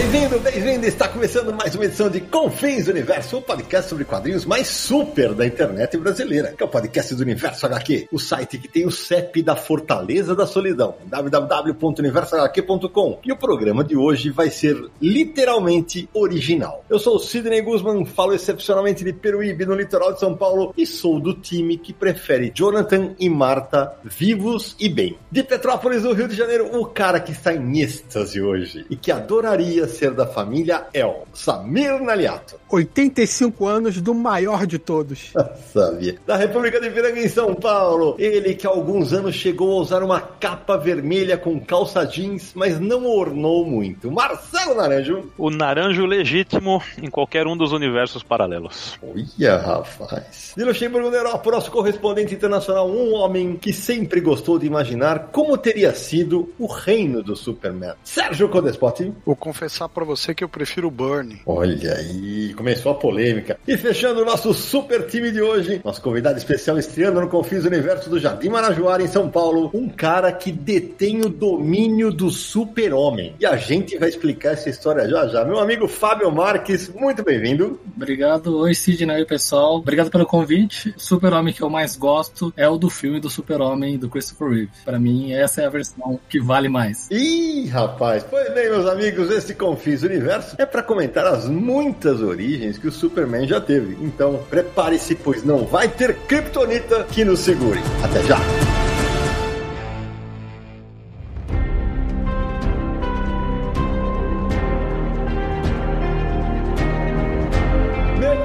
Bem-vindo, bem-vindo! Está começando mais uma edição de Confins do Universo, o podcast sobre quadrinhos mais super da internet brasileira, que é o podcast do Universo HQ, o site que tem o CEP da Fortaleza da Solidão, www.universohq.com. E o programa de hoje vai ser literalmente original. Eu sou o Sidney Guzman, falo excepcionalmente de Peruíbe, no litoral de São Paulo, e sou do time que prefere Jonathan e Marta vivos e bem. De Petrópolis, no Rio de Janeiro, o cara que está em êxtase hoje e que adoraria ser da família El, Samir Naliato. 85 anos do maior de todos. Sabia. Da República de Piranga em São Paulo. Ele que há alguns anos chegou a usar uma capa vermelha com calça jeans, mas não ornou muito. Marcelo Naranjo. O naranjo legítimo em qualquer um dos universos paralelos. Olha, rapaz. De Luxemburgo, na Europa, nosso correspondente internacional, um homem que sempre gostou de imaginar como teria sido o reino do Superman. Sérgio Codespot. Vou confessar para você que eu prefiro o Burnie. Olha aí, começou a polêmica. E fechando o nosso super time de hoje, nosso convidado especial estreando no Confis Universo do Jardim Marajoara, em São Paulo, um cara que detém o domínio do super-homem. E a gente vai explicar essa história já já. Meu amigo Fábio Marques, muito bem-vindo. Obrigado. Oi, Sidney, pessoal. Obrigado pelo convite. O super-homem que eu mais gosto é o do filme do super-homem do Christopher Reeve. Para mim, essa é a versão que vale mais. Ih, rapaz. Pois bem, meus amigos, esse Confis Universo é para comentar as muitas origens que o Superman já teve. Então, prepare-se, pois não vai ter Kryptonita que nos segure. Até já!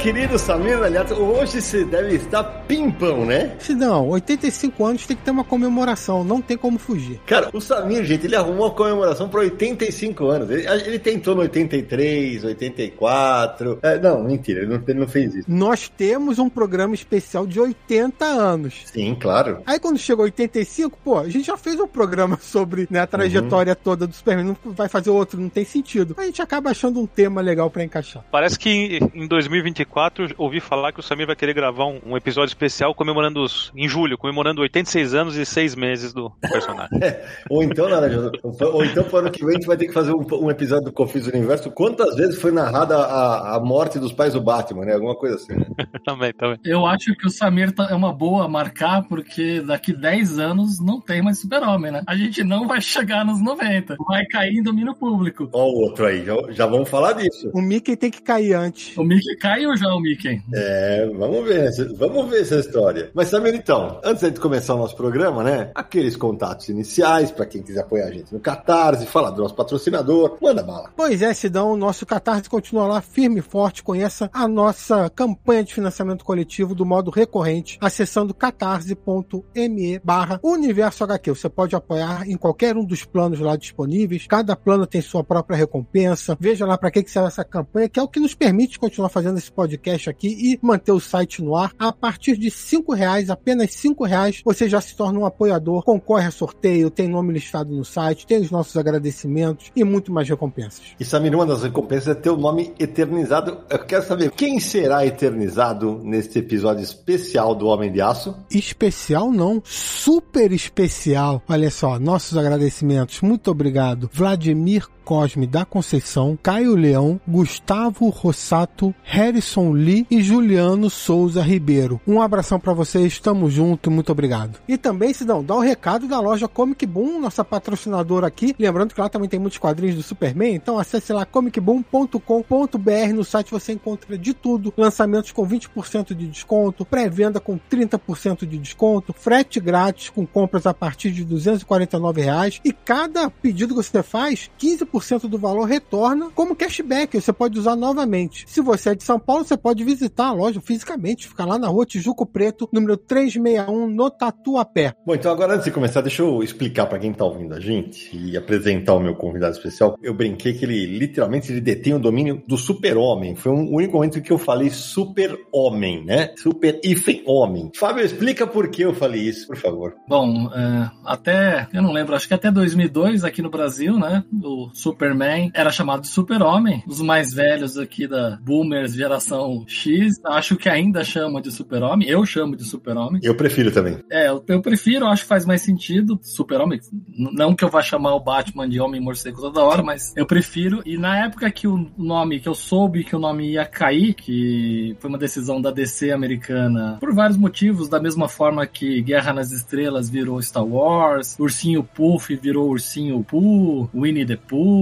Querido Samir, aliás, hoje você deve estar pimpão, né? Se não, 85 anos tem que ter uma comemoração, não tem como fugir. Cara, o Samir, gente, ele arrumou uma comemoração para 85 anos. Ele, ele, tentou no 83, 84. É, não, mentira, ele não, ele não, fez isso. Nós temos um programa especial de 80 anos. Sim, claro. Aí quando chegou 85, pô, a gente já fez um programa sobre né, a trajetória uhum. toda do Superman, não vai fazer outro, não tem sentido. A gente acaba achando um tema legal para encaixar. Parece que em 2024 ouvi falar que o Samir vai querer gravar um, um episódio especial comemorando os. em julho, comemorando 86 anos e 6 meses do personagem. É, ou então, Naranja, ou então para o ano que vem a gente vai ter que fazer um, um episódio do Confis Universo. Quantas vezes foi narrada a, a morte dos pais do Batman, né? Alguma coisa assim. Né? também, também. Eu acho que o Samir tá, é uma boa marcar, porque daqui 10 anos não tem mais super-homem, né? A gente não vai chegar nos 90. Vai cair em domínio público. Ó o outro aí, já, já vamos falar disso. O Mickey tem que cair antes. O Mickey caiu já, o Mickey. É, vamos ver, vamos ver essa história. Mas Samir, então, antes de começar o nosso programa, né? Aqueles contatos iniciais para quem quiser apoiar a gente no Catarse, falar do nosso patrocinador, manda bala. Pois é, Sidão, o nosso Catarse continua lá firme e forte. Conheça a nossa campanha de financiamento coletivo do modo recorrente, acessando catarse.me barra Universo HQ. Você pode apoiar em qualquer um dos planos lá disponíveis. Cada plano tem sua própria recompensa. Veja lá para que serve essa campanha, que é o que nos permite continuar fazendo esse podcast aqui e manter o site no ar. A partir de cinco reais, apenas cinco reais, você já se torna um apoiador, concorre a sorteio, tem nome listado no site, tem os nossos agradecimentos e muito mais recompensas. E Samir, uma das recompensas é ter o nome eternizado. Eu quero saber quem será eternizado neste episódio especial do Homem de Aço? Especial não, super especial. Olha só, nossos agradecimentos. Muito obrigado. Vladimir Cosme da Conceição, Caio Leão, Gustavo Rossato, Harrison Lee e Juliano Souza Ribeiro. Um abração para vocês, tamo junto, muito obrigado. E também, se não, dá o um recado da loja Comic Boom, nossa patrocinadora aqui. Lembrando que lá também tem muitos quadrinhos do Superman, então acesse lá comicboom.com.br. No site você encontra de tudo: lançamentos com 20% de desconto, pré-venda com 30% de desconto, frete grátis com compras a partir de 249 reais, e cada pedido que você faz, 15% 10% do valor retorna como cashback, você pode usar novamente. Se você é de São Paulo, você pode visitar a loja fisicamente, fica lá na rua Tijuco Preto, número 361, no Tatuapé. Bom, então agora antes de começar, deixa eu explicar para quem tá ouvindo a gente e apresentar o meu convidado especial. Eu brinquei que ele literalmente ele detém o domínio do super-homem. Foi um único momento que eu falei super-homem, né? Super-homem. Fábio, explica por que eu falei isso, por favor. Bom, é, até, eu não lembro, acho que até 2002 aqui no Brasil, né? O Superman era chamado de Super-Homem. Os mais velhos aqui da Boomers geração X, acho que ainda chamam de Super-Homem. Eu chamo de Super-Homem. Eu prefiro também. É, eu, eu prefiro, acho que faz mais sentido. Super-Homem, não que eu vá chamar o Batman de Homem Morcego toda hora, mas eu prefiro. E na época que o nome, que eu soube que o nome ia cair, que foi uma decisão da DC americana, por vários motivos, da mesma forma que Guerra nas Estrelas virou Star Wars, Ursinho Puff virou Ursinho Pooh, Winnie the Pooh,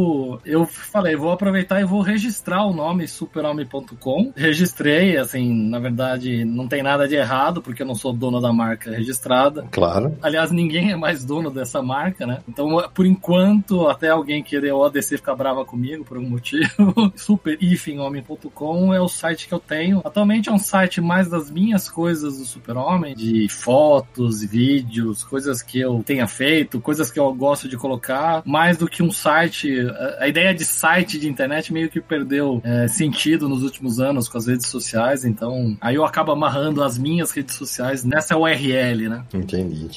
eu falei, vou aproveitar e vou registrar o nome superhomem.com. Registrei, assim, na verdade, não tem nada de errado, porque eu não sou dono da marca registrada. Claro. Aliás, ninguém é mais dono dessa marca, né? Então, por enquanto, até alguém querer o ADC ficar brava comigo por algum motivo, superifemhomem.com é o site que eu tenho. Atualmente é um site mais das minhas coisas do Super-Homem, de fotos, vídeos, coisas que eu tenha feito, coisas que eu gosto de colocar, mais do que um site. A ideia de site de internet meio que perdeu é, sentido nos últimos anos com as redes sociais, então aí eu acabo amarrando as minhas redes sociais nessa URL, né? Entendi.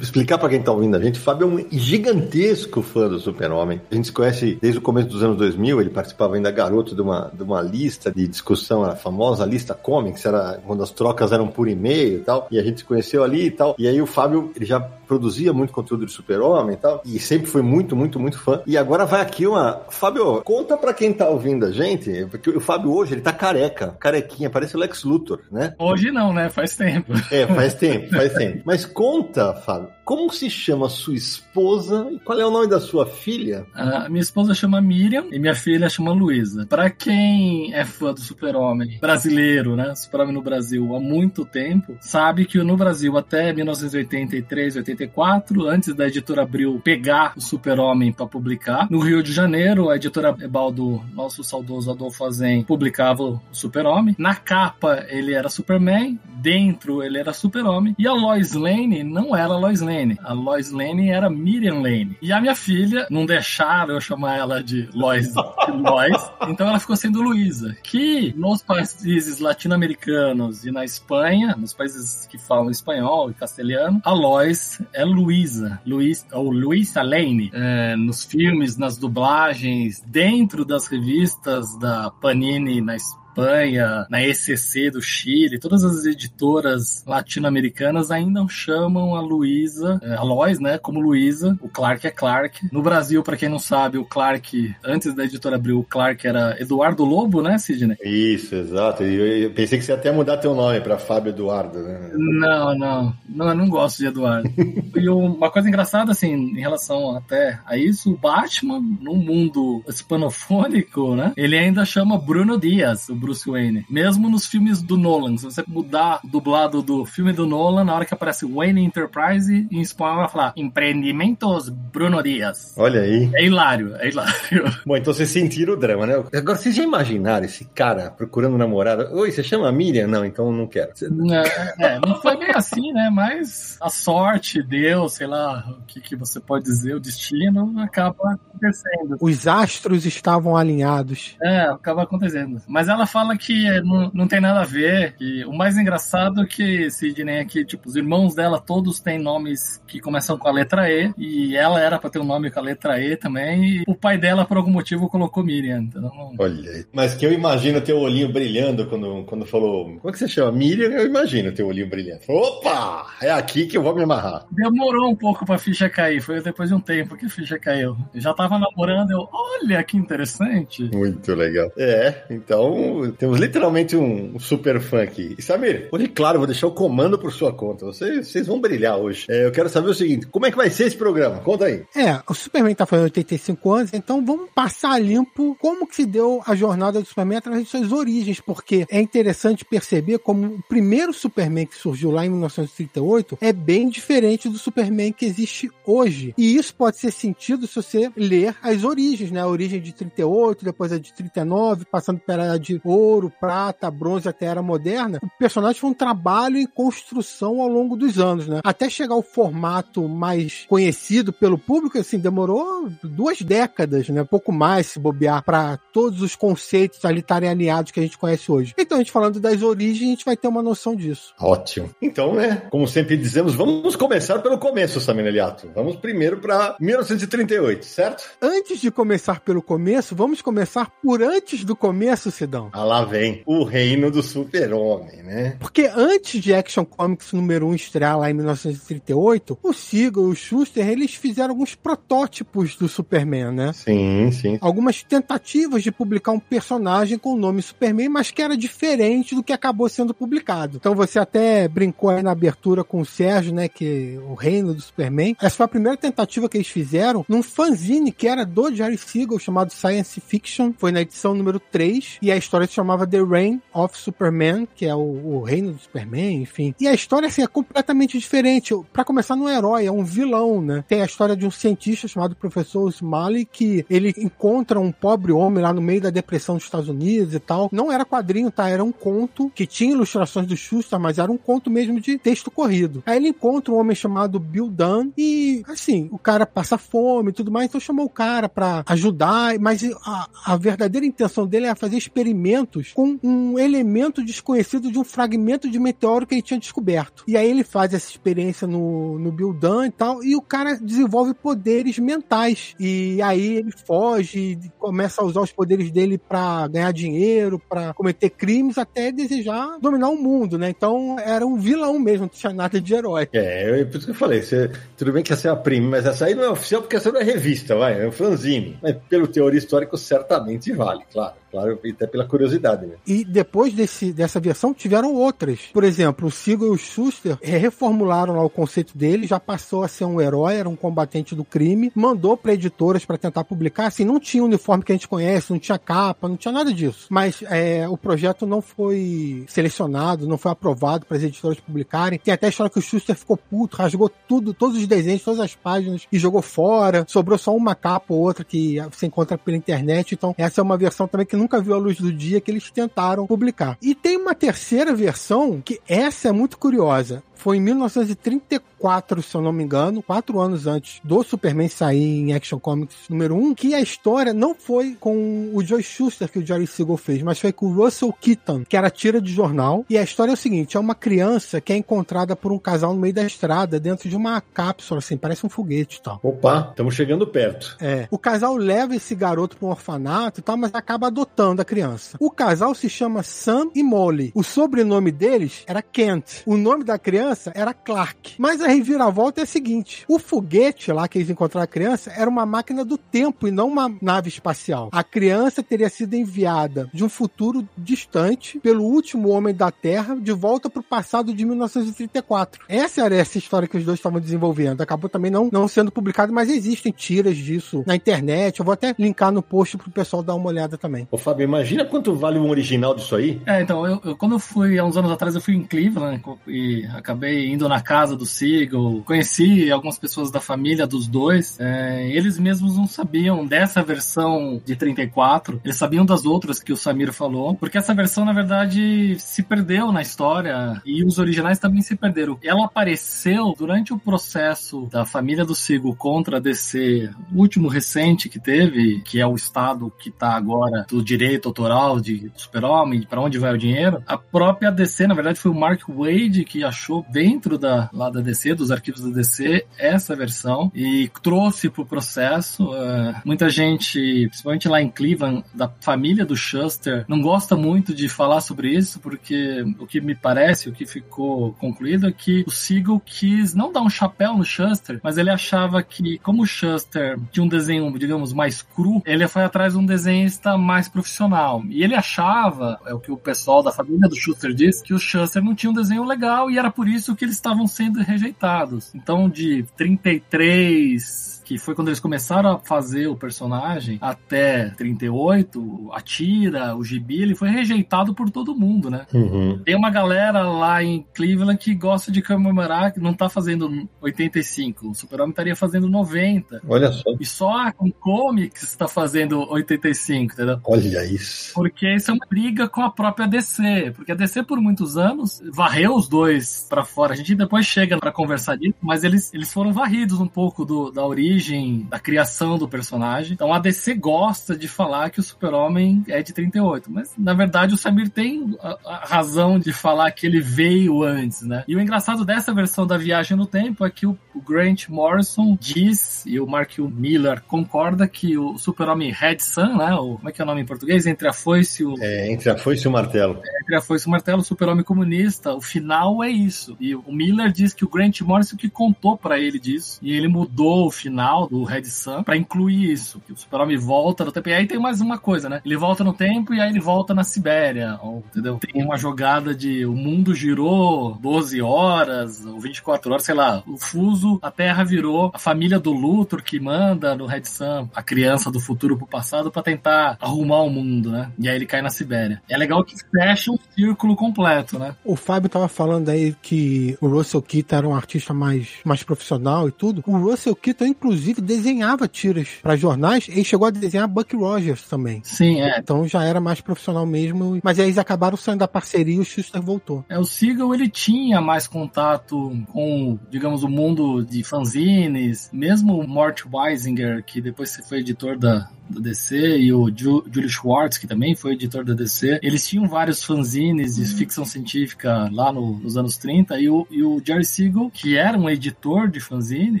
Explicar para quem tá ouvindo a gente, o Fábio é um gigantesco fã do Super-Homem. A gente se conhece desde o começo dos anos 2000, ele participava ainda garoto de uma, de uma lista de discussão, a famosa lista comics, era quando as trocas eram por e-mail e tal, e a gente se conheceu ali e tal. E aí o Fábio, ele já produzia muito conteúdo de super-homem e tal, e sempre foi muito, muito, muito fã. E agora vai aqui uma... Fábio, conta pra quem tá ouvindo a gente, porque o Fábio hoje, ele tá careca, carequinha, parece o Lex Luthor, né? Hoje não, né? Faz tempo. É, faz tempo, faz tempo. Mas conta, Fábio, como se chama sua esposa e qual é o nome da sua filha? A minha esposa chama Miriam e minha filha chama Luísa. Pra quem é fã do super-homem brasileiro, né? Super-homem no Brasil há muito tempo, sabe que no Brasil até 1983, 84, 84, antes da editora Abril pegar o Super-Homem para publicar. No Rio de Janeiro, a editora Ebaldo, nosso saudoso Adolfo Azen, publicava o Super-Homem. Na capa, ele era Superman, dentro, ele era Super-Homem. E a Lois Lane não era Lois Lane. A Lois Lane era Miriam Lane. E a minha filha não deixava eu chamar ela de Lois, de Lois então ela ficou sendo Luísa. Que nos países latino-americanos e na Espanha, nos países que falam espanhol e castelhano, a Lois é Luísa, Luiz, ou Luísa Lane, é, nos filmes, nas dublagens, dentro das revistas da Panini na Espanha Espanha, na ECC do Chile, todas as editoras latino-americanas ainda chamam a Luísa, é, a Lois, né, como Luísa. O Clark é Clark. No Brasil, para quem não sabe, o Clark, antes da editora abrir, o Clark era Eduardo Lobo, né, Sidney? Isso, exato. Eu pensei que você ia até mudar teu nome para Fábio Eduardo, né? Não, não. Não, eu não gosto de Eduardo. e uma coisa engraçada, assim, em relação até a isso, o Batman, no mundo hispanofônico, né, ele ainda chama Bruno Dias, o Bruce Wayne. Mesmo nos filmes do Nolan, se você mudar o dublado do filme do Nolan, na hora que aparece Wayne Enterprise, em espanhol vai falar Empreendimentos Bruno Dias. Olha aí. É hilário, é hilário. Bom, então vocês sentiram o drama, né? Agora, vocês já imaginaram esse cara procurando namorada? Oi, você chama Miriam? Não, então não quero. É, é, não foi bem assim, né? Mas a sorte, Deus, sei lá, o que, que você pode dizer, o destino, acaba acontecendo. Os astros estavam alinhados. É, acaba acontecendo. Mas ela fala que não, não tem nada a ver. Que o mais engraçado é que Sidney é que, tipo, os irmãos dela todos têm nomes que começam com a letra E. E ela era pra ter um nome com a letra E também. E o pai dela, por algum motivo, colocou Miriam. Então... Olha aí. Mas que eu imagino teu olhinho brilhando quando, quando falou. Como é que você chama? Miriam, eu imagino teu olhinho brilhando. Opa! É aqui que eu vou me amarrar. Demorou um pouco pra ficha cair. Foi depois de um tempo que a ficha caiu. Eu já tava namorando, eu, olha que interessante. Muito legal. É, então temos, literalmente um, um super fã aqui. E Samir, hoje, claro, vou deixar o comando por sua conta. Vocês, vocês vão brilhar hoje. É, eu quero saber o seguinte: como é que vai ser esse programa? Conta aí. É, o Superman tá fazendo 85 anos, então vamos passar limpo como que se deu a jornada do Superman através de suas origens, porque é interessante perceber como o primeiro Superman que surgiu lá em 1938 é bem diferente do Superman que existe hoje. E isso pode ser sentido se você ler as origens, né? A origem de 38, depois a de 39, passando pela de ouro, prata, bronze até a era moderna. O personagem foi um trabalho em construção ao longo dos anos, né? Até chegar ao formato mais conhecido pelo público, assim, demorou duas décadas, né? Pouco mais se bobear para todos os conceitos ali estarem alinhados que a gente conhece hoje. Então, a gente falando das origens, a gente vai ter uma noção disso. Ótimo. Então, né, como sempre dizemos, vamos começar pelo começo, Samir Eliato. Vamos primeiro para 1938, certo? Antes de começar pelo começo, vamos começar por antes do começo, Sidão. Ah, lá vem o reino do super-homem, né? Porque antes de Action Comics número 1 estrear lá em 1938, o Siegel e o Schuster, eles fizeram alguns protótipos do Superman, né? Sim, sim. Algumas tentativas de publicar um personagem com o nome Superman, mas que era diferente do que acabou sendo publicado. Então você até brincou aí na abertura com o Sérgio, né, que o reino do Superman. Essa foi a primeira tentativa que eles fizeram num fanzine que era do Jerry Siegel, chamado Science Fiction. Foi na edição número 3, e a história se chamava The Reign of Superman, que é o, o reino do Superman, enfim. E a história, assim, é completamente diferente. Para começar, não é um herói, é um vilão, né? Tem a história de um cientista chamado Professor Smalley, que ele encontra um pobre homem lá no meio da depressão dos Estados Unidos e tal. Não era quadrinho, tá? Era um conto que tinha ilustrações do Schuster, mas era um conto mesmo de texto corrido. Aí ele encontra um homem chamado Bill Dunn e, assim, o cara passa fome e tudo mais, então chamou o cara para ajudar, mas a, a verdadeira intenção dele é fazer experimentos com um elemento desconhecido de um fragmento de meteoro que ele tinha descoberto. E aí ele faz essa experiência no, no Bill Dunn e tal, e o cara desenvolve poderes mentais. E aí ele foge, começa a usar os poderes dele para ganhar dinheiro, para cometer crimes, até desejar dominar o mundo, né? Então era um vilão mesmo, não tinha nada de herói. É, é por isso que eu falei, você, tudo bem que essa é a prima, mas essa aí não é oficial porque essa não é revista, vai, é um fanzine. Mas pelo teoria histórico, certamente vale, claro claro, até pela curiosidade. Né? E depois desse, dessa versão tiveram outras. Por exemplo, o Siegel e o Schuster reformularam lá o conceito dele, já passou a ser um herói, era um combatente do crime, mandou para editoras para tentar publicar. Assim, não tinha o uniforme que a gente conhece, não tinha capa, não tinha nada disso. Mas é, o projeto não foi selecionado, não foi aprovado para as editoras publicarem. Tem até a história que o Schuster ficou puto, rasgou tudo, todos os desenhos, todas as páginas e jogou fora. Sobrou só uma capa ou outra que você encontra pela internet. Então, essa é uma versão também que não nunca viu a luz do dia que eles tentaram publicar. E tem uma terceira versão que essa é muito curiosa foi em 1934, se eu não me engano, quatro anos antes do Superman sair em Action Comics número 1, que a história não foi com o Joe Schuster que o Jerry Siegel fez, mas foi com o Russell Keaton, que era tira de jornal. E a história é o seguinte: é uma criança que é encontrada por um casal no meio da estrada, dentro de uma cápsula, assim, parece um foguete e tal. Opa, estamos chegando perto. É. O casal leva esse garoto para um orfanato e tal, mas acaba adotando a criança. O casal se chama Sam e Molly. O sobrenome deles era Kent. O nome da criança criança era Clark. Mas a reviravolta é a seguinte: o foguete lá que eles encontraram a criança era uma máquina do tempo e não uma nave espacial. A criança teria sido enviada de um futuro distante pelo último homem da Terra de volta para o passado de 1934. Essa era essa história que os dois estavam desenvolvendo. Acabou também não, não sendo publicado, mas existem tiras disso na internet. Eu vou até linkar no post pro pessoal dar uma olhada também. Ô, Fábio, imagina quanto vale um original disso aí? É, então, eu, eu, quando eu fui, há uns anos atrás, eu fui em Cleveland e acabei acabei indo na casa do Siegel, conheci algumas pessoas da família dos dois. É, eles mesmos não sabiam dessa versão de 34, eles sabiam das outras que o Samir falou, porque essa versão, na verdade, se perdeu na história e os originais também se perderam. Ela apareceu durante o processo da família do Siegel contra a DC, último recente que teve, que é o estado que está agora do direito autoral de Super-Homem, para onde vai o dinheiro. A própria DC, na verdade, foi o Mark Wade que achou dentro da, lá da DC, dos arquivos da DC, essa versão e trouxe pro processo. Uh, muita gente, principalmente lá em Cleveland, da família do Shuster, não gosta muito de falar sobre isso, porque o que me parece, o que ficou concluído é que o Siegel quis não dar um chapéu no Shuster, mas ele achava que, como o Shuster tinha um desenho, digamos, mais cru, ele foi atrás de um desenhista mais profissional. E ele achava, é o que o pessoal da família do Schuster diz, que o Schuster não tinha um desenho legal e era por isso que eles estavam sendo rejeitados. Então, de 33 que foi quando eles começaram a fazer o personagem, até 38, a tira, o gibi, ele foi rejeitado por todo mundo, né? Uhum. Tem uma galera lá em Cleveland que gosta de comemorar que não tá fazendo 85, o Super-Homem estaria fazendo 90. Olha só. E só a Comics está fazendo 85, entendeu? Olha isso. Porque isso é uma briga com a própria DC. Porque a DC, por muitos anos, varreu os dois para fora. A gente depois chega para conversar disso, mas eles, eles foram varridos um pouco do, da origem origem, da criação do personagem. Então a DC gosta de falar que o Super-Homem é de 38, mas na verdade o Samir tem a, a, razão de falar que ele veio antes, né? E o engraçado dessa versão da Viagem no Tempo é que o, Grant Morrison diz, e o Mark Miller concorda, que o Super-Homem Red Sun, né? O, como é que é o nome em português? Entre a foice e o... É, entre a foice e o martelo. É, entre a foice e o martelo, o Super-Homem comunista, o final é isso. E o Miller diz que o Grant Morrison que contou para ele disso, e ele mudou o final final do Red Sun para incluir isso, que o super-homem volta no tempo. E aí tem mais uma coisa, né? Ele volta no tempo e aí ele volta na Sibéria, ou, entendeu? Tem uma jogada de o mundo girou 12 horas ou 24 horas, sei lá, o fuso, a Terra virou a família do Luthor que manda no Red Sun a criança do futuro pro passado para tentar arrumar o mundo, né? E aí ele cai na Sibéria. É legal que fecha um círculo completo, né? O Fábio tava falando aí que o Russell Keaton era um artista mais, mais profissional e tudo. O Russell Keaton, inclusive, inclusive desenhava tiras para jornais e chegou a desenhar Buck Rogers também. Sim, é. Então já era mais profissional mesmo. Mas aí eles acabaram saindo da parceria e o Schuster voltou. É, o Siegel ele tinha mais contato com, digamos, o mundo de fanzines. Mesmo o Mort Weisinger, que depois foi editor da, da DC, e o Ju, Julius Schwartz, que também foi editor da DC, eles tinham vários fanzines de ficção científica lá no, nos anos 30, e o, e o Jerry Siegel, que era um editor de fanzine,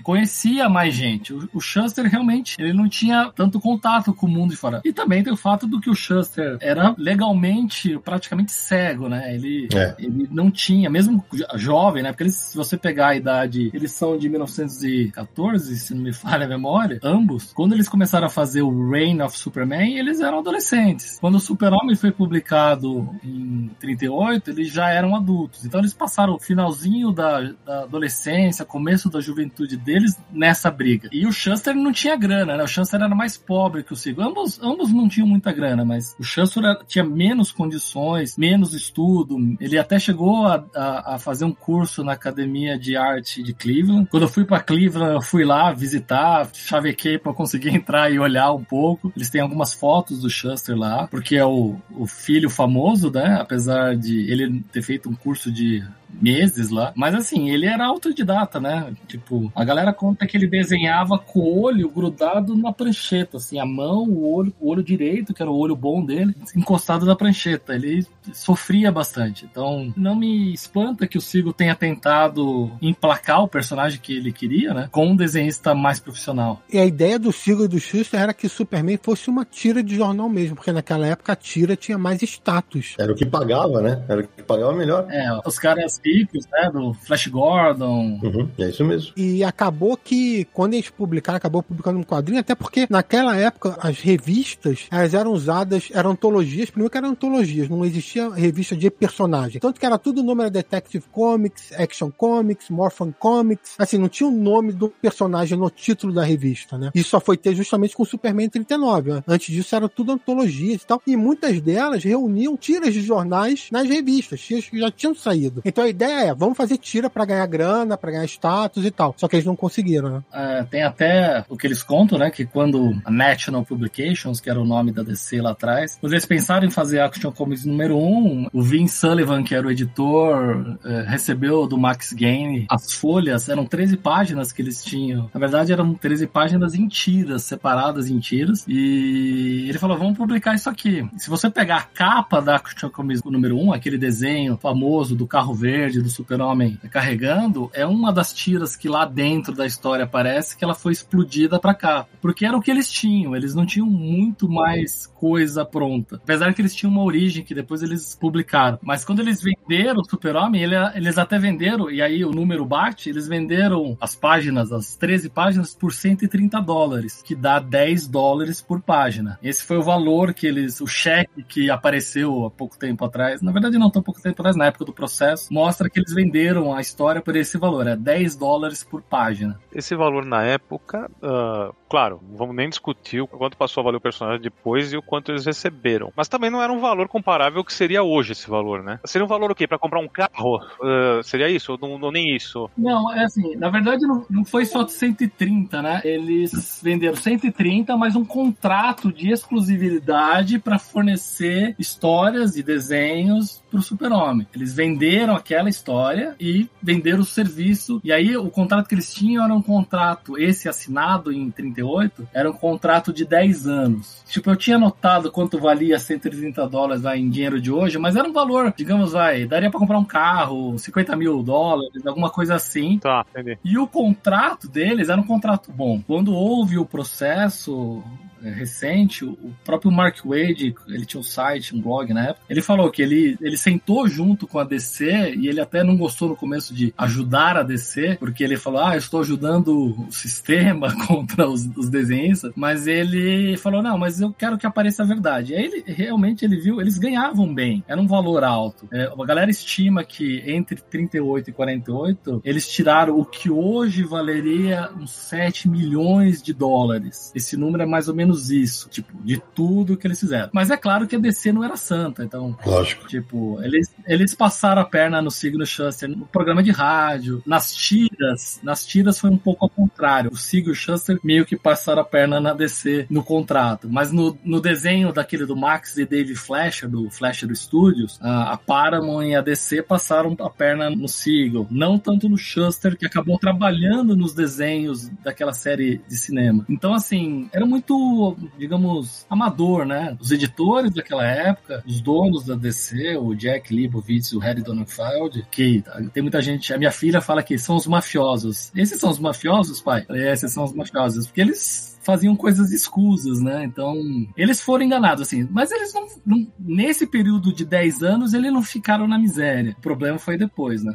conhecia mais gente. O, o Shuster realmente ele não tinha tanto contato com o mundo de fora. E também tem o fato do que o Shuster era legalmente praticamente cego, né? Ele, é. ele não tinha, mesmo jovem, né? Porque eles, se você pegar a idade, eles são de 1914, se não me falha a memória, ambos. Quando eles começaram a fazer o Reign of Superman, eles eram adolescentes. Quando o Super-Homem foi publicado em 38, eles já eram adultos. Então eles passaram o finalzinho da, da adolescência, começo da juventude deles nessa briga. E o Shuster não tinha grana, né? O Shuster era mais pobre que o Siegel. Ambos, ambos não tinham muita grana, mas o Shuster tinha menos condições, menos estudo. Ele até chegou a, a, a fazer um curso na Academia de Arte de Cleveland. Quando eu fui para Cleveland, eu fui lá visitar, chavequei para conseguir entrar e olhar um pouco. Eles têm algumas fotos do Shuster lá, porque é o, o filho famoso, né? Apesar de ele ter feito um curso de meses lá. Mas assim, ele era autodidata, né? Tipo, a galera conta que ele desenhava com o olho grudado na prancheta, assim, a mão, o olho, o olho direito, que era o olho bom dele, encostado na prancheta. Ele sofria bastante. Então, não me espanta que o Sigo tenha tentado emplacar o personagem que ele queria, né? Com um desenhista mais profissional. E a ideia do Sigo e do Schuster era que Superman fosse uma tira de jornal mesmo, porque naquela época a tira tinha mais status. Era o que pagava, né? Era o que pagava melhor. É, os caras ricos, né? Do Flash Gordon. Uhum, é isso mesmo. E acabou que, quando eles publicaram, acabou publicando um quadrinho, até porque naquela época as revistas, elas eram usadas, eram antologias, primeiro que eram antologias, não existia revista de personagem. Tanto que era tudo o nome era Detective Comics, Action Comics, Morphin Comics, assim, não tinha o nome do personagem no título da revista, né? Isso só foi ter justamente com o Superman 39, né? Antes disso era tudo antologias e tal, e muitas delas reuniam tiras de jornais nas revistas, tiras que já tinham saído. Então a ideia é, vamos fazer tira para ganhar grana, para ganhar status e tal. Só que eles não conseguiram, né? É, tem até o que eles contam, né? Que quando a National Publications, que era o nome da DC lá atrás, quando eles pensaram em fazer Action Comics número 1, um, o Vince Sullivan, que era o editor, é, recebeu do Max Gain as folhas, eram 13 páginas que eles tinham. Na verdade, eram 13 páginas em tiras, separadas em tiras. E ele falou: vamos publicar isso aqui. Se você pegar a capa da Action Comics número 1, um, aquele desenho famoso do carro verde, verde do super-homem carregando é uma das tiras que lá dentro da história aparece que ela foi explodida pra cá. Porque era o que eles tinham, eles não tinham muito mais coisa pronta. Apesar que eles tinham uma origem que depois eles publicaram. Mas quando eles venderam o super-homem, ele, eles até venderam, e aí o número bate, eles venderam as páginas, as 13 páginas, por 130 dólares, que dá 10 dólares por página. Esse foi o valor que eles, o cheque que apareceu há pouco tempo atrás, na verdade não tão pouco tempo atrás, na época do processo, mostra que eles venderam a história por esse valor, é 10 dólares por página. Esse valor na época, uh, claro, não vamos nem discutir o quanto passou a valer o personagem depois e o quanto eles receberam. Mas também não era um valor comparável ao que seria hoje esse valor, né? Seria um valor o quê? Para comprar um carro? Uh, seria isso? Ou não, não, nem isso? Não, é assim, na verdade não, não foi só de 130, né? Eles venderam 130, mas um contrato de exclusividade para fornecer histórias e desenhos pro Super-Homem. Eles venderam aquela história e venderam o serviço. E aí o contrato que eles tinham era um contrato, esse assinado em 38, era um contrato de 10 anos. Tipo, eu tinha notado quanto valia 130 dólares lá em dinheiro de hoje, mas era um valor, digamos, vai, daria para comprar um carro, 50 mil dólares, alguma coisa assim. Tá, entendi. E o contrato deles era um contrato bom. Quando houve o processo, recente, o próprio Mark Wade, ele tinha um site, um blog na época, ele falou que ele, ele sentou junto com a DC e ele até não gostou no começo de ajudar a DC, porque ele falou, ah, eu estou ajudando o sistema contra os, os desenhistas, mas ele falou, não, mas eu quero que apareça a verdade. Aí ele, realmente, ele viu, eles ganhavam bem, era um valor alto. É, a galera estima que entre 38 e 48, eles tiraram o que hoje valeria uns 7 milhões de dólares. Esse número é mais ou menos menos isso, tipo, de tudo que eles fizeram. Mas é claro que a DC não era santa, então. Lógico. Tipo, eles, eles passaram a perna no Signo Shuster no programa de rádio, nas tiras. Nas tiras foi um pouco ao contrário. O Signo Shuster meio que passaram a perna na DC no contrato. Mas no, no desenho daquele do Max e Dave Flasher, do Flasher Studios, a, a Paramount e a DC passaram a perna no Siegel. Não tanto no Shuster, que acabou trabalhando nos desenhos daquela série de cinema. Então, assim, era muito digamos, amador, né? Os editores daquela época, os donos da DC, o Jack Leibovitz e o Harry Donenfeld, que tem muita gente, a minha filha fala que são os mafiosos. Esses são os mafiosos, pai? É, esses são os mafiosos, porque eles faziam coisas escusas, né? Então, eles foram enganados, assim. Mas eles não, não, Nesse período de 10 anos, eles não ficaram na miséria. O problema foi depois, né?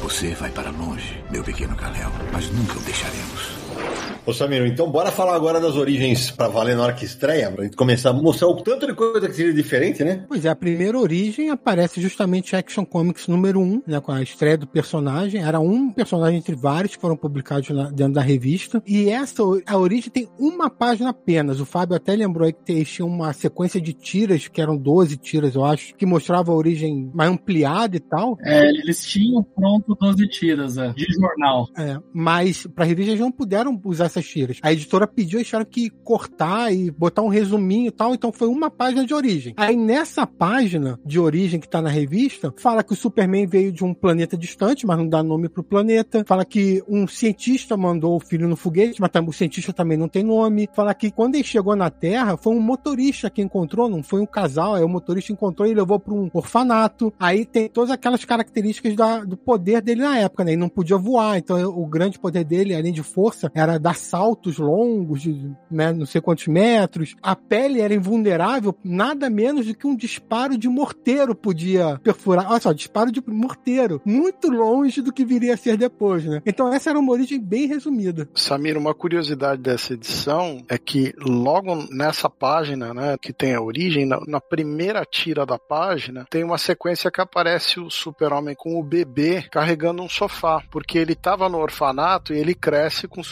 Você vai para longe, meu pequeno Kalel, mas nunca o deixaremos. Ô Samir, então bora falar agora das origens pra valer na hora que estreia, pra gente começar a mostrar o tanto de coisa que seria diferente, né? Pois é, a primeira origem aparece justamente Action Comics número 1, né, com a estreia do personagem. Era um personagem entre vários que foram publicados na, dentro da revista. E essa, a origem tem uma página apenas. O Fábio até lembrou aí que tinha uma sequência de tiras, que eram 12 tiras, eu acho, que mostrava a origem mais ampliada e tal. É, eles tinham pronto 12 tiras, é, de jornal. É, mas pra revista eles não puderam usar essas tiras. A editora pediu e tiveram que cortar e botar um resuminho e tal, então foi uma página de origem. Aí nessa página de origem que tá na revista, fala que o Superman veio de um planeta distante, mas não dá nome pro planeta. Fala que um cientista mandou o filho no foguete, mas o cientista também não tem nome. Fala que quando ele chegou na Terra, foi um motorista que encontrou, não foi um casal, aí o motorista encontrou e levou para um orfanato. Aí tem todas aquelas características da, do poder dele na época, né? Ele não podia voar, então o grande poder dele, além de força, era dar saltos longos de né, não sei quantos metros. A pele era invulnerável, nada menos do que um disparo de morteiro podia perfurar. Olha só, disparo de morteiro, muito longe do que viria a ser depois, né? Então essa era uma origem bem resumida. Samir, uma curiosidade dessa edição é que logo nessa página, né, que tem a origem, na, na primeira tira da página, tem uma sequência que aparece o super-homem com o bebê carregando um sofá, porque ele estava no orfanato e ele cresce com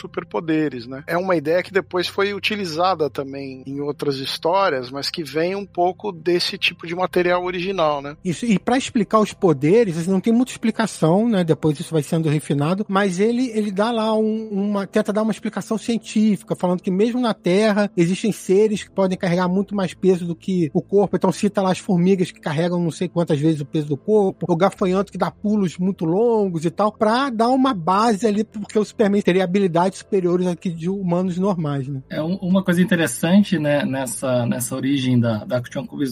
superpoderes né? É uma ideia que depois foi utilizada também em outras histórias, mas que vem um pouco desse tipo de material original, né? Isso, e para explicar os poderes, não tem muita explicação, né? Depois isso vai sendo refinado, mas ele, ele dá lá um, uma. tenta dar uma explicação científica, falando que mesmo na Terra existem seres que podem carregar muito mais peso do que o corpo. Então cita lá as formigas que carregam não sei quantas vezes o peso do corpo, o gafanhoto que dá pulos muito longos e tal, para dar uma base ali, porque o Superman teria habilidade superiores aqui de humanos normais, né? É um, uma coisa interessante, né, nessa, nessa origem da, da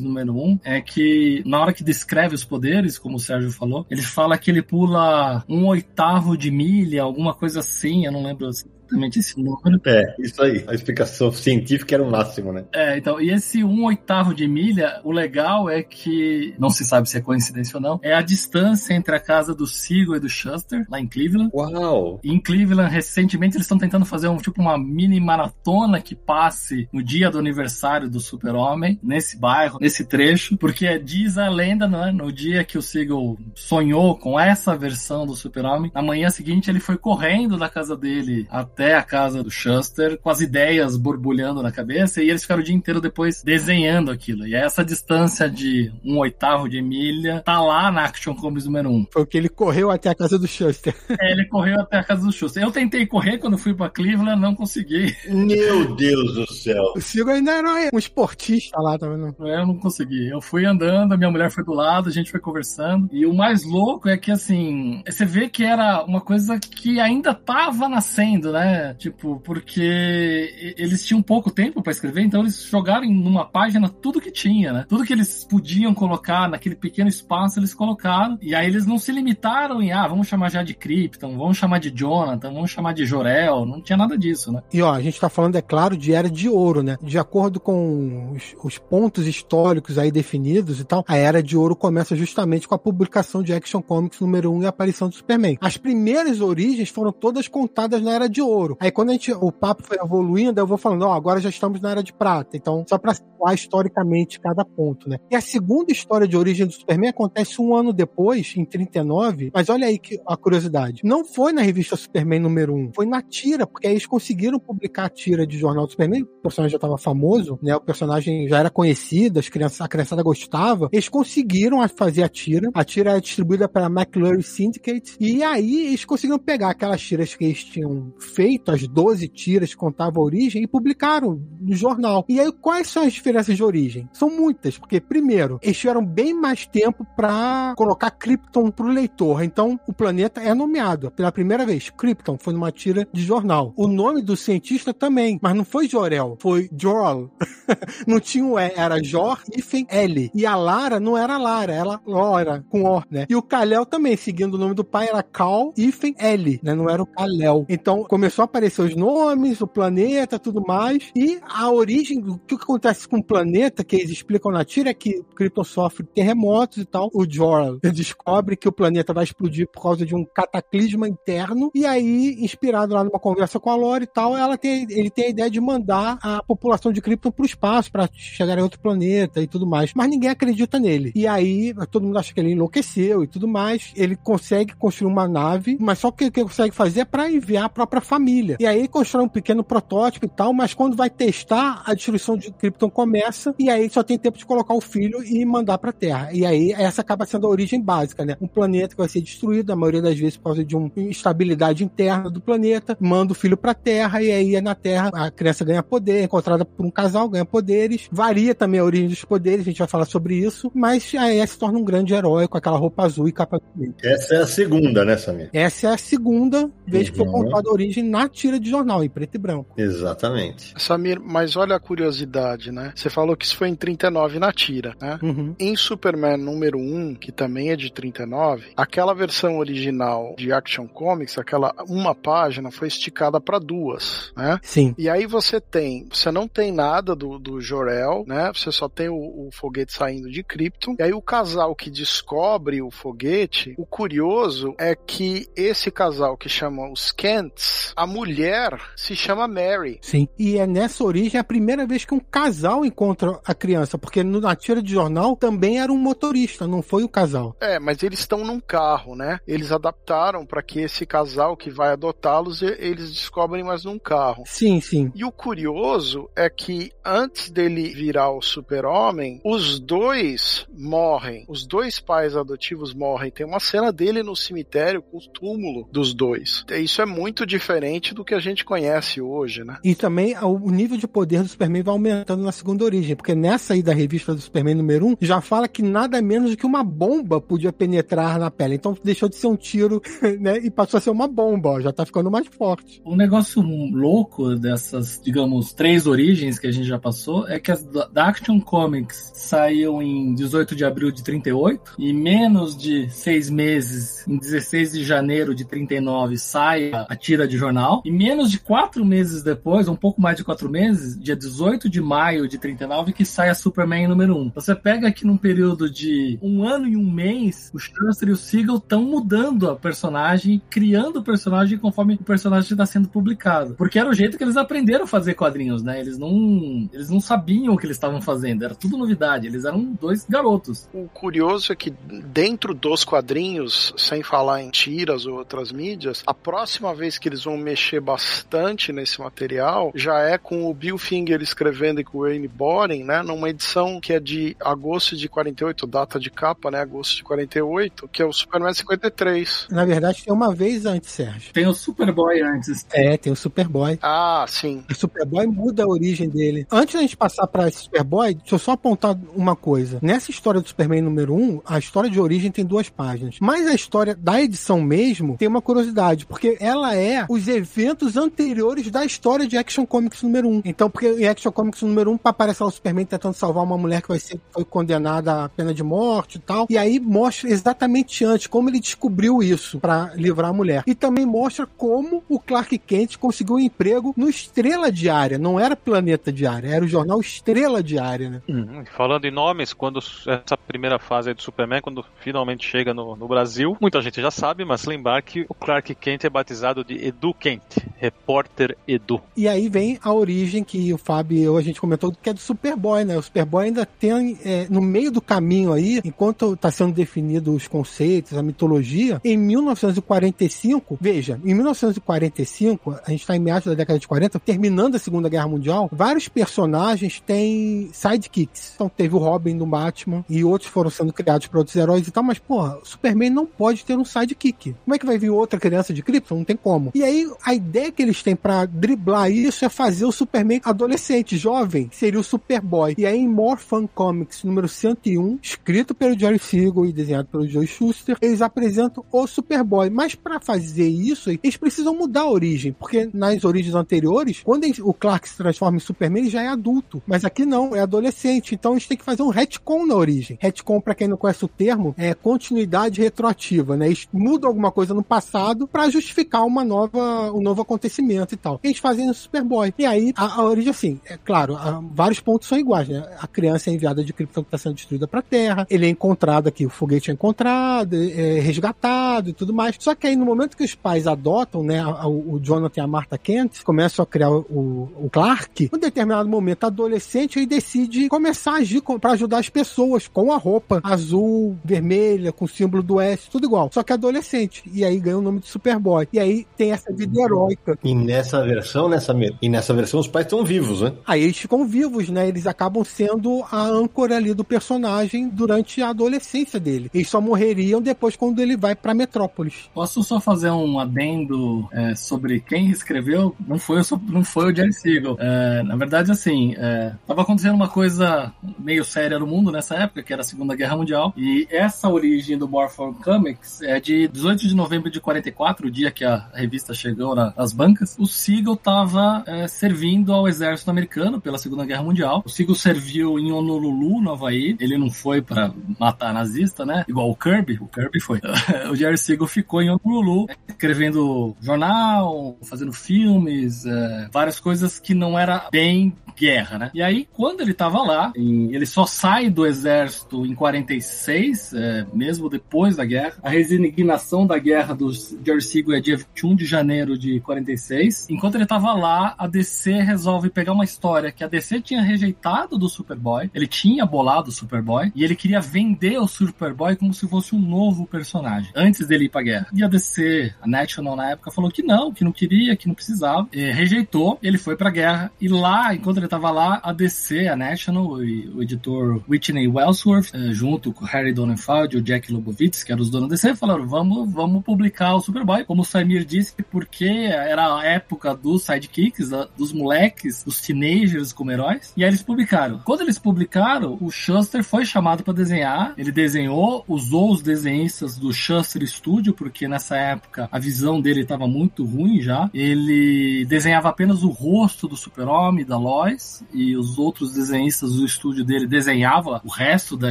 número 1 um, é que na hora que descreve os poderes, como o Sérgio falou, ele fala que ele pula um oitavo de milha, alguma coisa assim, eu não lembro exatamente esse número. É, isso aí. A explicação científica era o máximo, né? É, então, e esse um oitavo de milha, o legal é que, não se sabe se é coincidência ou não, é a distância entre a casa do Siegel e do Shuster, lá em Cleveland. Uau! E em Cleveland, recentemente, eles estão tentando fazer um tipo uma mini maratona que passe no dia do aniversário do Super-Homem, nesse bairro, nesse trecho, porque diz a lenda, né, no dia que o Siegel sonhou com essa versão do Super-Homem, na manhã seguinte ele foi correndo da casa dele até até a casa do Shuster com as ideias borbulhando na cabeça e eles ficaram o dia inteiro depois desenhando aquilo. E essa distância de um oitavo de milha tá lá na Action Comics número 1. Um. Foi o que ele correu até a casa do Shuster. É, ele correu até a casa do Shuster. Eu tentei correr quando fui para Cleveland, não consegui. Meu Deus do céu. O Sigo ainda era um esportista lá, tá vendo? É, eu não consegui. Eu fui andando, minha mulher foi do lado, a gente foi conversando. E o mais louco é que, assim, você vê que era uma coisa que ainda tava nascendo, né? Né? Tipo, porque eles tinham pouco tempo para escrever, então eles jogaram numa página tudo que tinha, né? Tudo que eles podiam colocar naquele pequeno espaço, eles colocaram. E aí eles não se limitaram em, ah, vamos chamar já de Krypton, vamos chamar de Jonathan, vamos chamar de Jorel. Não tinha nada disso, né? E ó, a gente tá falando, é claro, de Era de Ouro, né? De acordo com os, os pontos históricos aí definidos e tal, a Era de Ouro começa justamente com a publicação de Action Comics número 1 e a aparição do Superman. As primeiras origens foram todas contadas na Era de Ouro ouro. Aí quando a gente, o papo foi evoluindo, eu vou falando, ó, agora já estamos na era de prata. Então, só para situar historicamente cada ponto, né? E a segunda história de origem do Superman acontece um ano depois, em 39, mas olha aí que a curiosidade. Não foi na revista Superman número 1, foi na tira, porque aí eles conseguiram publicar a tira de jornal do Superman, o personagem já estava famoso, né? O personagem já era conhecido, as crianças, a criançada gostava. Eles conseguiram fazer a tira. A tira é distribuída pela McClure Syndicate. E aí eles conseguiram pegar aquelas tiras que eles tinham feito feito as 12 tiras que contavam a origem e publicaram no jornal. E aí, quais são as diferenças de origem? São muitas, porque, primeiro, eles tiveram bem mais tempo para colocar Krypton pro leitor. Então, o planeta é nomeado pela primeira vez. Krypton foi numa tira de jornal. O nome do cientista também, mas não foi Jorel, foi Jorl. não tinha o E, era Jor Ifen L. E a Lara não era Lara, ela Lora, com O, né? E o Kalel também, seguindo o nome do pai, era Cal Ifen L, né? Não era o Kalel. Então, começou a aparecer os nomes, o planeta, tudo mais. E a origem, o que acontece com o planeta, que eles explicam na tira, é que Krypton sofre terremotos e tal. O Jor descobre que o planeta vai explodir por causa de um cataclisma interno. E aí, inspirado lá numa conversa com a Lore e tal, ela tem, ele tem a ideia de mandar a população de Krypton pro espaço para chegar em outro planeta e tudo mais. Mas ninguém acredita nele. E aí, todo mundo acha que ele enlouqueceu e tudo mais. Ele consegue construir uma nave, mas só o que ele consegue fazer é para enviar a própria família família. E aí constrói um pequeno protótipo e tal, mas quando vai testar, a destruição de Krypton começa e aí só tem tempo de colocar o filho e mandar pra Terra. E aí essa acaba sendo a origem básica, né? Um planeta que vai ser destruído, a maioria das vezes por causa de uma instabilidade interna do planeta, manda o filho pra Terra e aí na Terra a criança ganha poder, é encontrada por um casal, ganha poderes. Varia também a origem dos poderes, a gente vai falar sobre isso, mas aí se torna um grande herói com aquela roupa azul e capa Essa é a segunda, né, Samir? Essa é a segunda vez uhum. que foi uhum. contada a origem na tira de jornal, em preto e branco. Exatamente. Samir, mas olha a curiosidade, né? Você falou que isso foi em 39 na tira, né? Uhum. Em Superman número 1, que também é de 39, aquela versão original de Action Comics, aquela uma página, foi esticada para duas, né? Sim. E aí você tem, você não tem nada do, do Jor-El, né? Você só tem o, o foguete saindo de Krypton. E aí o casal que descobre o foguete, o curioso é que esse casal que chama os Kents, a mulher se chama Mary. Sim. E é nessa origem a primeira vez que um casal encontra a criança, porque na tira de jornal também era um motorista, não foi o casal. É, mas eles estão num carro, né? Eles adaptaram para que esse casal que vai adotá-los, eles descobrem mais num carro. Sim, sim. E o curioso é que antes dele virar o super-homem, os dois morrem. Os dois pais adotivos morrem. Tem uma cena dele no cemitério com o túmulo dos dois. Isso é muito diferente diferente do que a gente conhece hoje, né? E também o nível de poder do Superman vai aumentando na segunda origem, porque nessa aí da revista do Superman número 1, já fala que nada menos do que uma bomba podia penetrar na pele. Então deixou de ser um tiro, né, e passou a ser uma bomba, ó, já tá ficando mais forte. Um negócio louco dessas, digamos, três origens que a gente já passou é que as da Action Comics saíam em 18 de abril de 38 e menos de seis meses, em 16 de janeiro de 39, sai a tira de jornal e menos de quatro meses depois, um pouco mais de quatro meses, dia 18 de maio de 39, que sai a Superman número 1. Você pega aqui num período de um ano e um mês, o Shuster e o Siegel estão mudando a personagem, criando o personagem conforme o personagem está sendo publicado. Porque era o jeito que eles aprenderam a fazer quadrinhos, né? Eles não, eles não sabiam o que eles estavam fazendo, era tudo novidade. Eles eram dois garotos. O curioso é que dentro dos quadrinhos, sem falar em tiras ou outras mídias, a próxima vez que eles vão mexer bastante nesse material já é com o Bill Finger escrevendo e com o Wayne Boren, né? Numa edição que é de agosto de 48, data de capa, né? Agosto de 48, que é o Superman 53. Na verdade, tem uma vez antes, Sérgio. Tem o Superboy antes. É, tem o Superboy. Ah, sim. O Superboy muda a origem dele. Antes da gente passar pra esse Superboy, deixa eu só apontar uma coisa. Nessa história do Superman número 1, a história de origem tem duas páginas. Mas a história da edição mesmo tem uma curiosidade, porque ela é os eventos anteriores da história de Action Comics número 1. Então, porque em Action Comics número 1 aparece lá o Superman tentando salvar uma mulher que vai ser foi condenada à pena de morte e tal. E aí mostra exatamente antes como ele descobriu isso para livrar a mulher. E também mostra como o Clark Kent conseguiu um emprego no Estrela Diária. Não era Planeta Diária, era o jornal Estrela Diária, né? Hum, falando em nomes, quando essa primeira fase do Superman, quando finalmente chega no, no, Brasil, muita gente já sabe, mas lembrar que o Clark Kent é batizado de Edu Kent, repórter Edu. E aí vem a origem que o Fábio e eu a gente comentou, que é do Superboy, né? O Superboy ainda tem, é, no meio do caminho aí, enquanto está sendo definido os conceitos, a mitologia, em 1945, veja, em 1945, a gente está em meados da década de 40, terminando a Segunda Guerra Mundial, vários personagens têm sidekicks. Então teve o Robin do Batman e outros foram sendo criados para outros heróis e tal, mas porra, Superman não pode ter um sidekick. Como é que vai vir outra criança de Krypton? Não tem como. E aí a ideia que eles têm para driblar isso é fazer o Superman adolescente, jovem, seria o Superboy. E aí em More Fun Comics número 101, escrito pelo Jerry Siegel e desenhado pelo Joe Schuster, eles apresentam o Superboy. Mas para fazer isso, eles precisam mudar a origem, porque nas origens anteriores, quando o Clark se transforma em Superman, ele já é adulto. Mas aqui não, é adolescente. Então gente tem que fazer um retcon na origem. Retcon, para quem não conhece o termo, é continuidade retroativa, né? Eles mudam alguma coisa no passado para justificar uma nova, um novo acontecimento e tal. Eles fazem no Superboy. E aí, a, a origem, assim, é claro, a, vários pontos são iguais, né? A criança é enviada de Krypton que está sendo destruída para a Terra, ele é encontrado aqui, o foguete é encontrado, é resgatado e tudo mais. Só que aí, no momento que os pais adotam, né, o, o Jonathan e a Martha Kent, começam a criar o, o Clark, em determinado momento, adolescente, aí decide começar a agir para ajudar as pessoas com a roupa azul, vermelha, com o símbolo do S, tudo igual. Só que adolescente. E aí ganha o nome de Superboy. E aí tem essa vida heróica. E nessa versão, nessa, e nessa versão, os pais estão vivos, né? Aí eles ficam vivos, né? Eles acabam sendo a âncora ali do personagem durante a adolescência dele. Eles só morreriam depois quando ele vai pra Metrópolis. Posso só fazer um adendo é, sobre quem escreveu? Não foi, não foi o Jerry Siegel. É, na verdade, assim, é, tava acontecendo uma coisa meio séria no mundo nessa época, que era a Segunda Guerra Mundial, e essa origem do Morphin Comics é de 18 de novembro de 44, o dia que a revista chegou nas bancas. O Siegel tava é, servindo ao exército americano pela Segunda Guerra Mundial. O Siegel serviu em Honolulu, no Havaí. Ele não foi para matar nazista, né? Igual o Kirby. O Kirby foi. o Jerry Siegel ficou em Honolulu, escrevendo jornal, fazendo filmes, é, várias coisas que não era bem guerra, né? E aí, quando ele tava lá, em, ele só sai do exército em 46, é, mesmo depois da guerra. A resignação da guerra do Jerry Siegel é dia 21 de janeiro de 46. Enquanto ele tava lá, a DC resolve pegar uma história que a DC tinha rejeitado do Superboy. Ele tinha bolado o Superboy e ele queria vender o Superboy como se fosse um novo personagem, antes dele ir pra guerra. E a DC A National na época falou que não, que não queria, que não precisava, rejeitou. Ele foi pra guerra e lá, enquanto ele tava lá, a DC, a National, e o editor Whitney Wellsworth, eh, junto com Harry Donenfeld e o Jack Lobovitz, que eram os donos da DC, falaram: vamos, vamos publicar o Superboy. Como o Samir disse, porque era a época dos sidekicks, dos moleques, dos teenagers como heróis. E aí eles publicaram. Quando eles publicaram, o Shuster foi chamado para desenhar. Ele desenhou, usou os desenhistas do Shuster Studio, porque nessa época a visão dele estava muito ruim já. Ele desenhava apenas o rosto do Super-Homem, da Lois, e os outros desenhistas do estúdio dele desenhavam o resto da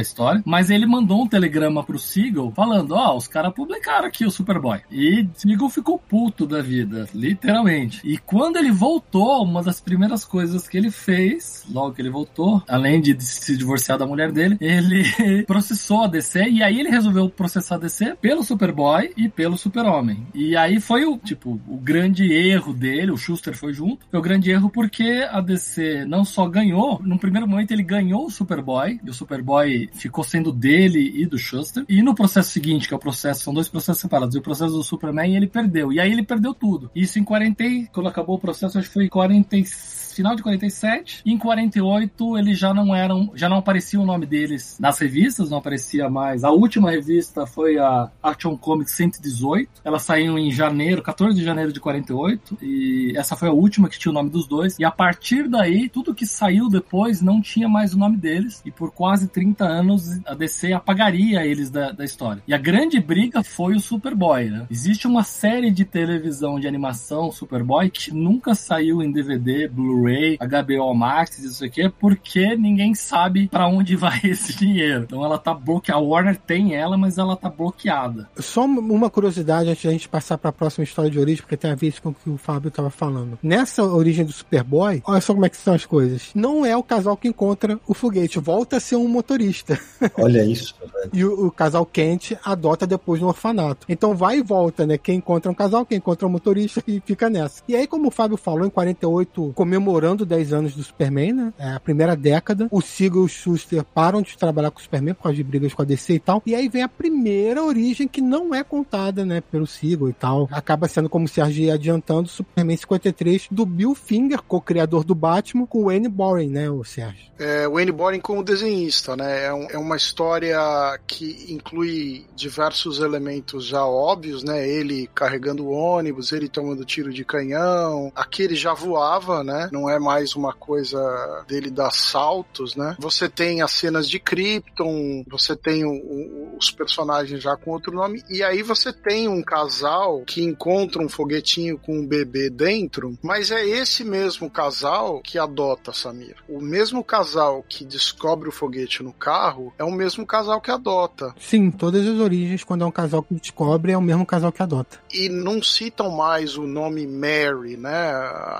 história. Mas ele mandou um telegrama pro Siegel falando: Ó, oh, os caras publicaram aqui o Superboy. E Siegel ficou puto da vida, literalmente. E quando ele voltou, uma das primeiras coisas que ele fez, logo que ele voltou, além de se divorciar da mulher dele, ele processou a DC e aí ele resolveu processar a DC pelo Superboy e pelo Super-Homem. E aí foi o, tipo, o grande erro dele, o Schuster foi junto, foi o grande erro porque a DC não só ganhou, no primeiro momento ele ganhou o Superboy, e o Superboy ficou sendo dele e do Schuster, e no processo seguinte, que é o processo, são dois processos separados, e o processo do Superman ele perdeu, e aí ele perdeu tudo. Isso em 40, quando acabou o processo, acho que foi em 45 final de 47. E em 48 eles já não eram, já não aparecia o nome deles nas revistas, não aparecia mais. A última revista foi a Action Comics 118. Ela saiu em janeiro, 14 de janeiro de 48, e essa foi a última que tinha o nome dos dois. E a partir daí, tudo que saiu depois não tinha mais o nome deles, e por quase 30 anos a DC apagaria eles da, da história. E a grande briga foi o Superboy, né? Existe uma série de televisão de animação Superboy que nunca saiu em DVD, Blu-ray Blu-ray, HBO Max, isso aqui, porque ninguém sabe para onde vai esse dinheiro. Então ela tá bloqueada. A Warner tem ela, mas ela tá bloqueada. Só uma curiosidade antes da gente passar para a próxima história de origem, porque tem a ver com o que o Fábio tava falando. Nessa origem do Superboy, olha só como é que são as coisas. Não é o casal que encontra o foguete, volta a ser um motorista. Olha isso, velho. E o, o casal Kent adota depois no orfanato. Então vai e volta, né? Quem encontra um casal, quem encontra um motorista e fica nessa. E aí, como o Fábio falou, em 48 comemorou comemorando 10 anos do Superman, né? É a primeira década. O Siegel e o Schuster param de trabalhar com o Superman por causa de brigas com a DC e tal. E aí vem a primeira origem que não é contada, né, pelo Siegel e tal. Acaba sendo como se adiantando Superman 53 do Bill Finger, co-criador do Batman, com o Wayne Boring, né, o Sérgio? É, Wayne Boring como desenhista, né? É, um, é uma história que inclui diversos elementos já óbvios, né? Ele carregando o ônibus, ele tomando tiro de canhão. Aqui ele já voava, né? Não é mais uma coisa dele dar saltos, né? Você tem as cenas de Krypton, você tem o, o, os personagens já com outro nome, e aí você tem um casal que encontra um foguetinho com um bebê dentro, mas é esse mesmo casal que adota Samir. O mesmo casal que descobre o foguete no carro é o mesmo casal que adota. Sim, todas as origens, quando é um casal que descobre, é o mesmo casal que adota. E não citam mais o nome Mary, né?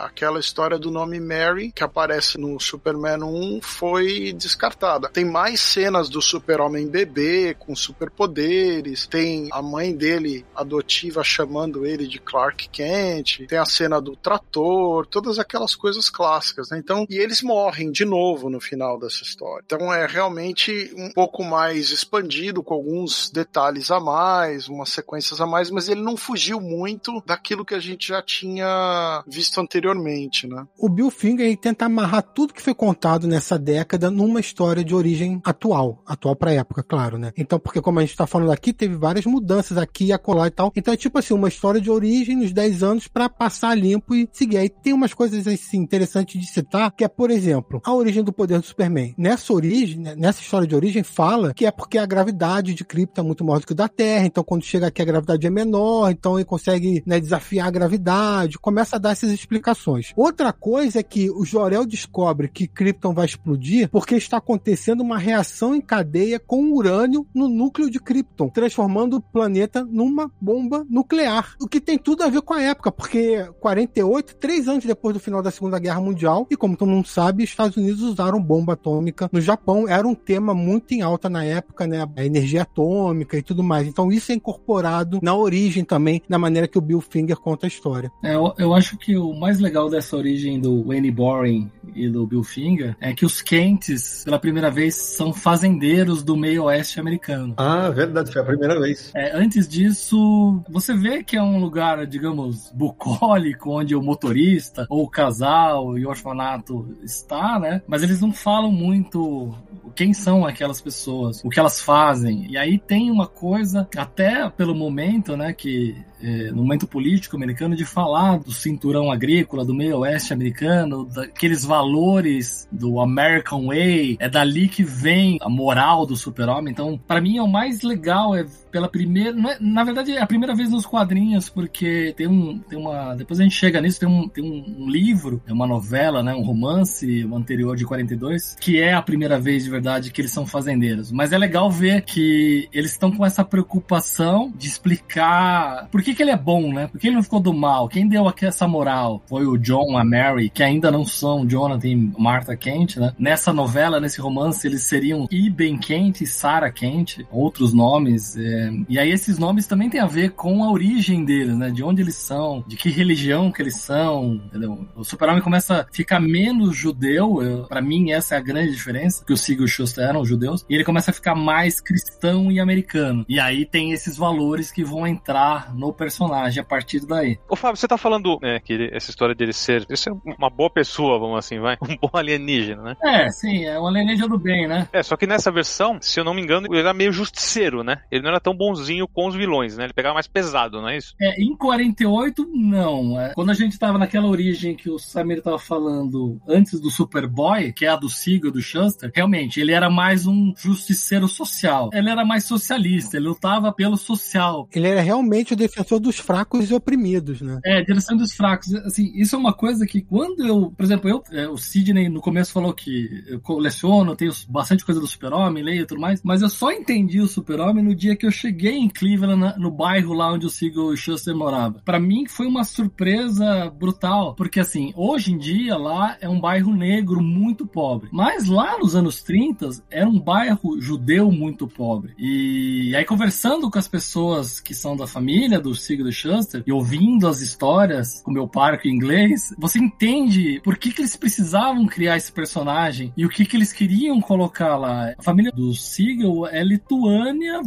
Aquela história do nome Mary, que aparece no Superman 1, foi descartada. Tem mais cenas do Super-Homem bebê, com superpoderes, tem a mãe dele adotiva chamando ele de Clark Kent, tem a cena do trator, todas aquelas coisas clássicas, né? Então, e eles morrem de novo no final dessa história. Então é realmente um pouco mais expandido, com alguns detalhes a mais, umas sequências a mais, mas ele não fugiu muito daquilo que a gente já tinha visto anteriormente, né? O Bill Finger tenta amarrar tudo que foi contado nessa década numa história de origem atual, atual pra época, claro, né? Então, porque como a gente tá falando aqui, teve várias mudanças aqui e acolá e tal. Então é tipo assim, uma história de origem nos 10 anos para passar limpo e seguir. Aí tem umas coisas assim interessantes de citar, que é, por exemplo, a origem do poder do Superman. Nessa origem, né, nessa história de origem, fala que é porque a gravidade de Krypton é muito maior do que da Terra, então quando chega aqui a gravidade é menor, então ele consegue né, desafiar a gravidade, começa a dar essas explicações. Outra coisa é que o Jorel descobre que Krypton vai explodir porque está acontecendo uma reação em cadeia com urânio no núcleo de Krypton, transformando o planeta numa bomba nuclear. O que tem tudo a ver com a época, porque 48, três anos depois do final da Segunda Guerra Mundial, e como todo mundo sabe, Estados Unidos usaram bomba atômica no Japão. Era um tema muito em alta na época, né? A energia atômica e tudo mais. Então isso é incorporado na origem também, na maneira que o Bill Finger conta a história. É, eu, eu acho que o mais legal dessa origem do Wayne Boring Warren e do Bill Finger é que os Kents, pela primeira vez, são fazendeiros do meio oeste americano. Ah, verdade, foi a primeira vez. É, antes disso, você você vê que é um lugar, digamos, bucólico, onde o motorista, ou o casal e o orfanato está, né? Mas eles não falam muito quem são aquelas pessoas, o que elas fazem. E aí tem uma coisa, até pelo momento, né, que é, no momento político americano de falar do cinturão agrícola, do meio oeste americano, daqueles valores do American Way, é dali que vem a moral do super-homem. Então, para mim, é o mais legal é pela primeira. É, na verdade, é a primeira vez nos quadrinhos, porque tem um. Tem uma, depois a gente chega nisso, tem um, tem um, um livro, é uma novela, né, um romance, o anterior de 42, que é a primeira vez de verdade que eles são fazendeiros. Mas é legal ver que eles estão com essa preocupação de explicar por que, que ele é bom, né? Por que ele não ficou do mal? Quem deu aqui essa moral? Foi o John, a Mary, que ainda não são Jonathan e Martha Kent, né? Nessa novela, nesse romance, eles seriam Iben Kent e Sarah Kent, outros nomes. É... E aí esses nomes também têm a ver com a origem deles, né? De onde eles são, de que religião que eles são, entendeu? O super-homem começa a ficar menos judeu, para mim essa é a grande diferença, que o Sig e o Schuster eram judeus, e ele começa a ficar mais cristão e americano. E aí tem esses valores que vão entrar no personagem a partir daí. Ô Fábio, você tá falando né, que ele, essa história dele ser, ele ser uma boa pessoa, vamos assim, vai, um bom alienígena, né? É, sim, é um alienígena do bem, né? É, só que nessa versão, se eu não me engano, ele era meio justiceiro, né? Ele não era tão bonzinho com os vilões, né? Ele pegava mais pesado, não é isso? É, em 48, não. É. Quando a gente tava naquela origem que o Samir tava falando antes do Superboy, que é a do Siegel, do Shuster, realmente, ele era mais um justiceiro social. Ele era mais socialista, ele lutava pelo social. Ele era realmente o defensor dos fracos e oprimidos, né? É, direção dos fracos. Assim, isso é uma coisa que quando eu, por exemplo, eu, é, o Sidney no começo falou que eu coleciono, tenho bastante coisa do Super-Homem, leio e tudo mais, mas eu só entendi o Super-Homem no dia que eu cheguei em Cleveland, no bairro lá onde o Siegel Schuster morava. Para mim foi uma surpresa brutal, porque assim, hoje em dia lá é um bairro negro muito pobre, mas lá nos anos 30 era um bairro judeu muito pobre. E aí conversando com as pessoas que são da família do Siegel Schuster e ouvindo as histórias com meu parque inglês, você entende por que que eles precisavam criar esse personagem e o que que eles queriam colocar lá. A família do Siegel é Lituânia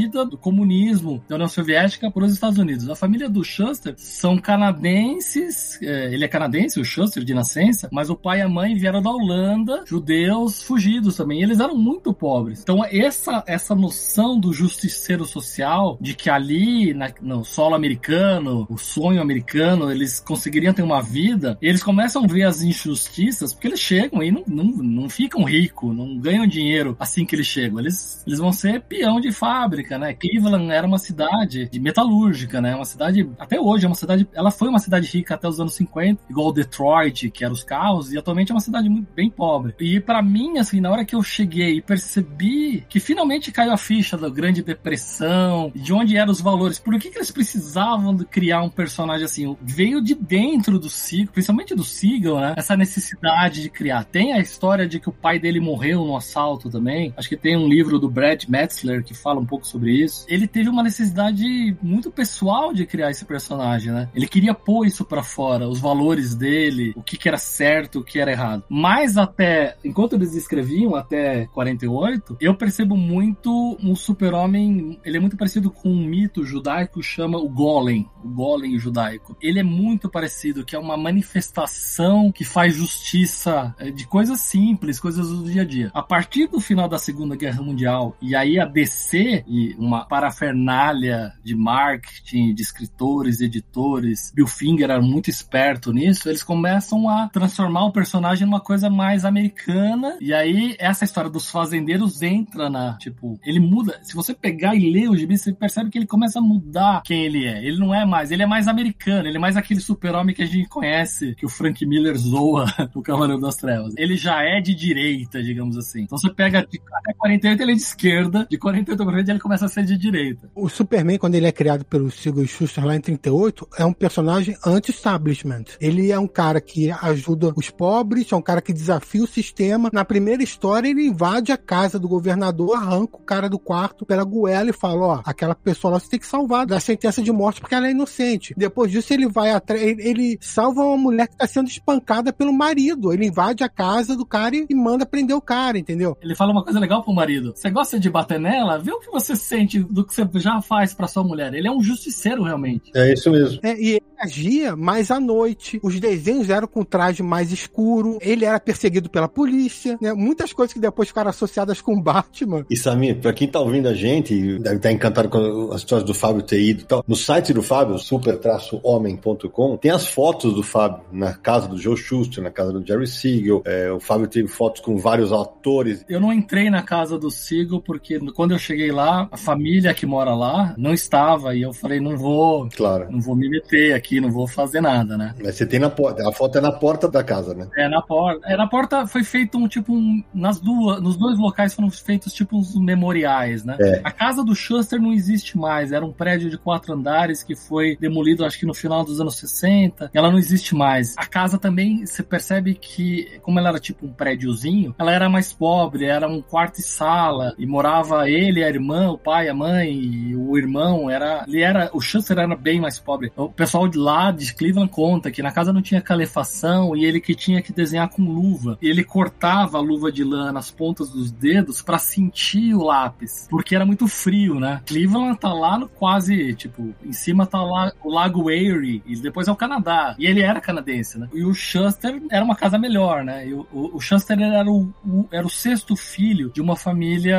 fugida do comunismo da União Soviética para os Estados Unidos. A família do Schuster são canadenses, é, ele é canadense, o Schuster de nascença, mas o pai e a mãe vieram da Holanda, judeus fugidos também. Eles eram muito pobres. Então essa essa noção do justiceiro social, de que ali na, no solo americano, o sonho americano, eles conseguiriam ter uma vida, eles começam a ver as injustiças, porque eles chegam e não, não, não ficam ricos, não ganham dinheiro assim que eles chegam. Eles, eles vão ser peão de fábrica, né? Cleveland era uma cidade de metalúrgica, né? Uma cidade, até hoje, é uma cidade, ela foi uma cidade rica até os anos 50, igual Detroit, que era os carros, e atualmente é uma cidade muito, bem pobre. E para mim, assim, na hora que eu cheguei e percebi que finalmente caiu a ficha da Grande Depressão, de onde eram os valores, por que, que eles precisavam criar um personagem assim? Veio de dentro do Siegel, principalmente do Siegel, né? Essa necessidade de criar. Tem a história de que o pai dele morreu no assalto também. Acho que tem um livro do Brad Metzler que fala um pouco sobre isso. Ele teve uma necessidade muito pessoal de criar esse personagem, né? Ele queria pôr isso para fora, os valores dele, o que, que era certo, o que era errado. Mas até, enquanto eles escreviam, até 48, eu percebo muito um super-homem, ele é muito parecido com um mito judaico chama o Golem, o Golem judaico. Ele é muito parecido, que é uma manifestação que faz justiça é, de coisas simples, coisas do dia a dia. A partir do final da Segunda Guerra Mundial, e aí a DC e uma parafernália de marketing, de escritores, editores, Bill Finger era muito esperto nisso, eles começam a transformar o personagem numa coisa mais americana, e aí essa história dos fazendeiros entra na, tipo, ele muda, se você pegar e ler o gibi, você percebe que ele começa a mudar quem ele é. Ele não é mais, ele é mais americano, ele é mais aquele super-homem que a gente conhece, que o Frank Miller zoa no Cavaleiro das Trevas. Ele já é de direita, digamos assim. Então você pega de, até 48 ele é de esquerda, de 48 pra frente ele começa a ser de direita. O Superman, quando ele é criado pelo Siegel Schuster lá em 38, é um personagem anti-establishment. Ele é um cara que ajuda os pobres, é um cara que desafia o sistema. Na primeira história, ele invade a casa do governador, arranca o cara do quarto pela goela e fala: Ó, aquela pessoa lá você tem que salvar da sentença de morte porque ela é inocente. Depois disso, ele vai atrás, ele, ele salva uma mulher que tá sendo espancada pelo marido. Ele invade a casa do cara e, e manda prender o cara, entendeu? Ele fala uma coisa legal pro marido. Você gosta de bater nela? Vê o que você sente do que você já faz pra sua mulher. Ele é um justiceiro, realmente. É isso mesmo. É, e ele agia mais à noite. Os desenhos eram com traje mais escuro. Ele era perseguido pela polícia, né? Muitas coisas que depois ficaram associadas com Batman. E Samir, pra quem tá ouvindo a gente, deve estar encantado com as histórias do Fábio ter ido e tal. No site do Fábio, super-homem.com, tem as fotos do Fábio na casa do Joe Schuster, na casa do Jerry Siegel. É, o Fábio teve fotos com vários atores. Eu não entrei na casa do Siegel porque quando eu cheguei lá, a família que mora lá não estava e eu falei, não vou, Claro. não vou me meter aqui, não vou fazer nada, né? Mas você tem na porta. A foto é na porta da casa, né? É, na porta. É, na porta foi feito um tipo um, nas duas, nos dois locais foram feitos tipo uns memoriais, né? É. A casa do Schuster não existe mais, era um prédio de quatro andares que foi demolido acho que no final dos anos 60. Ela não existe mais. A casa também, você percebe que como ela era tipo um prédiozinho, ela era mais pobre, era um quarto e sala e morava ele, a irmã, o pai, a mãe o irmão, era, ele era, o Schuster era bem mais pobre. O pessoal de lá de Cleveland conta que na casa não tinha calefação e ele que tinha que desenhar com luva. E ele cortava a luva de lã nas pontas dos dedos pra sentir o lápis, porque era muito frio, né? Cleveland tá lá no quase, tipo, em cima tá lá o Lago Erie e depois é o Canadá. E ele era canadense, né? E o Schuster era uma casa melhor, né? E o, o, o Schuster era o, o- era o sexto filho de uma família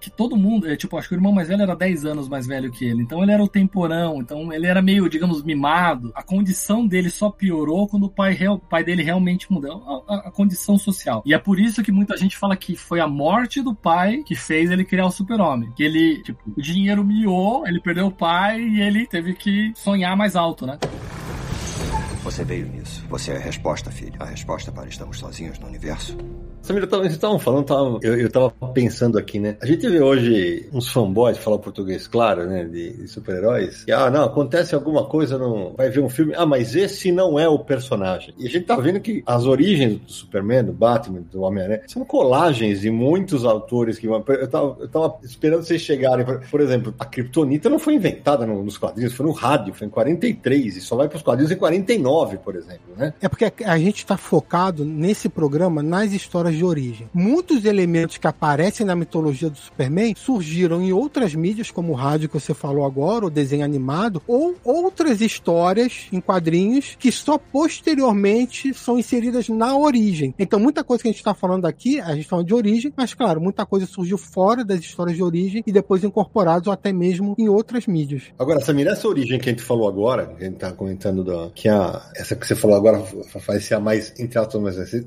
que todo mundo, é, tipo, acho que o irmão mais velho era 10 anos mais velho que ele. Então ele era o temporão, então ele era meio, digamos, mimado. A condição dele só piorou quando o pai, real- pai dele realmente mudou a, a- a condição social. E é por isso que muita gente fala que foi a morte do pai que fez ele criar o super-homem. Que ele, tipo, o dinheiro miou, ele perdeu o pai e ele teve que sonhar mais alto, né? Você veio nisso. Você é a resposta, filho. A resposta para estamos sozinhos no universo. Samir, vocês estavam falando, tava- eu, eu tava pensando aqui, né? A gente vê hoje uns fanboys, falar português claro, né? De, de super-heróis. Ah, não, acontece alguma coisa, não vai ver um filme. Ah, mas esse não é o personagem. E a gente tá vendo que as origens do Superman, do Batman, do Homem-Aranha, são colagens de muitos autores que vão. Eu tava, eu tava esperando vocês chegarem. Por, por exemplo, a Kryptonita não foi inventada no- nos quadrinhos, foi no rádio, foi em 43, e só vai pros quadrinhos em 49, por exemplo, né? É porque a gente está focado nesse programa nas histórias de origem. Muitos elementos que aparecem na mitologia do Superman surgiram em outras mídias, como o rádio que você falou agora, o desenho animado, ou outras histórias em quadrinhos que só posteriormente são inseridas na origem. Então, muita coisa que a gente está falando aqui, a gente tá falando de origem, mas claro, muita coisa surgiu fora das histórias de origem e depois incorporados ou até mesmo em outras mídias. Agora, Samir, essa origem que a gente falou agora, que a gente tá comentando, da, que a, essa que você falou agora vai ser a mais, entre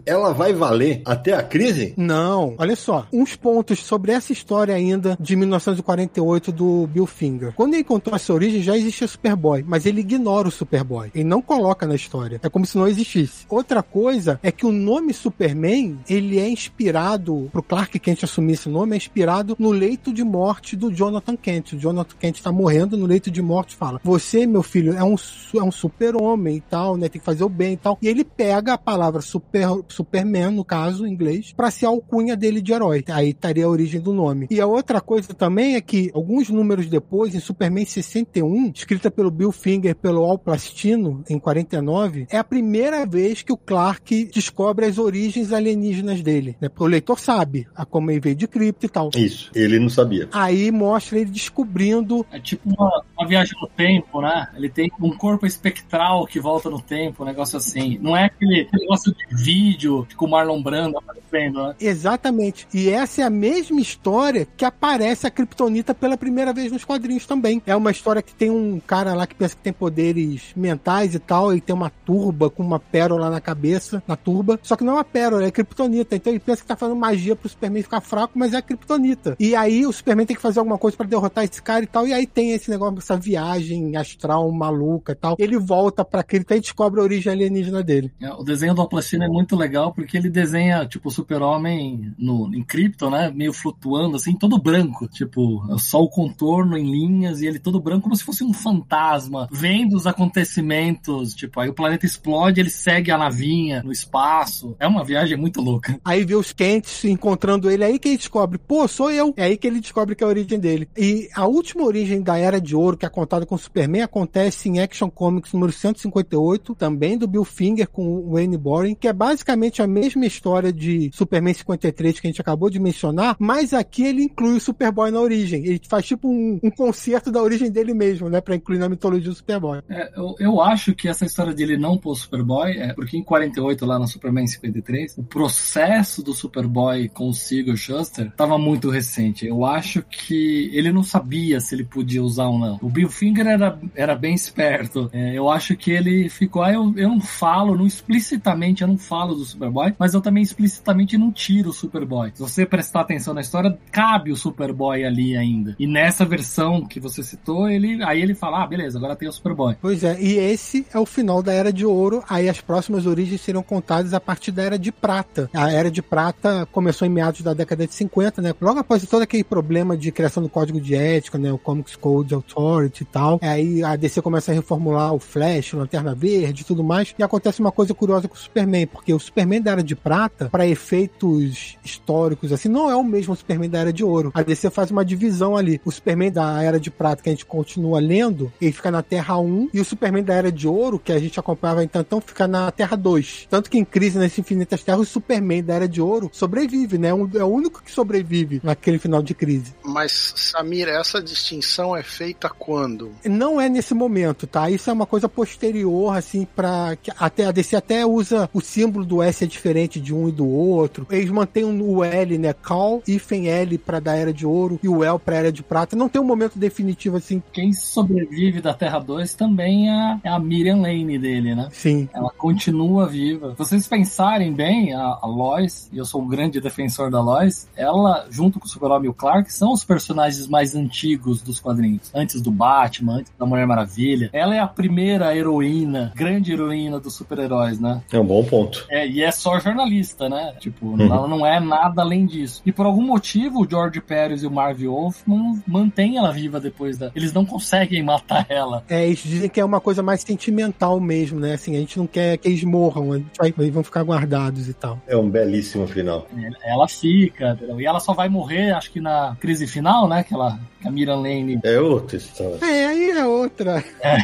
ela vai valer até a crise? Não, olha só, uns pontos sobre essa história ainda de 1948 do Bill Finger. Quando ele contou essa origem, já existia Superboy, mas ele ignora o Superboy. Ele não coloca na história. É como se não existisse. Outra coisa é que o nome Superman, ele é inspirado, pro Clark Kent assumir esse nome, é inspirado no leito de morte do Jonathan Kent. O Jonathan Kent tá morrendo no leito de morte fala: Você, meu filho, é um, é um super-homem e tal, né? Tem que fazer o bem e tal. E ele pega a palavra super, Superman, no caso, em inglês, pra ser a alcunha dele de herói. Aí estaria a origem do nome. E a outra coisa também é que, alguns números depois, em Superman 61, escrita pelo Bill Finger e pelo Al Plastino, em 49, é a primeira vez que o Clark descobre as origens alienígenas dele. Né? Porque o leitor sabe a como ele veio de cripto e tal. Isso, ele não sabia. Aí mostra ele descobrindo É tipo uma, uma viagem no tempo, né? Ele tem um corpo espectral que volta no tempo, um negócio assim. Não é aquele aquele negócio de vídeo com o Marlon Brando aparecendo, né? Exatamente. E essa é a mesma história que aparece a Kryptonita pela primeira vez nos quadrinhos também. É uma história que tem um cara lá que pensa que tem poderes mentais e tal, e tem uma turba com uma pérola na cabeça, na turba. Só que não é uma pérola, é Kryptonita. Então ele pensa que tá fazendo magia pro Superman ficar fraco, mas é a Kryptonita. E aí o Superman tem que fazer alguma coisa pra derrotar esse cara e tal. E aí tem esse negócio, essa viagem astral maluca e tal. Ele volta pra Krypton e descobre a origem alienígena dele. É, O desenho do Aplastino é muito legal porque ele desenha, tipo, o super-homem em Krypton, né? Meio flutuando, assim, todo branco. Tipo, só o contorno em linhas e ele todo branco, como se fosse um fantasma, vendo os acontecimentos. Tipo, aí o planeta explode, ele segue a navinha no espaço. É uma viagem muito louca. Aí vê os Kents encontrando ele, aí que ele descobre, pô, sou eu. É aí que ele descobre que é a origem dele. E a última origem da Era de Ouro, que é contada com o Superman, acontece em Action Comics número 158, também do Bill Finger com o Wayne Boring, que é basicamente a mesma história de Superman 53 que a gente acabou de mencionar, mas aqui ele inclui o Superboy na origem. Ele faz tipo um, um concerto da origem dele mesmo, né, pra incluir na mitologia do Superboy. É, eu, eu acho que essa história dele não pôr Superboy é porque em 48, lá no Superman 53, o processo do Superboy com o Shuster tava muito recente. Eu acho que ele não sabia se ele podia usar ou não. O Bill Finger era, era bem esperto. É, eu acho que ele ficou, ah, eu, eu não falo, não explicitamente eu não falo do Superboy, mas eu também explicitamente não tiro o Superboy. Se você prestar atenção na história, cabe o Superboy ali ainda. E nessa versão que você citou, ele aí ele fala, ah, beleza, agora tem o Superboy. Pois é, e esse é o final da Era de Ouro. Aí as próximas origens serão contadas a partir da Era de Prata. A Era de Prata começou em meados da década de 50, né? Logo após todo aquele problema de criação do código de ética, né? O Comics Code Authority e tal. Aí a DC começa a reformular o Flash, o Lanterna Verde e tudo mais. E acontece uma coisa curiosa com o Superman, porque o Superman da Era de Prata, para efeitos históricos, assim, não é o mesmo Superman da Era de Ouro. A DC faz uma divisão ali. O Superman da Era de Prata, que a gente continua lendo, ele fica na Terra 1, e o Superman da Era de Ouro, que a gente acompanhava então, então fica na Terra 2. Tanto que em Crise nas Infinitas Terras, o Superman da Era de Ouro sobrevive, né? É o único que sobrevive naquele final de crise. Mas, Samir, essa distinção é feita quando? Não é nesse momento, tá? Isso é uma coisa posterior, assim, para até a DC até usa o símbolo do S é diferente de um e do outro. Eles mantêm o L, né? Cal, hífen L para da Era de Ouro e o L para Era de Prata. Não tem um momento definitivo assim. Quem sobrevive da Terra 2 também é, é a Miriam Lane dele, né? Sim. Ela continua viva. Se vocês pensarem bem, a, a Lois, e eu sou um grande defensor da Lois, ela, junto com o Super-Homem e o Clark, são os personagens mais antigos dos quadrinhos. Antes do Batman, antes da Mulher Maravilha. Ela é a primeira heroína, grande heroína dos super-heróis, né? É um bom ponto. É, e é só jornalista, né? Tipo, uhum. ela não é nada além disso. E por algum motivo, o George Pérez e o Marv Wolfman mantêm ela viva depois da. Eles não conseguem matar ela. É, eles dizem que é uma coisa mais sentimental mesmo, né? Assim, a gente não quer que eles morram, a gente vai, eles vão ficar guardados e tal. É um belíssimo final. Ela fica, entendeu? e ela só vai morrer, acho que na crise final, né? Que ela a Miriam Lane. É outra história. É, aí é outra. É,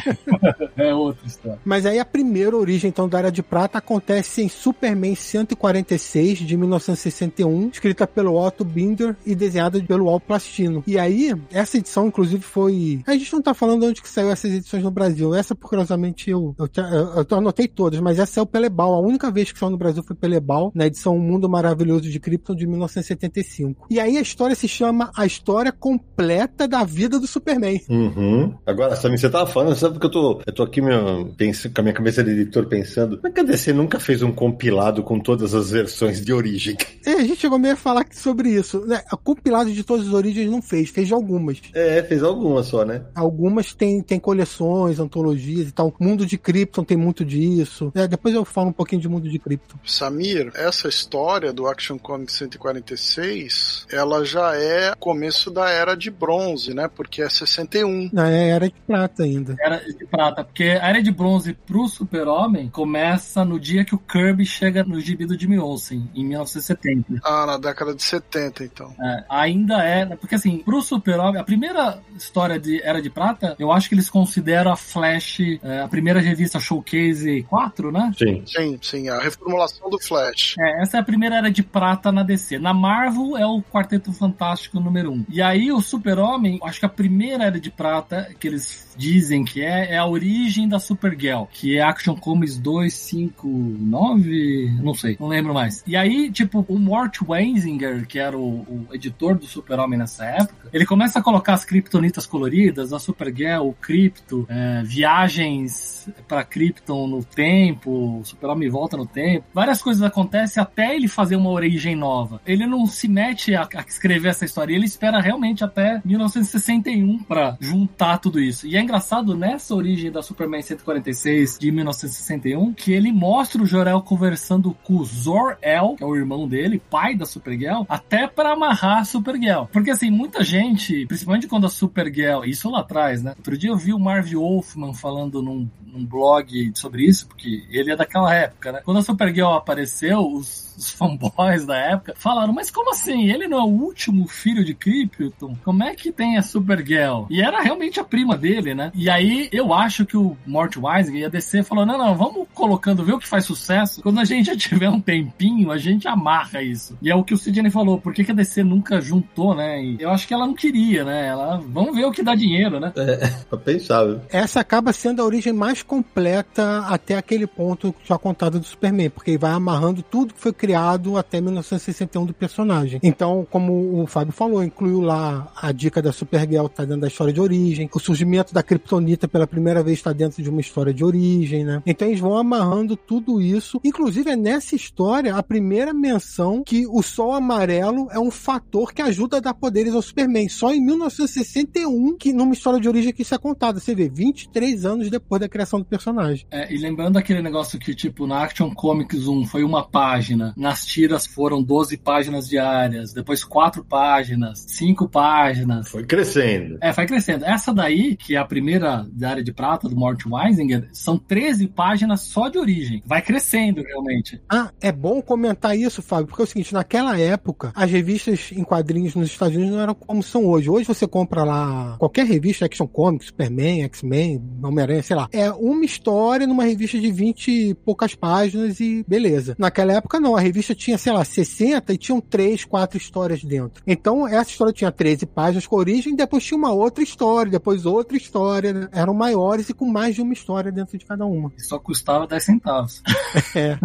é outra história. Mas aí a primeira origem, então, da Era de Prata acontece em Superman 146, de 1961, escrita pelo Otto Binder e desenhada pelo Al Plastino. E aí, essa edição, inclusive, foi... A gente não tá falando onde que saiu essas edições no Brasil. Essa, curiosamente, eu, eu, eu, eu anotei todas, mas essa é o Pelebal. A única vez que saiu no Brasil foi Pelebal, na edição Mundo Maravilhoso de Krypton, de 1975. E aí a história se chama A História Completa da vida do Superman. Uhum. Agora, Samir, você tava falando, sabe porque eu tô, eu tô aqui meu, pensando, com a minha cabeça de editor pensando, é que a DC nunca fez um compilado com todas as versões de origem? É, a gente chegou meio a falar sobre isso. Né? A compilado de todas as origens não fez, fez de algumas. É, fez algumas só, né? Algumas tem, tem coleções, antologias e tal. Mundo de Krypton tem muito disso. É, depois eu falo um pouquinho de Mundo de Krypton. Samir, essa história do Action Comics 146, ela já é começo da era de bronze bronze, né? Porque é 61. Não, é era de prata ainda. Era de prata, porque a era de bronze pro Super-Homem começa no dia que o Kirby chega no gibi do Jimmy Olsen, em 1970. Ah, na década de 70, então. É, ainda é, porque assim, pro Super-Homem, a primeira história de Era de Prata, eu acho que eles consideram a Flash, é, a primeira revista Showcase 4, né? Sim. Sim, sim, a reformulação do Flash. É, essa é a primeira Era de Prata na DC. Na Marvel é o Quarteto Fantástico número 1. E aí o Super-Homem Super-Homem, acho que a primeira Era de Prata que eles dizem que é, é a origem da Supergirl, que é Action Comics 259, não sei, não lembro mais. E aí, tipo, o Mort Weisinger, que era o, o editor do Super-Homem nessa época, ele começa a colocar as kryptonitas coloridas, a Supergirl, o Krypto, é, viagens para Krypton no tempo, o Super-Homem volta no tempo, várias coisas acontecem até ele fazer uma origem nova. Ele não se mete a, a escrever essa história, ele espera realmente até 1961 para juntar tudo isso. E é engraçado nessa origem da Superman 146 de 1961 que ele mostra o Jorel conversando com o Zor-El, que é o irmão dele, pai da Supergirl, até para amarrar a Supergirl. Porque assim, muita gente, principalmente quando a Supergirl, isso lá atrás, né? Outro dia eu vi o Marv Wolfman falando num, num blog sobre isso, porque ele é daquela época, né? Quando a Supergirl apareceu, os os fanboys da época falaram, mas como assim? Ele não é o último filho de Krypton? Como é que tem a Supergirl? E era realmente a prima dele, né? E aí eu acho que o Mort Weisinger ia descer e falou, não, não, vamos colocando, ver o que faz sucesso. Quando a gente já tiver um tempinho, a gente amarra isso. E é o que o Sidney falou, por que, que a DC nunca juntou, né? E eu acho que ela não queria, né? Ela, vamos ver o que dá dinheiro, né? É, é pensável. Essa acaba sendo a origem mais completa até aquele ponto já contado do Superman, porque vai amarrando tudo que foi criado até 1961 do personagem. Então, como o Fábio falou, incluiu lá a dica da Supergirl tá dentro da história de origem, o surgimento da Kryptonita pela primeira vez está dentro de uma história de origem, né? Então eles vão amarrando tudo isso. Inclusive é nessa história a primeira menção que o Sol Amarelo é um fator que ajuda a dar poderes ao Superman. Só em 1961 que numa história de origem que isso é contado. Você vê, 23 anos depois da criação do personagem. É, e lembrando aquele negócio que, tipo, na Action Comics 1 foi uma página, nas tiras foram 12 páginas diárias, depois 4 páginas, 5 páginas. Foi crescendo. É, foi crescendo. Essa daí, que é a primeira da área de prata do Mort Weisinger, são 13 páginas só de origem. Vai crescendo, realmente. Ah, é bom comentar isso, Fábio, porque é o seguinte, naquela época, as revistas em quadrinhos nos Estados Unidos não eram como são hoje. Hoje você compra lá qualquer revista, Action Comics, Superman, X-Men, Homem-Aranha, sei lá. É uma história numa revista de 20 e poucas páginas e beleza. Naquela época não, a revista tinha, sei lá, 60 e tinham 3, 4 histórias dentro. Então essa história tinha 13 páginas com origem, depois tinha uma outra história, depois outra história. Né? Eram maiores e com mais de uma história dentro de cada uma. E só custava 10 centavos. É.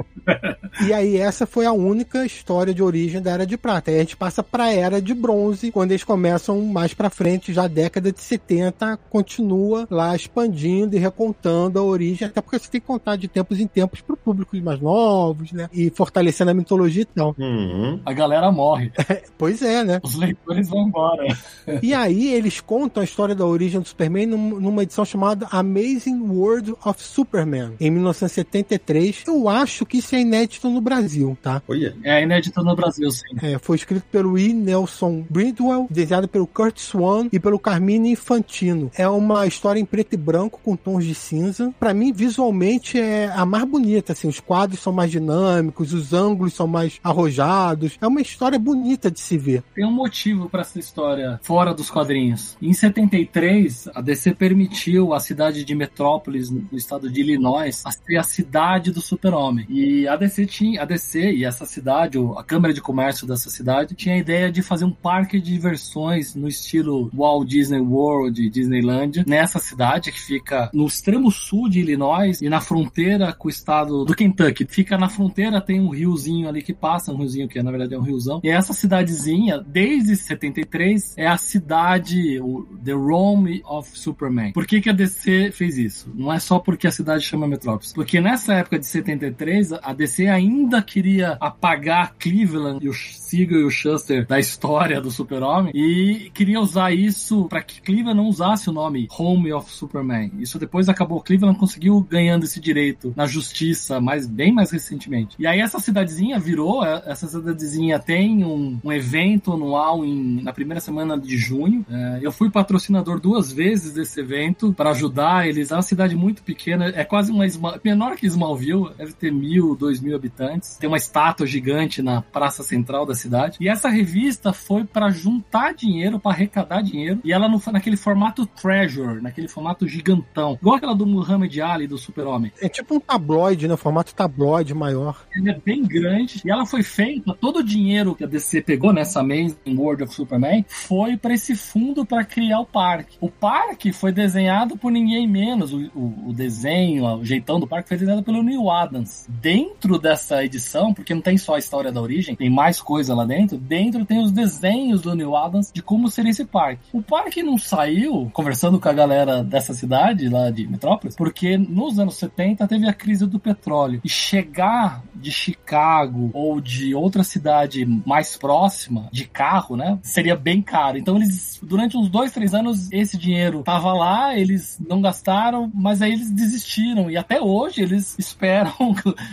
e aí essa foi a única história de origem da Era de Prata. Aí a gente passa para a Era de Bronze, quando eles começam mais para frente, já década de 70, continua lá expandindo e recontando a origem, até porque você tem que contar de tempos em tempos para públicos mais novos, né? E fortalecendo a mitologia e tal. Uhum. A galera morre. pois é, né? Os leitores vão embora. e aí eles contam a história da origem do Superman numa edição chamada Amazing World of Superman, em 1973. Eu acho que isso é inédito no Brasil, tá? Olha. É inédito no Brasil, sim. É, foi escrito pelo E. Nelson Bridwell, desenhado pelo Kurt Swan e pelo Carmine Infantino. É uma história em preto e branco com tons de cinza. Para mim, visualmente é a mais bonita, assim, os quadros são mais dinâmicos, os ângulos são mais arrojados. É uma história bonita de se ver. Tem um motivo para essa história fora dos quadrinhos. Em 73, a DC permitiu a cidade de Metrópolis, no estado de Illinois, a ser a cidade do Super-Homem. E a DC tinha, a DC e essa cidade, a Câmara de Comércio dessa cidade, tinha a ideia de fazer um parque de diversões no estilo Walt Disney World Disneyland nessa cidade que fica no extremo sul de Illinois e na fronteira com o estado do Kentucky. Fica na fronteira, tem um riozinho ali que passa, um riozinho que na verdade é um riozão. E essa cidadezinha, desde 73, é a cidade, o The Rome of Superman. Por que, que a DC fez isso? Não é só porque a cidade chama Metrópolis. Porque nessa época de 73, a DC ainda queria apagar Cleveland e o Siegel e o Shuster da história do Super-Homem e queria usar isso para que Cleveland não usasse o nome Home of Superman. Isso depois acabou. Cleveland conseguiu ganhando esse direito na justiça, mas bem mais recentemente. E aí essa cidadezinha virou, é, essa cidadezinha tem um, um evento anual em, na primeira semana de junho. É, eu fui patrocinador duas vezes desse evento para ajudar eles. É uma cidade muito pequena, é quase uma menor que Smallville, deve ter mil, dois mil habitantes. Tem uma estátua gigante na praça central da cidade. E essa revista foi para juntar dinheiro, para arrecadar dinheiro. E ela no, naquele formato Treasure, naquele formato gigantão. Igual aquela do Muhammad Ali, do Super-Homem. É tipo um tabloide, né? Formato tabloide maior. Ela é bem grande. E ela foi feita, todo o dinheiro que a DC pegou nessa Amazing World of Superman foi para esse fundo para criar o parque. O parque foi desenhado por ninguém menos. O, o, o desenho, o jeitão do parque foi desenhado pelo Neil Adams. Dentro dessa edição, porque não tem só a história da origem, tem mais coisa lá dentro. Dentro tem os desenhos do Neil Adams de como seria esse parque. O parque não saiu, conversando com a galera dessa cidade, lá de Metrópolis, porque nos anos 70 teve a crise do petróleo. E chegar de Chicago ou de outra cidade mais próxima, de carro, né? Seria bem caro. Então eles, durante uns dois, três anos, esse dinheiro tava lá, eles não gastaram, mas aí eles desistiram. E até hoje eles esperam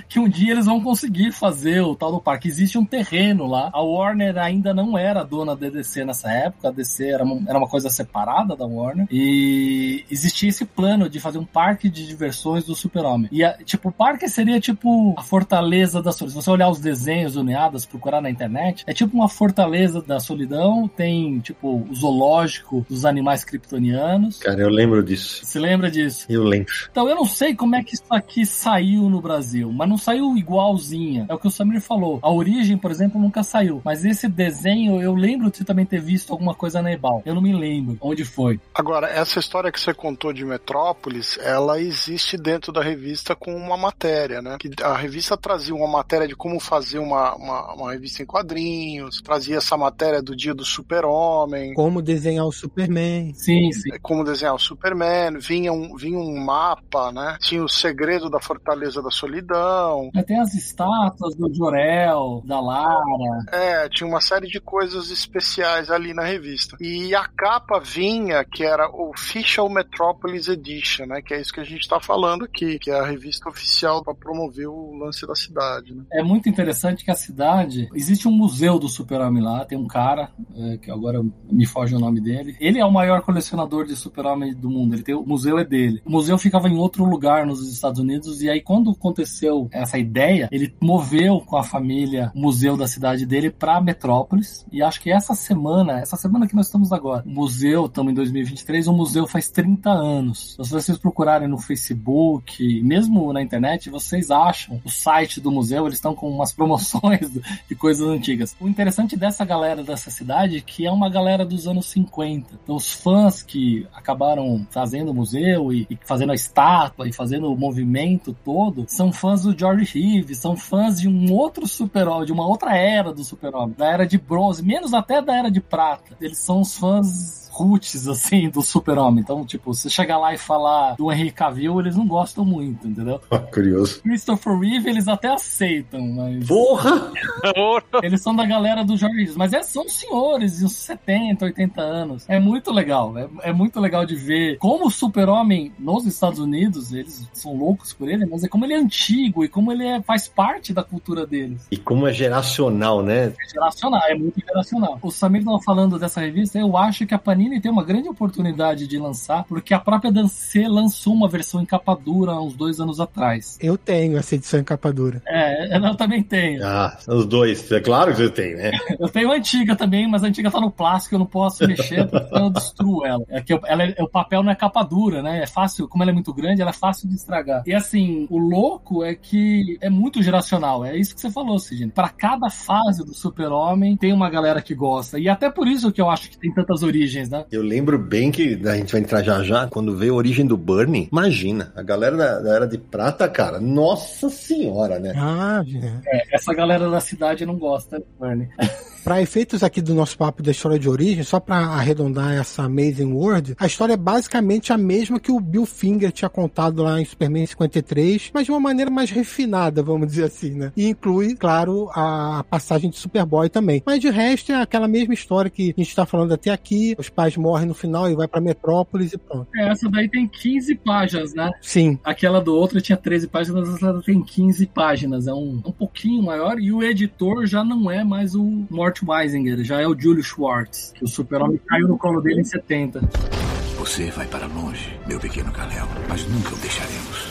que um dia eles vão conseguir fazer o tal do parque. Existe um terreno lá. A Warner ainda não era dona da DC nessa época. A DC era uma, era uma coisa separada da Warner. E existia esse plano de fazer um parque de diversões do Super-Homem. E, a, tipo, o parque seria tipo a fortaleza da solidão. Se você olhar os desenhos uneados, procurar na internet, é tipo uma fortaleza da solidão. Tem, tipo, o zoológico dos animais kryptonianos. Cara, eu lembro disso. Você lembra disso? Eu lembro. Então eu não sei como é que isso aqui saiu no Brasil, mas não saiu igualzinha. É o que o Samir falou. A origem, por exemplo, nunca saiu. Mas esse desenho, eu lembro de também ter visto alguma coisa na Ebal. Eu não me lembro onde foi. Agora, essa história que você contou de Metrópolis, ela existe dentro da revista com uma matéria, né? Que a revista trazia uma matéria de como fazer uma, uma, uma revista em quadrinhos, trazia essa matéria do dia do super-homem. Como desenhar o Superman. Sim, sim. Como desenhar o Superman, vinha um, vinha um mapa, né? Tinha o segredo da Fortaleza da Solidão. Tem as estátuas do Jorel, da Lara. É, tinha uma série de coisas especiais ali na revista. E a capa vinha, que era o Official Metropolis Edition, né? Que é isso que a gente está falando aqui, que é a revista oficial para promover o lance da cidade, né? É muito interessante que a cidade. Existe um museu do Super-Homem lá, tem um cara, é, que agora me foge o nome dele. Ele é o maior colecionador de Super-Homem do mundo. Ele tem, o museu é dele. O museu ficava em outro lugar nos Estados Unidos, e aí quando aconteceu essa ideia, ele moveu com a família o museu da cidade dele para Metrópolis. E acho que essa semana, essa semana que nós estamos agora, o museu, estamos em 2023, o museu faz 30 anos. Então, se vocês procurarem no Facebook, mesmo na internet, vocês acham o site do museu, eles estão com umas promoções de coisas antigas. O interessante dessa galera dessa cidade é que é uma galera dos anos 50. Então, os fãs que acabaram fazendo o museu e, e fazendo a estátua e fazendo o movimento todo são fãs do George Reeves, são fãs de um outro super-homem, de uma outra era do super-homem, da era de bronze, menos até da era de prata. Eles são os fãs roots, assim, do super-homem. Então, tipo, você chegar lá e falar do Henry Cavill, eles não gostam muito, entendeu? Curioso. Christopher Reeve, eles até aceitam, mas... Porra! eles são da galera do George Reeves, mas é, são senhores de uns 70, 80 anos. É muito legal, é, é muito legal de ver como o super-homem nos Estados Unidos, eles são loucos por ele, mas é como ele é antigo e como ele é, faz parte da cultura deles. E como é geracional, né? É geracional, é muito geracional. O Samir tava falando dessa revista, eu acho que a Panini tem uma grande oportunidade de lançar, porque a própria Dance lançou uma versão em capa dura há uns dois anos atrás. Eu tenho essa edição em capa dura. É, eu também tenho. Ah, os dois. É claro que você tem, né? eu tenho a antiga também, mas a antiga tá no plástico, eu não posso mexer porque eu destruo ela. É que eu, ela é, o papel não é capa dura, né? É fácil, como ela é muito grande, ela é fácil de estragar. E assim, o louco é que é muito geracional. É isso que você falou, Sidney. Para cada fase do Super-Homem, tem uma galera que gosta. E até por isso que eu acho que tem tantas origens, né? Eu lembro bem que a gente vai entrar já já, quando veio a origem do Burning, imagina, a galera da, da Era de Prata, cara, nossa senhora, né? Ah, é, essa galera da cidade não gosta do Burning. Para efeitos aqui do nosso papo da história de origem, só para arredondar essa Amazing World, a história é basicamente a mesma que o Bill Finger tinha contado lá em Superman 53, mas de uma maneira mais refinada, vamos dizer assim, né? E inclui, claro, a passagem de Superboy também. Mas de resto é aquela mesma história que a gente está falando até aqui, os pais morrem no final e vai para Metrópolis e pronto. É, essa daí tem 15 páginas, né? Sim. Aquela do outro tinha 13 páginas, essa tem 15 páginas, é um, um pouquinho maior e o editor já não é mais o Mort Weisinger, já é o Julio Schwartz, que o super-homem caiu no colo dele em 70. Você vai para longe, meu pequeno Kal-El, mas nunca o deixaremos.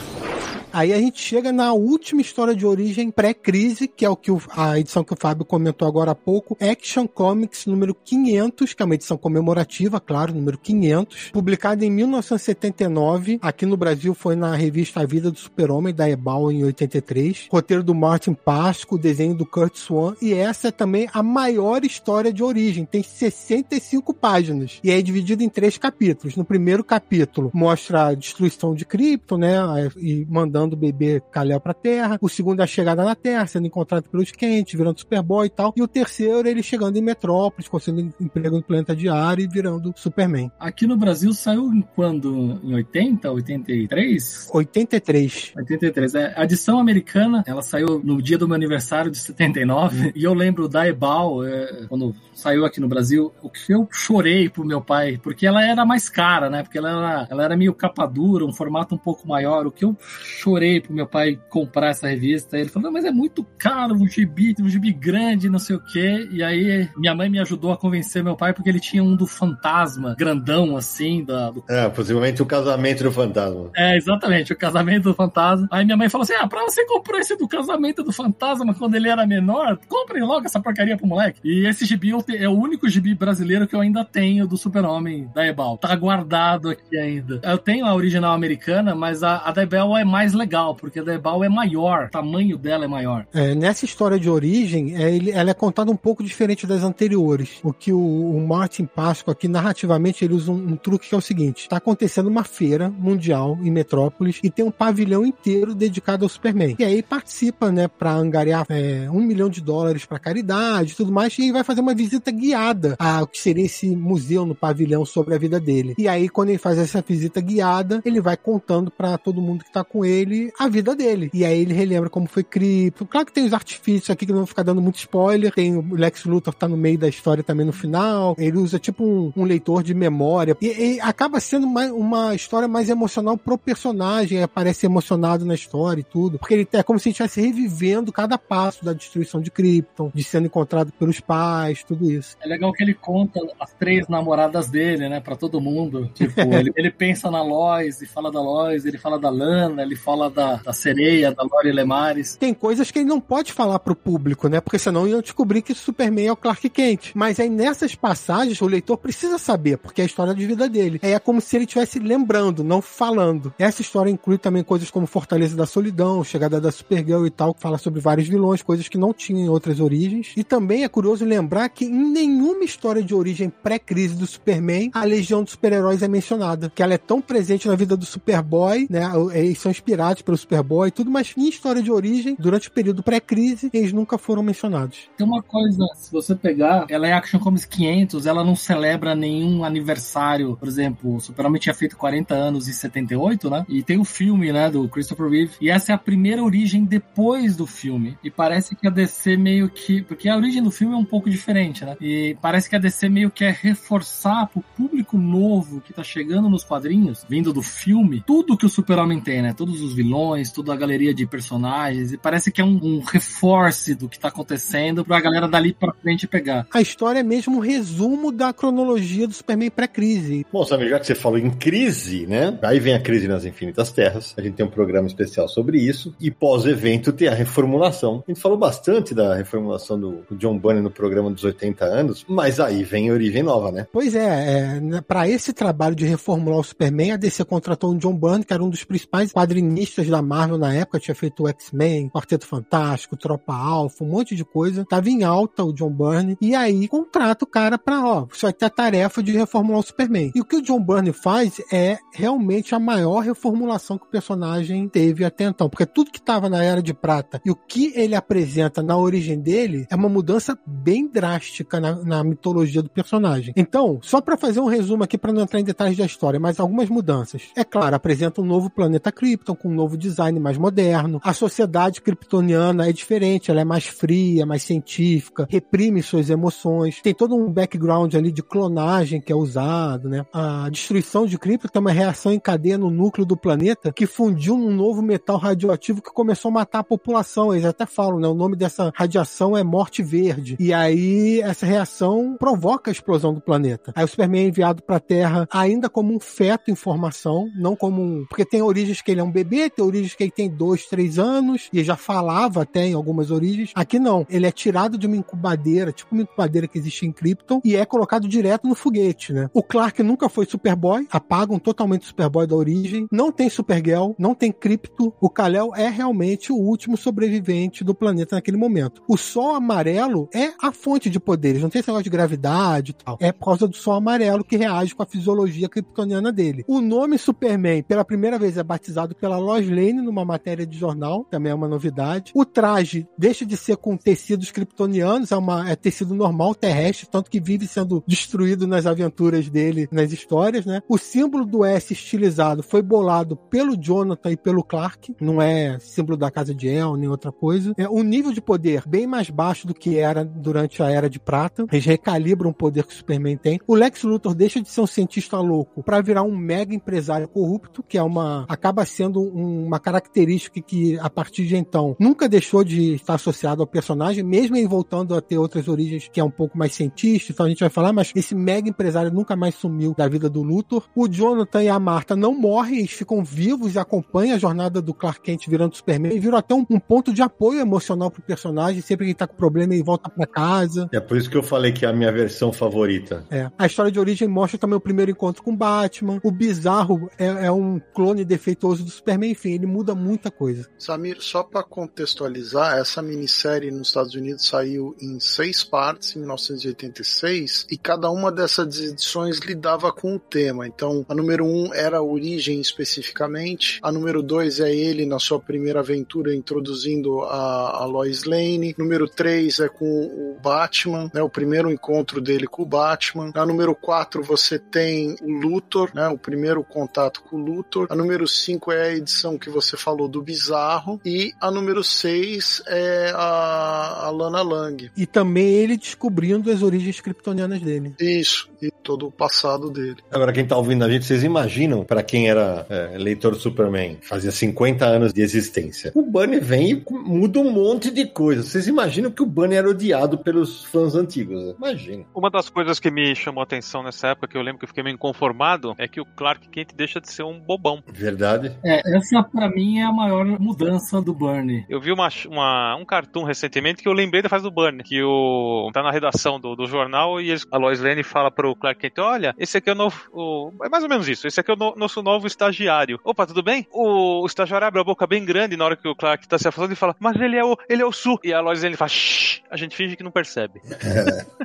Aí a gente chega na última história de origem pré-crise, que é o que o, a edição que o Fábio comentou agora há pouco, Action Comics número 500, que é uma edição comemorativa, claro, número 500, publicada em 1979. Aqui no Brasil foi na revista A Vida do Super-Homem, da Ebal, em 83. Roteiro do Martin Pasco, desenho do Kurt Swan, e essa é também a maior história de origem, tem 65 páginas, e é dividida em três capítulos. No primeiro capítulo, mostra a destruição de Krypton, né, e mandando guiando o bebê Kal-El pra Terra. O segundo é a chegada na Terra, sendo encontrado pelos Kent, virando Superboy e tal. E o terceiro, ele chegando em Metrópolis, conseguindo emprego no planeta diário e virando Superman. Aqui no Brasil saiu em quando? Em 80, 83? 83. 83. É, a edição americana, ela saiu no dia do meu aniversário de 79. E eu lembro da Ebal, é, quando saiu aqui no Brasil, o que eu chorei pro meu pai, porque ela era mais cara, né? Porque ela era, ela era meio capa dura, um formato um pouco maior. O que eu chorei pro meu pai comprar essa revista. Ele falou, mas é muito caro, um gibi, um gibi grande, não sei o quê. E aí minha mãe me ajudou a convencer meu pai, porque ele tinha um do fantasma, grandão assim, da, do... É, possivelmente o casamento do fantasma. É, exatamente, o casamento do fantasma. Aí minha mãe falou assim: ah, pra você comprar esse do casamento do fantasma quando ele era menor, compre logo essa porcaria pro moleque. E esse gibi é o único gibi brasileiro que eu ainda tenho do Super-Homem da Ebal. Tá guardado aqui ainda. Eu tenho a original americana, mas a, a da Ebal é mais legal, porque a da Ebal é maior, o tamanho dela é maior. É, nessa história de origem, é, ele, ela é contada um pouco diferente das anteriores. O que o, o Martin Pasco aqui, narrativamente, ele usa um, um, truque que é o seguinte: tá acontecendo uma feira mundial em Metrópolis e tem um pavilhão inteiro dedicado ao Superman. E aí participa, né, pra angariar é, um milhão de dólares pra caridade e tudo mais, e vai fazer uma visita guiada ao que seria esse museu no pavilhão sobre a vida dele. E aí, quando ele faz essa visita guiada, ele vai contando para todo mundo que tá com ele a vida dele. E aí ele relembra como foi cripto. Claro que tem os artifícios aqui que não vou ficar dando muito spoiler. Tem o Lex Luthor tá no meio da história também no final. Ele usa tipo um, um leitor de memória. E, e acaba sendo uma, uma, história mais emocional pro personagem. Aparece emocionado na história e tudo. Porque ele é como se ele estivesse revivendo cada passo da destruição de Krypton, de sendo encontrado pelos pais, tudo isso. É legal que ele conta as três namoradas dele, né, para todo mundo. Tipo, ele, ele, pensa na Lois e fala da Lois, ele fala da Lana, ele fala da, da sereia, da Lori Lemares. Tem coisas que ele não pode falar pro público, né? Porque senão iam descobrir que Superman é o Clark Kent. Mas aí nessas passagens o leitor precisa saber, porque é a história de vida dele. É como se ele estivesse lembrando, não falando. Essa história inclui também coisas como Fortaleza da Solidão, Chegada da Supergirl e tal, que fala sobre vários vilões, coisas que não tinham em outras origens. E também é curioso lembrar que em nenhuma história de origem pré-crise do Superman, a Legião dos Super-Heróis é mencionada. Que ela é tão presente na vida do Superboy, né? Eles são inspirados pelo Superboy e tudo, mas em história de origem, durante o período pré-crise, eles nunca foram mencionados. Tem uma coisa, se você pegar, ela é Action Comics 500, ela não celebra nenhum aniversário. Por exemplo, o Superman tinha feito 40 anos em 78, né? E tem o filme, né, do Christopher Reeve. E essa é a primeira origem depois do filme. E parece que a DC meio que. Porque a origem do filme é um pouco diferente, né? E parece que a DC meio que é reforçar pro público novo que tá chegando nos quadrinhos, vindo do filme, tudo que o Super-Homem tem, né? Todos os vilões, toda a galeria de personagens. E parece que é um, um reforce do que tá acontecendo pra galera dali pra frente pegar. A história é mesmo um resumo da cronologia do Superman pré-crise. Bom, sabe, já que você falou em crise, né? Aí vem a crise nas Infinitas Terras. A gente tem um programa especial sobre isso. E pós-evento tem a reformulação. A gente falou bastante da reformulação do, do John Bunny no programa dos 80 anos, mas aí vem a origem nova, né? Pois é, é para esse trabalho de reformular o Superman, a DC contratou o John Byrne, que era um dos principais quadrinistas da Marvel na época, tinha feito o X-Men, Quarteto Fantástico, Tropa Alpha, um monte de coisa. Tava em alta o John Byrne, e aí contrata o cara pra, ó, você vai ter a tarefa de reformular o Superman. E o que o John Byrne faz é realmente a maior reformulação que o personagem teve até então, porque tudo que tava na Era de Prata e o que ele apresenta na origem dele é uma mudança bem drástica na, na mitologia do personagem. Então, só para fazer um resumo aqui, para não entrar em detalhes da história, mas algumas mudanças. É claro, apresenta um novo planeta Krypton, com novo design mais moderno. A sociedade kryptoniana é diferente, ela é mais fria, mais científica, reprime suas emoções. Tem todo um background ali de clonagem que é usado, né? A destruição de Krypton tem uma reação em cadeia no núcleo do planeta que fundiu um novo metal radioativo que começou a matar a população. Eles até falam, né? O nome dessa radiação é morte verde. E aí essa reação provoca a explosão do planeta. Aí o Superman é enviado para a Terra ainda como um feto em formação, não como um. Porque tem origens que ele é um bebê, tem origens que ele tem dois, três anos, e já falava até em algumas origens. Aqui não. Ele é tirado de uma incubadeira, tipo uma incubadeira que existe em Krypton, e é colocado direto no foguete, né? O Clark nunca foi Superboy, apagam totalmente o Superboy da origem. Não tem Supergirl, não tem Krypto. O Kal-El é realmente o último sobrevivente do planeta naquele momento. O Sol amarelo é a fonte de poderes, não tem esse negócio de gravidade e tal. É por causa do Sol amarelo que reage com a fisiologia kryptoniana dele. O nome Superman, pela primeira vez, é batizado pela Lois Lane numa matéria de jornal, também é uma novidade. O traje deixa de ser com tecidos kryptonianos, é, é tecido normal, terrestre, tanto que vive sendo destruído nas aventuras dele, nas histórias, né? O símbolo do S estilizado foi bolado pelo Jonathan e pelo Clark, não é símbolo da casa de El, nem outra coisa. É um nível de poder bem mais baixo do que era durante a Era de Prata. Eles recalibram o poder que o Superman tem. O Lex Luthor deixa de ser um cientista louco para virar um mega empresário corrupto, que é uma acaba sendo uma característica que a partir de então nunca deixou de estar associado ao personagem, mesmo ele voltando a ter outras origens que é um pouco mais cientista, então a gente vai falar, mas esse mega empresário nunca mais sumiu da vida do Luthor. O Jonathan e a Marta não morrem, eles ficam vivos e acompanham a jornada do Clark Kent virando Superman e viram até um, um ponto de apoio emocional pro personagem, sempre que ele tá com problema ele volta para casa. É por isso que eu falei que é a minha versão favorita. É. A história de origem mostra também o primeiro encontro com Batman. O Bizarro é, é um clone defeituoso do Superman, enfim, ele muda muita coisa. Samir, só para contextualizar, essa minissérie nos Estados Unidos saiu em seis partes em 1986 e cada uma dessas edições lidava com um tema. Então, a número um era a origem especificamente, a número dois é ele na sua primeira aventura introduzindo a, a Lois Lane, número três é com o Batman, né, o primeiro encontro dele com o Batman. Na número quatro você tem o Luthor, né, o primeiro contato com o Luthor. A número cinco é a edição que você falou do Bizarro e a número seis é a, a Lana Lang. E também ele descobrindo as origens kryptonianas dele. Isso, e todo o passado dele. Agora, quem tá ouvindo a gente, vocês imaginam, para quem era é, leitor do Superman, fazia 50 anos de existência, o Bunny vem e muda um monte de coisa. Vocês imaginam que o Bunny era odiado pelos fãs antigos, né? Imagina. Uma das coisas que me chamou a atenção nessa época, que eu lembro que eu fiquei meio inconformado, é que o Clark Kent deixa de ser um bobão. Verdade. É, essa pra mim é a maior mudança do Bernie. Eu vi uma, uma, um cartoon recentemente que eu lembrei da fase do Burn, que o tá na redação do, do jornal e eles, a Lois Lane fala pro Clark Kent, olha, esse aqui é o novo, o, é mais ou menos isso, esse aqui é o no, nosso novo estagiário. Opa, tudo bem? O, o, estagiário abre a boca bem grande na hora que o Clark tá se afastando e fala, mas ele é o, ele é o Su. E a Lois Lane fala, shh, a gente finge que não percebe.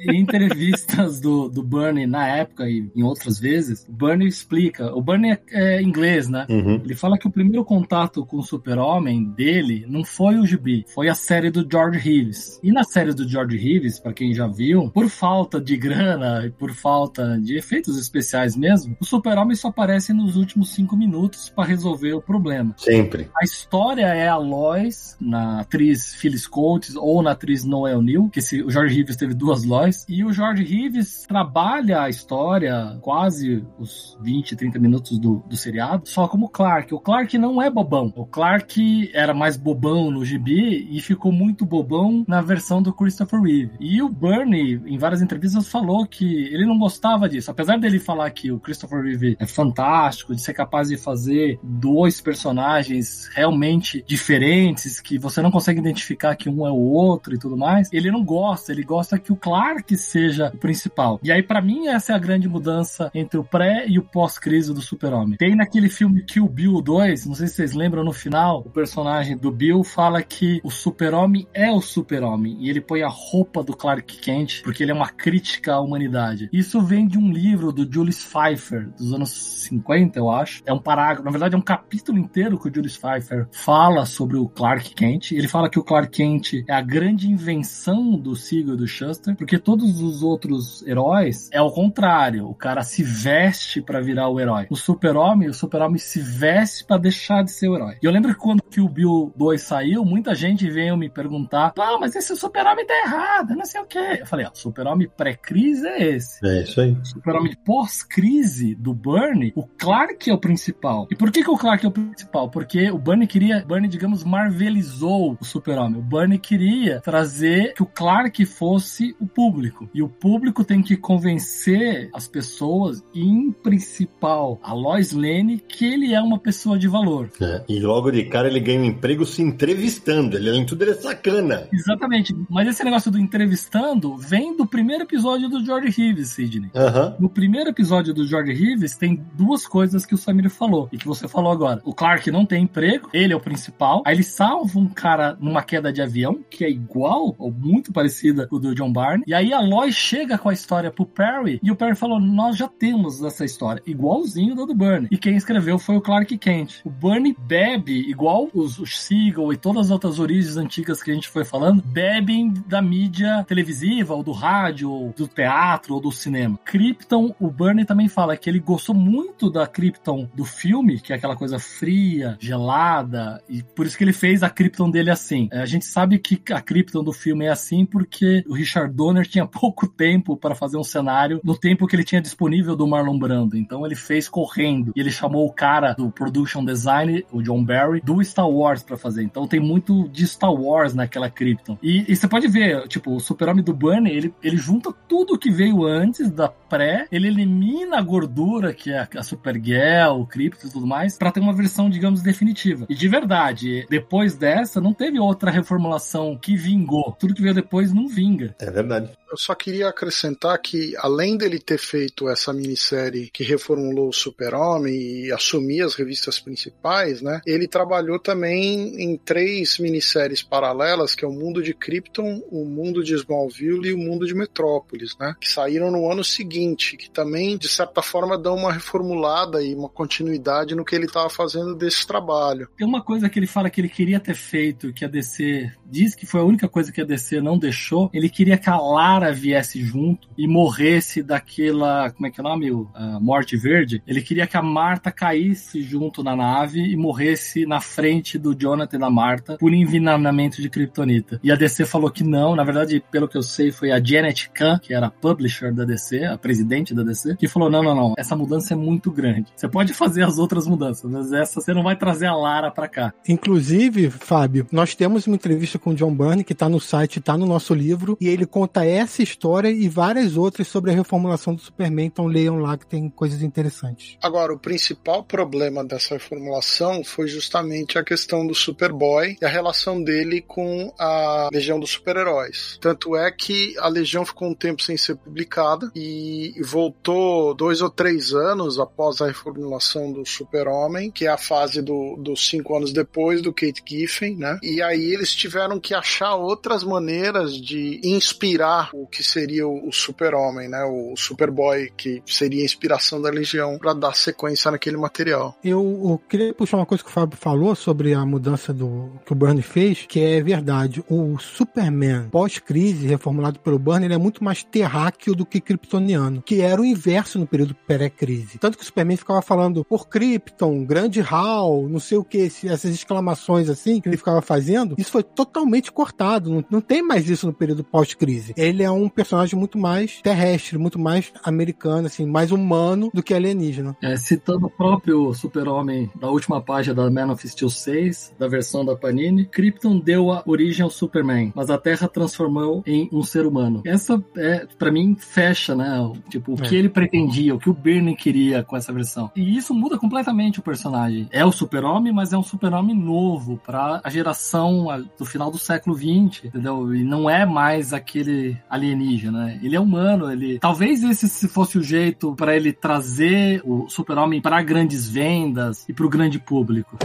em entrevistas do, do Bernie na época e em outras vezes, o Bernie explica. O Bernie é, é inglês, né? Uhum. Ele fala que o primeiro contato com o Super-Homem dele não foi o gibi, foi a série do George Reeves. E na série do George Reeves, para quem já viu, por falta de grana e por falta de efeitos especiais mesmo, o Super-Homem só aparece nos últimos cinco minutos para resolver o problema. Sempre. A história é a Lois, na atriz Phyllis Coates ou na atriz Noel New, que esse, o George Reeves teve duas Lois, e o George Reeves trabalha a história quase os 20, 30 minutos do, do seriado, só como Clark. O Clark não é bobão. O Clark era mais bobão no gibi e ficou muito bobão na versão do Christopher Reeve. E o Bernie, em várias entrevistas, falou que ele não gostava disso. Apesar dele falar que o Christopher Reeve é fantástico, de ser capaz de fazer dois personagens realmente diferentes, que você não consegue identificar que um é o outro e tudo mais, ele não gosta. Ele gosta que o Clark seja o principal. E aí, para mim, essa é a grande mudança entre o pré e o pós-crise do Super-Homem. Tem naquele filme Kill Bill 2, não sei se vocês lembram, no final, o personagem do Bill fala que o Super-Homem é o Super-Homem e ele põe a roupa do Clark Kent porque ele é uma crítica à humanidade. Isso vem de um livro do Julius Pfeiffer, dos anos 50, eu acho. É um parágrafo, na verdade, é um capítulo inteiro que o Julius Pfeiffer fala sobre o Clark Kent. Ele fala que o Clark Kent é a grande invenção do Siegel e do Shuster, porque todos os outros heróis é o contrário. O cara se veste para virar o herói. O Super-Homem, o Super-Homem se veste para deixar de ser o herói. E eu lembro que quando que o Bill 2 saiu, muita gente veio me perguntar: "Ah, mas esse Super-Homem tá errado, não sei o quê". Eu falei: "Ó, o Super-Homem pré-crise é esse". É isso aí. Super-Homem pós-crise do Bernie, o Clark é o principal. E por que, que o Clark é o principal? Porque o Bernie queria, Bernie, digamos, marvelizou o Super-Homem. O Bernie queria trazer que o Clark fosse o público. E o público tem que convencer as pessoas, em principal a Lois Lane, que ele é uma pessoa de valor. É, e logo de cara ele ganha um emprego se entrevistando. Ele, além de tudo, ele é sacana. Exatamente. Mas esse negócio do entrevistando vem do primeiro episódio do George Reeves, Sidney. Aham. No primeiro episódio do George Reeves tem duas coisas que o Samir falou e que você falou agora. O Clark não tem emprego, ele é o principal. Aí ele salva um cara numa queda de avião, que é igual ou muito parecida com o do John Barney. E aí a Lois chega com a história pro Perry e o Perry falou: Nós já temos essa história, igualzinho do do Bernie. E quem escreveu foi o Clark Kent. O Bernie bebe, igual os, os Siegel e todas as outras origens antigas que a gente foi falando, bebem da mídia televisiva, ou do rádio, ou do teatro, ou do cinema. Krypton, o Bernie também fala que ele gostou muito da Krypton do filme, que é aquela coisa fria, gelada, e por isso que ele fez a Krypton dele assim. É, a gente sabe que a Krypton do filme é assim porque o Richard Donner tinha pouco tempo para fazer um cenário no tempo que ele tinha disponível do Marlon Brando. Então ele fez correndo. E ele chamou o cara do production design, o John Barry, do Star Wars para fazer. Então tem muito de Star Wars naquela Krypton. E, e você pode ver, tipo, o super-homem do Bunny, ele, ele junta tudo que veio antes da pré, ele elimina a gordura, que é a Supergirl, o Krypton e tudo mais, para ter uma versão, digamos, definitiva. E de verdade, depois dessa, não teve outra reformulação que vingou. Tudo que veio depois não vinga. É verdade. Eu só queria acrescentar que, além dele ter feito essa minissérie que reformulou o Super-Homem e assumir as revistas principais, né? Ele trabalhou também em três minisséries paralelas, que é o Mundo de Krypton, o Mundo de Smallville e o Mundo de Metrópolis, né? Que saíram no ano seguinte, que também, de certa forma, dão uma reformulada e uma continuidade no que ele estava fazendo desse trabalho. Tem uma coisa que ele fala que ele queria ter feito, que a DC diz que foi a única coisa que a DC não deixou. Ele queria que a Lara viesse junto e morresse daquela, como é que é o nome? A Morte Verde. Ele queria que a Marta caísse junto na nave e morresse na frente do Jonathan e da Marta por envenenamento de kryptonita. E a DC falou que não, na verdade, pelo que eu sei, foi a Janet Kahn, que era a publisher da DC, a presidente da DC, que falou: não, não, não, essa mudança é muito grande. Você pode fazer as outras mudanças, mas essa você não vai trazer a Lara pra cá. Inclusive, Fábio, nós temos uma entrevista com o John Byrne que tá no site, tá no nosso livro, e ele conta essa história e várias outras sobre a reformulação do Superman, então leiam lá que tem coisas interessantes. Agora, o principal problema dessa reformulação foi justamente a questão do Superboy e a relação dele com a Legião dos Super-Heróis. Tanto é que a Legião ficou um tempo sem ser publicada e voltou dois ou três anos após a reformulação do Super-Homem, que é a fase do, dos cinco anos depois do Kate Giffen, né? E aí eles tiveram que achar outras maneiras de inspirar o que seria o, o Super-Homem, né? O Superboy, que seria a inspiração da Legião para dar sequência naquele material. Eu, eu, queria puxar uma coisa que o Fábio falou sobre a mudança do que o Byrne fez, que é verdade. O Superman pós-crise, reformulado pelo Byrne, ele é muito mais terráqueo do que kryptoniano, que era o inverso no período pré-crise. Tanto que o Superman ficava falando por Krypton, grande Hal, não sei o que, essas exclamações assim que ele ficava fazendo, isso foi totalmente cortado. Não, não tem mais isso no período pós-crise. Ele é um personagem muito mais terrestre, muito mais americano, assim, mais humano do que alienígena. É, citando o próprio Super-Homem da última página da Man of Steel 6, da versão da Panini, Krypton deu a origem ao Superman, mas a Terra transformou em um ser humano. Essa, é, para mim, fecha, né? Tipo, o é. que ele pretendia, o que o Byrne queria com essa versão. E isso muda completamente o personagem. É o Super-Homem, mas é um Super-Homem novo para a geração do final do século 20, entendeu? E não é mais aquele alienígena. Né? Ele é humano, ele talvez esse fosse o jeito para ele trazer o Super-Homem para grandes vendas e para o grande público.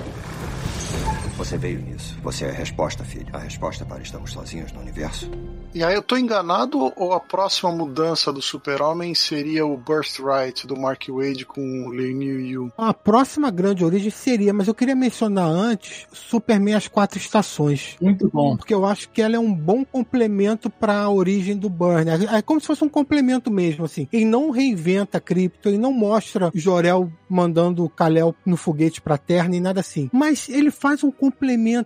Você veio nisso. Você é a resposta, filho. A resposta para estamos sozinhos no universo. E aí eu tô enganado ou a próxima mudança do Super-Homem seria o Birthright do Mark Wade com o Lee New Yu? A próxima grande origem seria, mas eu queria mencionar antes Superman As Quatro Estações. Muito bom. Porque eu acho que ela é um bom complemento para a origem do Burn. É como se fosse um complemento mesmo, assim. Ele não reinventa a Krypton, ele não mostra Jorel mandando o Kal-El no foguete pra Terra, nem nada assim. Mas ele faz um complemento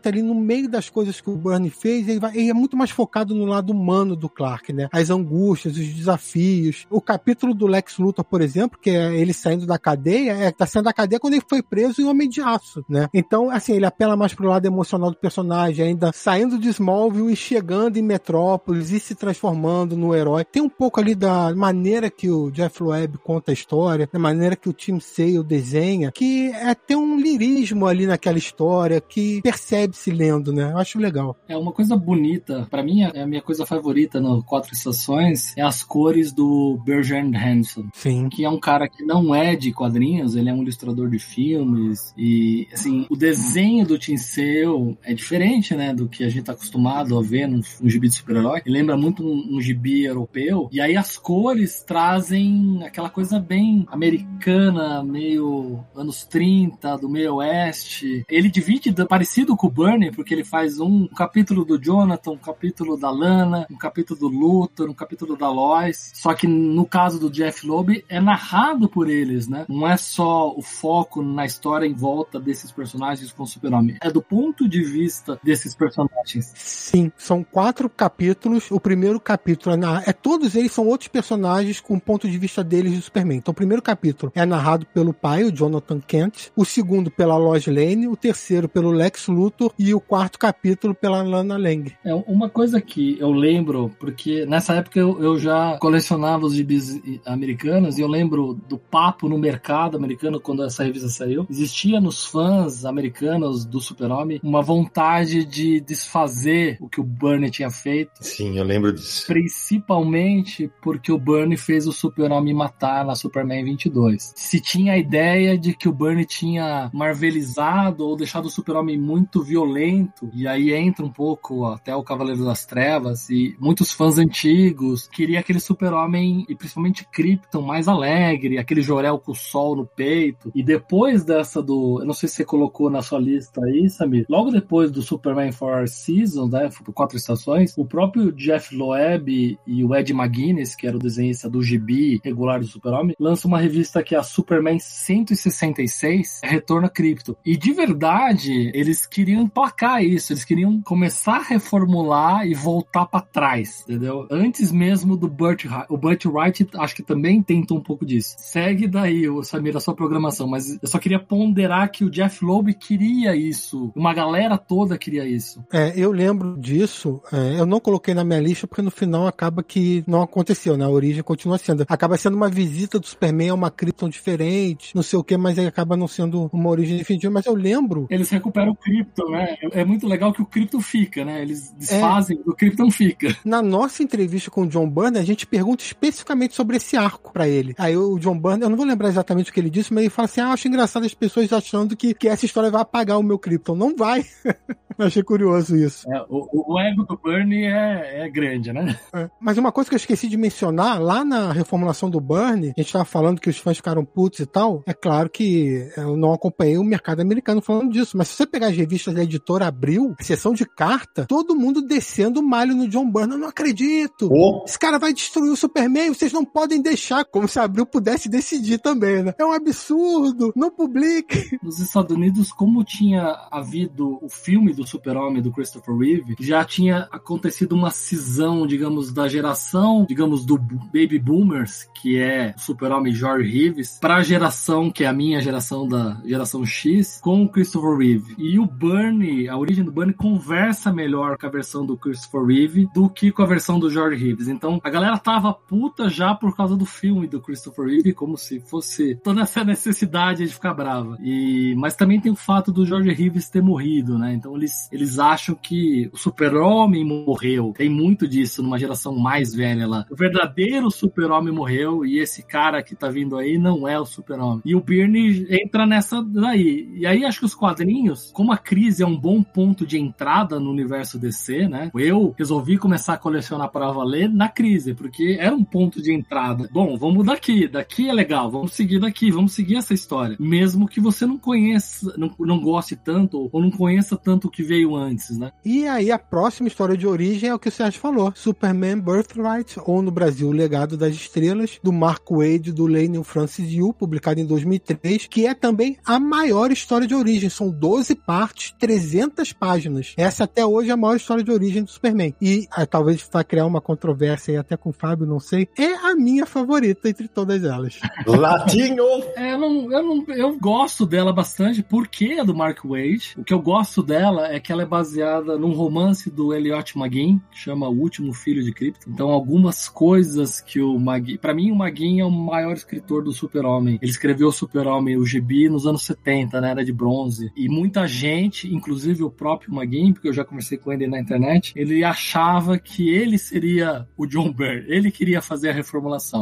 ali no meio das coisas que o Burn fez, ele, vai, ele é muito mais focado no lado humano do Clark, né? As angústias, os desafios. O capítulo do Lex Luthor, por exemplo, que é ele saindo da cadeia, é tá saindo da cadeia quando ele foi preso em Homem de Aço, né? Então, assim, ele apela mais pro lado emocional do personagem, ainda saindo de Smallville e chegando em Metrópolis e se transformando no herói. Tem um pouco ali da maneira que o Jeff Loeb conta a história, da maneira que o Tim Sale desenha, que é ter um lirismo ali naquela história, que percebe-se lendo, né? Eu acho legal. É uma coisa bonita, para mim é a minha coisa favorita no Quatro Estações, é as cores do Bertrand Hanson. Sim. Que é um cara que não é de quadrinhos, ele é um ilustrador de filmes e assim, o desenho do Sale é diferente, né, do que a gente tá acostumado a ver num, num gibi de super-herói. Ele lembra muito um, um gibi europeu e aí as cores trazem aquela coisa bem americana, meio anos 30, do meio oeste. Ele divide parecido com o Bernie, porque ele faz um capítulo do Jonathan, um capítulo da Lana, um capítulo do Luthor, um capítulo da Lois. Só que no caso do Jeff Loeb é narrado por eles, né? Não é só o foco na história em volta desses personagens com o Super-Homem. É do ponto de vista desses personagens. Sim, são quatro capítulos. O primeiro capítulo é, na... é todos eles são outros personagens com o ponto de vista deles do Superman. Então, o primeiro capítulo é narrado pelo pai, o Jonathan Kent. O segundo pela Lois Lane. O terceiro pelo Lex Luthor. E o quarto capítulo pela Lana Lang. É uma coisa que eu lembro, porque nessa época eu, eu já colecionava os gibis americanos e eu lembro do papo no mercado americano quando essa revista saiu. Existia nos fãs americanos do Super-Homem uma vontade de desfazer o que o Bernie tinha feito. Sim, eu lembro disso. Principalmente porque o Bernie fez o Super-Homem matar na Superman 22. Se tinha a ideia de que o Bernie tinha marvelizado ou deixado o Super-Homem muito violento, e aí entra um pouco até o Cavaleiro das Trevas, e muitos fãs antigos queriam aquele Super-Homem, e principalmente Krypton, mais alegre, aquele Jorel com o sol no peito. E depois dessa do. Eu não sei se você colocou na sua lista aí, Samir. Logo depois do Superman Four Seasons, né? Quatro estações, o próprio Jeff Loeb e o Ed McGuinness, que era o desenhista do gibi regular do Super-Homem, lançam uma revista que é a Superman 166, Retorno a Krypton. E de verdade, eles queriam emplacar isso, eles queriam começar a reformular e voltar para trás, entendeu? Antes mesmo do Burt, o Burt Wright, acho que também tenta um pouco disso. Segue daí, o Samir, a sua programação, mas eu só queria ponderar que o Jeff Loeb queria isso, uma galera toda queria isso. É, eu lembro disso, é, eu não coloquei na minha lista porque no final acaba que não aconteceu, né? A origem continua sendo. Acaba sendo uma visita do Superman a uma Krypton diferente, não sei o que, mas aí acaba não sendo uma origem definitiva. Mas eu lembro. Eles recuperam o Krypton, né? É muito legal que o Krypton fica, né? Eles desfazem, é, o Krypton fica. Na nossa entrevista com o John Byrne, a gente pergunta especificamente sobre esse arco para ele. Aí o John Byrne, eu não vou lembrar exatamente o que ele disse, mas ele fala assim: ah, acho engraçado as pessoas achando que, que essa história vai apagar o meu Krypton. Não vai. Achei curioso isso. É, o, o, ego do Bernie é, é grande, né? É. Mas uma coisa que eu esqueci de mencionar, lá na reformulação do Bernie, a gente tava falando que os fãs ficaram putos e tal. É claro que eu não acompanhei o mercado americano falando disso, mas se você pegar as revistas da editora Abril, sessão de carta, todo mundo descendo o malho no John Byrne. Eu não acredito! Oh. Esse cara vai destruir o Superman, vocês não podem deixar, como se a Abril pudesse decidir também, né? É um absurdo, não publique. Nos Estados Unidos, como tinha havido o filme do Super-Homem do Christopher Reeve, já tinha acontecido uma cisão, digamos, da geração, digamos, do Baby Boomers, que é o Super-Homem George Reeves, para a geração que é a minha geração da geração X, com o Christopher Reeve. E o Bernie, a origem do Bernie conversa melhor com a versão do Christopher Reeve do que com a versão do George Reeves. Então, a galera tava puta já por causa do filme do Christopher Reeve, como se fosse toda essa necessidade de ficar brava. E mas também tem o fato do George Reeves ter morrido, né? Então eles eles, acham que o super-homem morreu. Tem muito disso numa geração mais velha lá. O verdadeiro super-homem morreu e esse cara que tá vindo aí não é o super-homem. E o Byrne entra nessa daí. E aí acho que os quadrinhos, como a crise é um bom ponto de entrada no universo DC, né? Eu resolvi começar a colecionar para valer na crise, porque era um ponto de entrada. Bom, vamos daqui, daqui é legal, vamos seguir daqui, vamos seguir essa história. Mesmo que você não conheça, não, não goste tanto ou não conheça tanto o que veio antes, né? E aí a próxima história de origem é o que o Sérgio falou: Superman Birthright, ou no Brasil, O Legado das Estrelas, do Mark Wade, do Lane Francis Yu, publicado em 2003, que é também a maior história de origem. São 12 partes, 300 páginas. Essa até hoje é a maior história de origem do Superman. E ah, talvez vai criar uma controvérsia aí até com o Fábio, não sei. É minha favorita entre todas elas. Latinho! é, eu, não, eu, não, eu gosto dela bastante porque é do Mark Wade. O que eu gosto dela é que ela é baseada num romance do Elliot Magin, que chama O Último Filho de Krypton. Então, algumas coisas que o Magin. Para mim, o Magin é o maior escritor do Super-Homem. Ele escreveu o Super-Homem, o Gibi, nos anos 70, né? Era de bronze. E muita gente, inclusive o próprio Magin, porque eu já conversei com ele na internet, ele achava que ele seria o John Byrne. Ele queria fazer a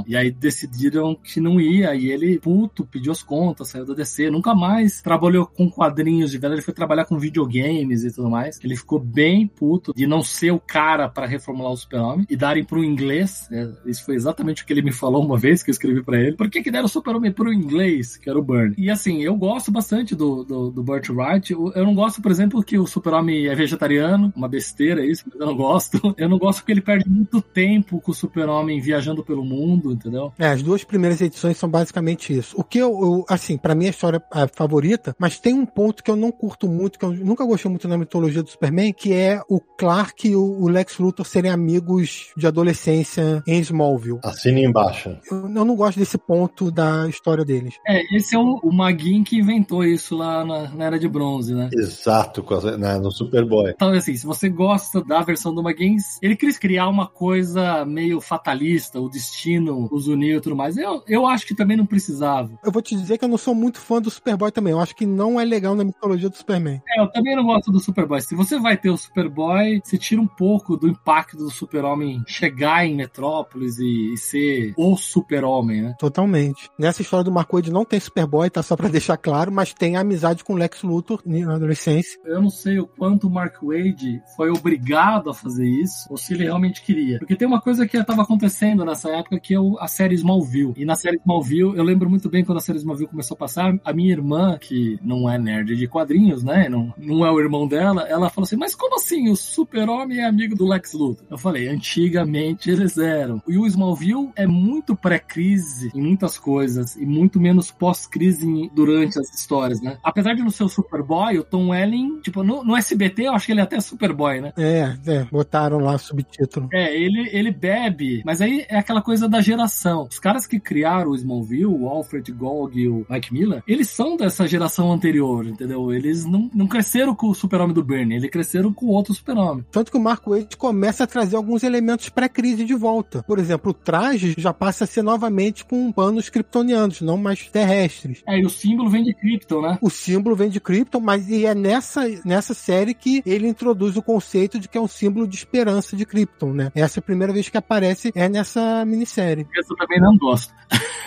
E aí decidiram que não ia. E ele, puto, pediu as contas, saiu da DC. Nunca mais trabalhou com quadrinhos de verdade. Ele foi trabalhar com videogames e tudo mais. Ele ficou bem puto de não ser o cara para reformular o Super-Homem e darem pro inglês. É, isso foi exatamente o que ele me falou uma vez que eu escrevi para ele. Por que, que deram o Super-Homem pro inglês, que era o Byrne? E assim, eu gosto bastante do, do, do Burt Wright. Eu não gosto, por exemplo, que o Super-Homem é vegetariano. Uma besteira isso, mas eu não gosto. Eu não gosto que ele perde muito tempo com o Super-Homem viajando pelo mundo, entendeu? É, as duas primeiras edições são basicamente isso. O que eu, eu assim, para mim a história é favorita, mas tem um ponto que eu não curto muito, que eu nunca gostei muito na mitologia do Superman, que é o Clark e o Lex Luthor serem amigos de adolescência em Smallville. Assine embaixo. Eu, eu não gosto desse ponto da história deles. É, esse é o, o Magin que inventou isso lá na, na Era de Bronze, né? Exato, né, no Superboy. Então, assim, se você gosta da versão do Magin, ele quis criar uma coisa meio fatalista, o destino os uniu e tudo mais. Eu, eu acho que também não precisava. Eu vou te dizer que eu não sou muito fã do Superboy também. Eu acho que não é legal na mitologia do Superman. É, eu também não gosto do Superboy. Se você vai ter o Superboy, você tira um pouco do impacto do Super-Homem chegar em Metrópolis e, e ser o Super-Homem, né? Totalmente. Nessa história do Mark Wade não tem Superboy, tá só pra deixar claro, mas tem a amizade com o Lex Luthor na adolescência. Eu não sei o quanto o Mark Wade foi obrigado a fazer isso, ou se ele realmente queria. Porque tem uma coisa que estava acontecendo nessa época que é a série Smallville. E na série Smallville, eu lembro muito bem quando a série Smallville começou a passar, a minha irmã, que não é nerd de quadrinhos, né? Não, não é o irmão dela, ela falou assim: Mas como assim? O Super-Homem é amigo do Lex Luthor? Eu falei: Antigamente eles eram. E o Smallville é muito pré-crise em muitas coisas e muito menos pós-crise durante as histórias, né? Apesar de não ser o Superboy, o Tom Welling, tipo, no, no SBT eu acho que ele é até Superboy, né? É, é, botaram lá o subtítulo. É, ele, ele bebe, mas aí é aquela coisa da geração. Os caras que criaram o Smallville, o Alfred Gog e o Mike Miller, eles são dessa geração anterior, entendeu? Eles não, não cresceram com o super-homem do Bernie, eles cresceram com outro super-homem. Tanto que o Mark Waid começa a trazer alguns elementos pré-crise de volta. Por exemplo, o traje já passa a ser novamente com panos kryptonianos, não mais terrestres. É, e o símbolo vem de Krypton, né? O símbolo vem de Krypton, mas e é nessa, nessa série que ele introduz o conceito de que é um símbolo de esperança de Krypton, né? Essa é a primeira vez que aparece é nessa minissérie. Eu também não gosto.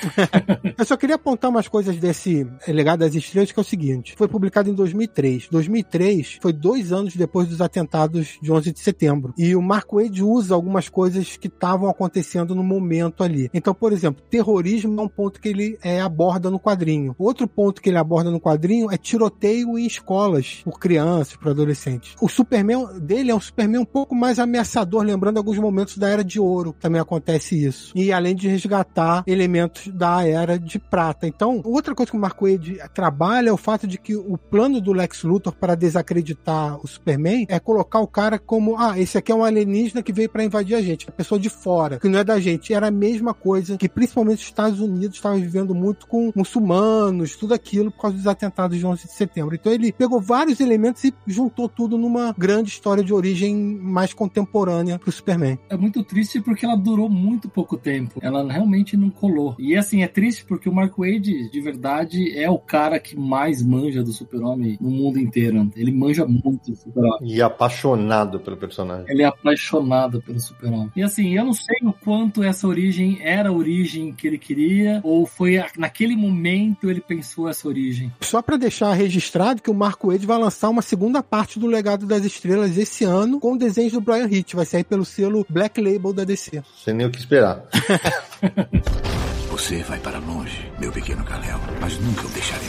Eu só queria apontar umas coisas desse Legado das Estrelas, que é o seguinte. Foi publicado em 2003. 2003 foi dois anos depois dos atentados de 11 de setembro. E o Mark Wade usa algumas coisas que estavam acontecendo no momento ali. Então, por exemplo, terrorismo é um ponto que ele é, aborda no quadrinho. Outro ponto que ele aborda no quadrinho é tiroteio em escolas por crianças, por adolescentes. O Superman dele é um Superman um pouco mais ameaçador, lembrando alguns momentos da Era de Ouro. Também acontece isso. E além de resgatar elementos da Era de Prata. Então, outra coisa que o Mark Wade trabalha é o fato de que o plano do Lex Luthor para desacreditar o Superman é colocar o cara como, ah, esse aqui é um alienígena que veio para invadir a gente, a pessoa de fora, que não é da gente. Era a mesma coisa que principalmente os Estados Unidos estavam vivendo muito com muçulmanos, tudo aquilo por causa dos atentados de 11 de setembro. Então ele pegou vários elementos e juntou tudo numa grande história de origem mais contemporânea pro Superman. É muito triste porque ela durou muito pouco tempo. Ela realmente não colou. E assim, é triste porque o Mark Wade, de verdade, é o cara que mais manja do Super-Homem no mundo inteiro. Ele manja muito do Super-Homem. E apaixonado pelo personagem. Ele é apaixonado pelo Super-Homem. E assim, eu não sei o quanto essa origem era a origem que ele queria, ou foi naquele momento ele pensou essa origem. Só para deixar registrado que o Mark Wade vai lançar uma segunda parte do Legado das Estrelas esse ano com desenhos do Brian Hitch. Vai sair pelo selo Black Label da DC. Sem nem o que esperar. Você vai para longe, meu pequeno Kal-El, mas nunca o deixaremos.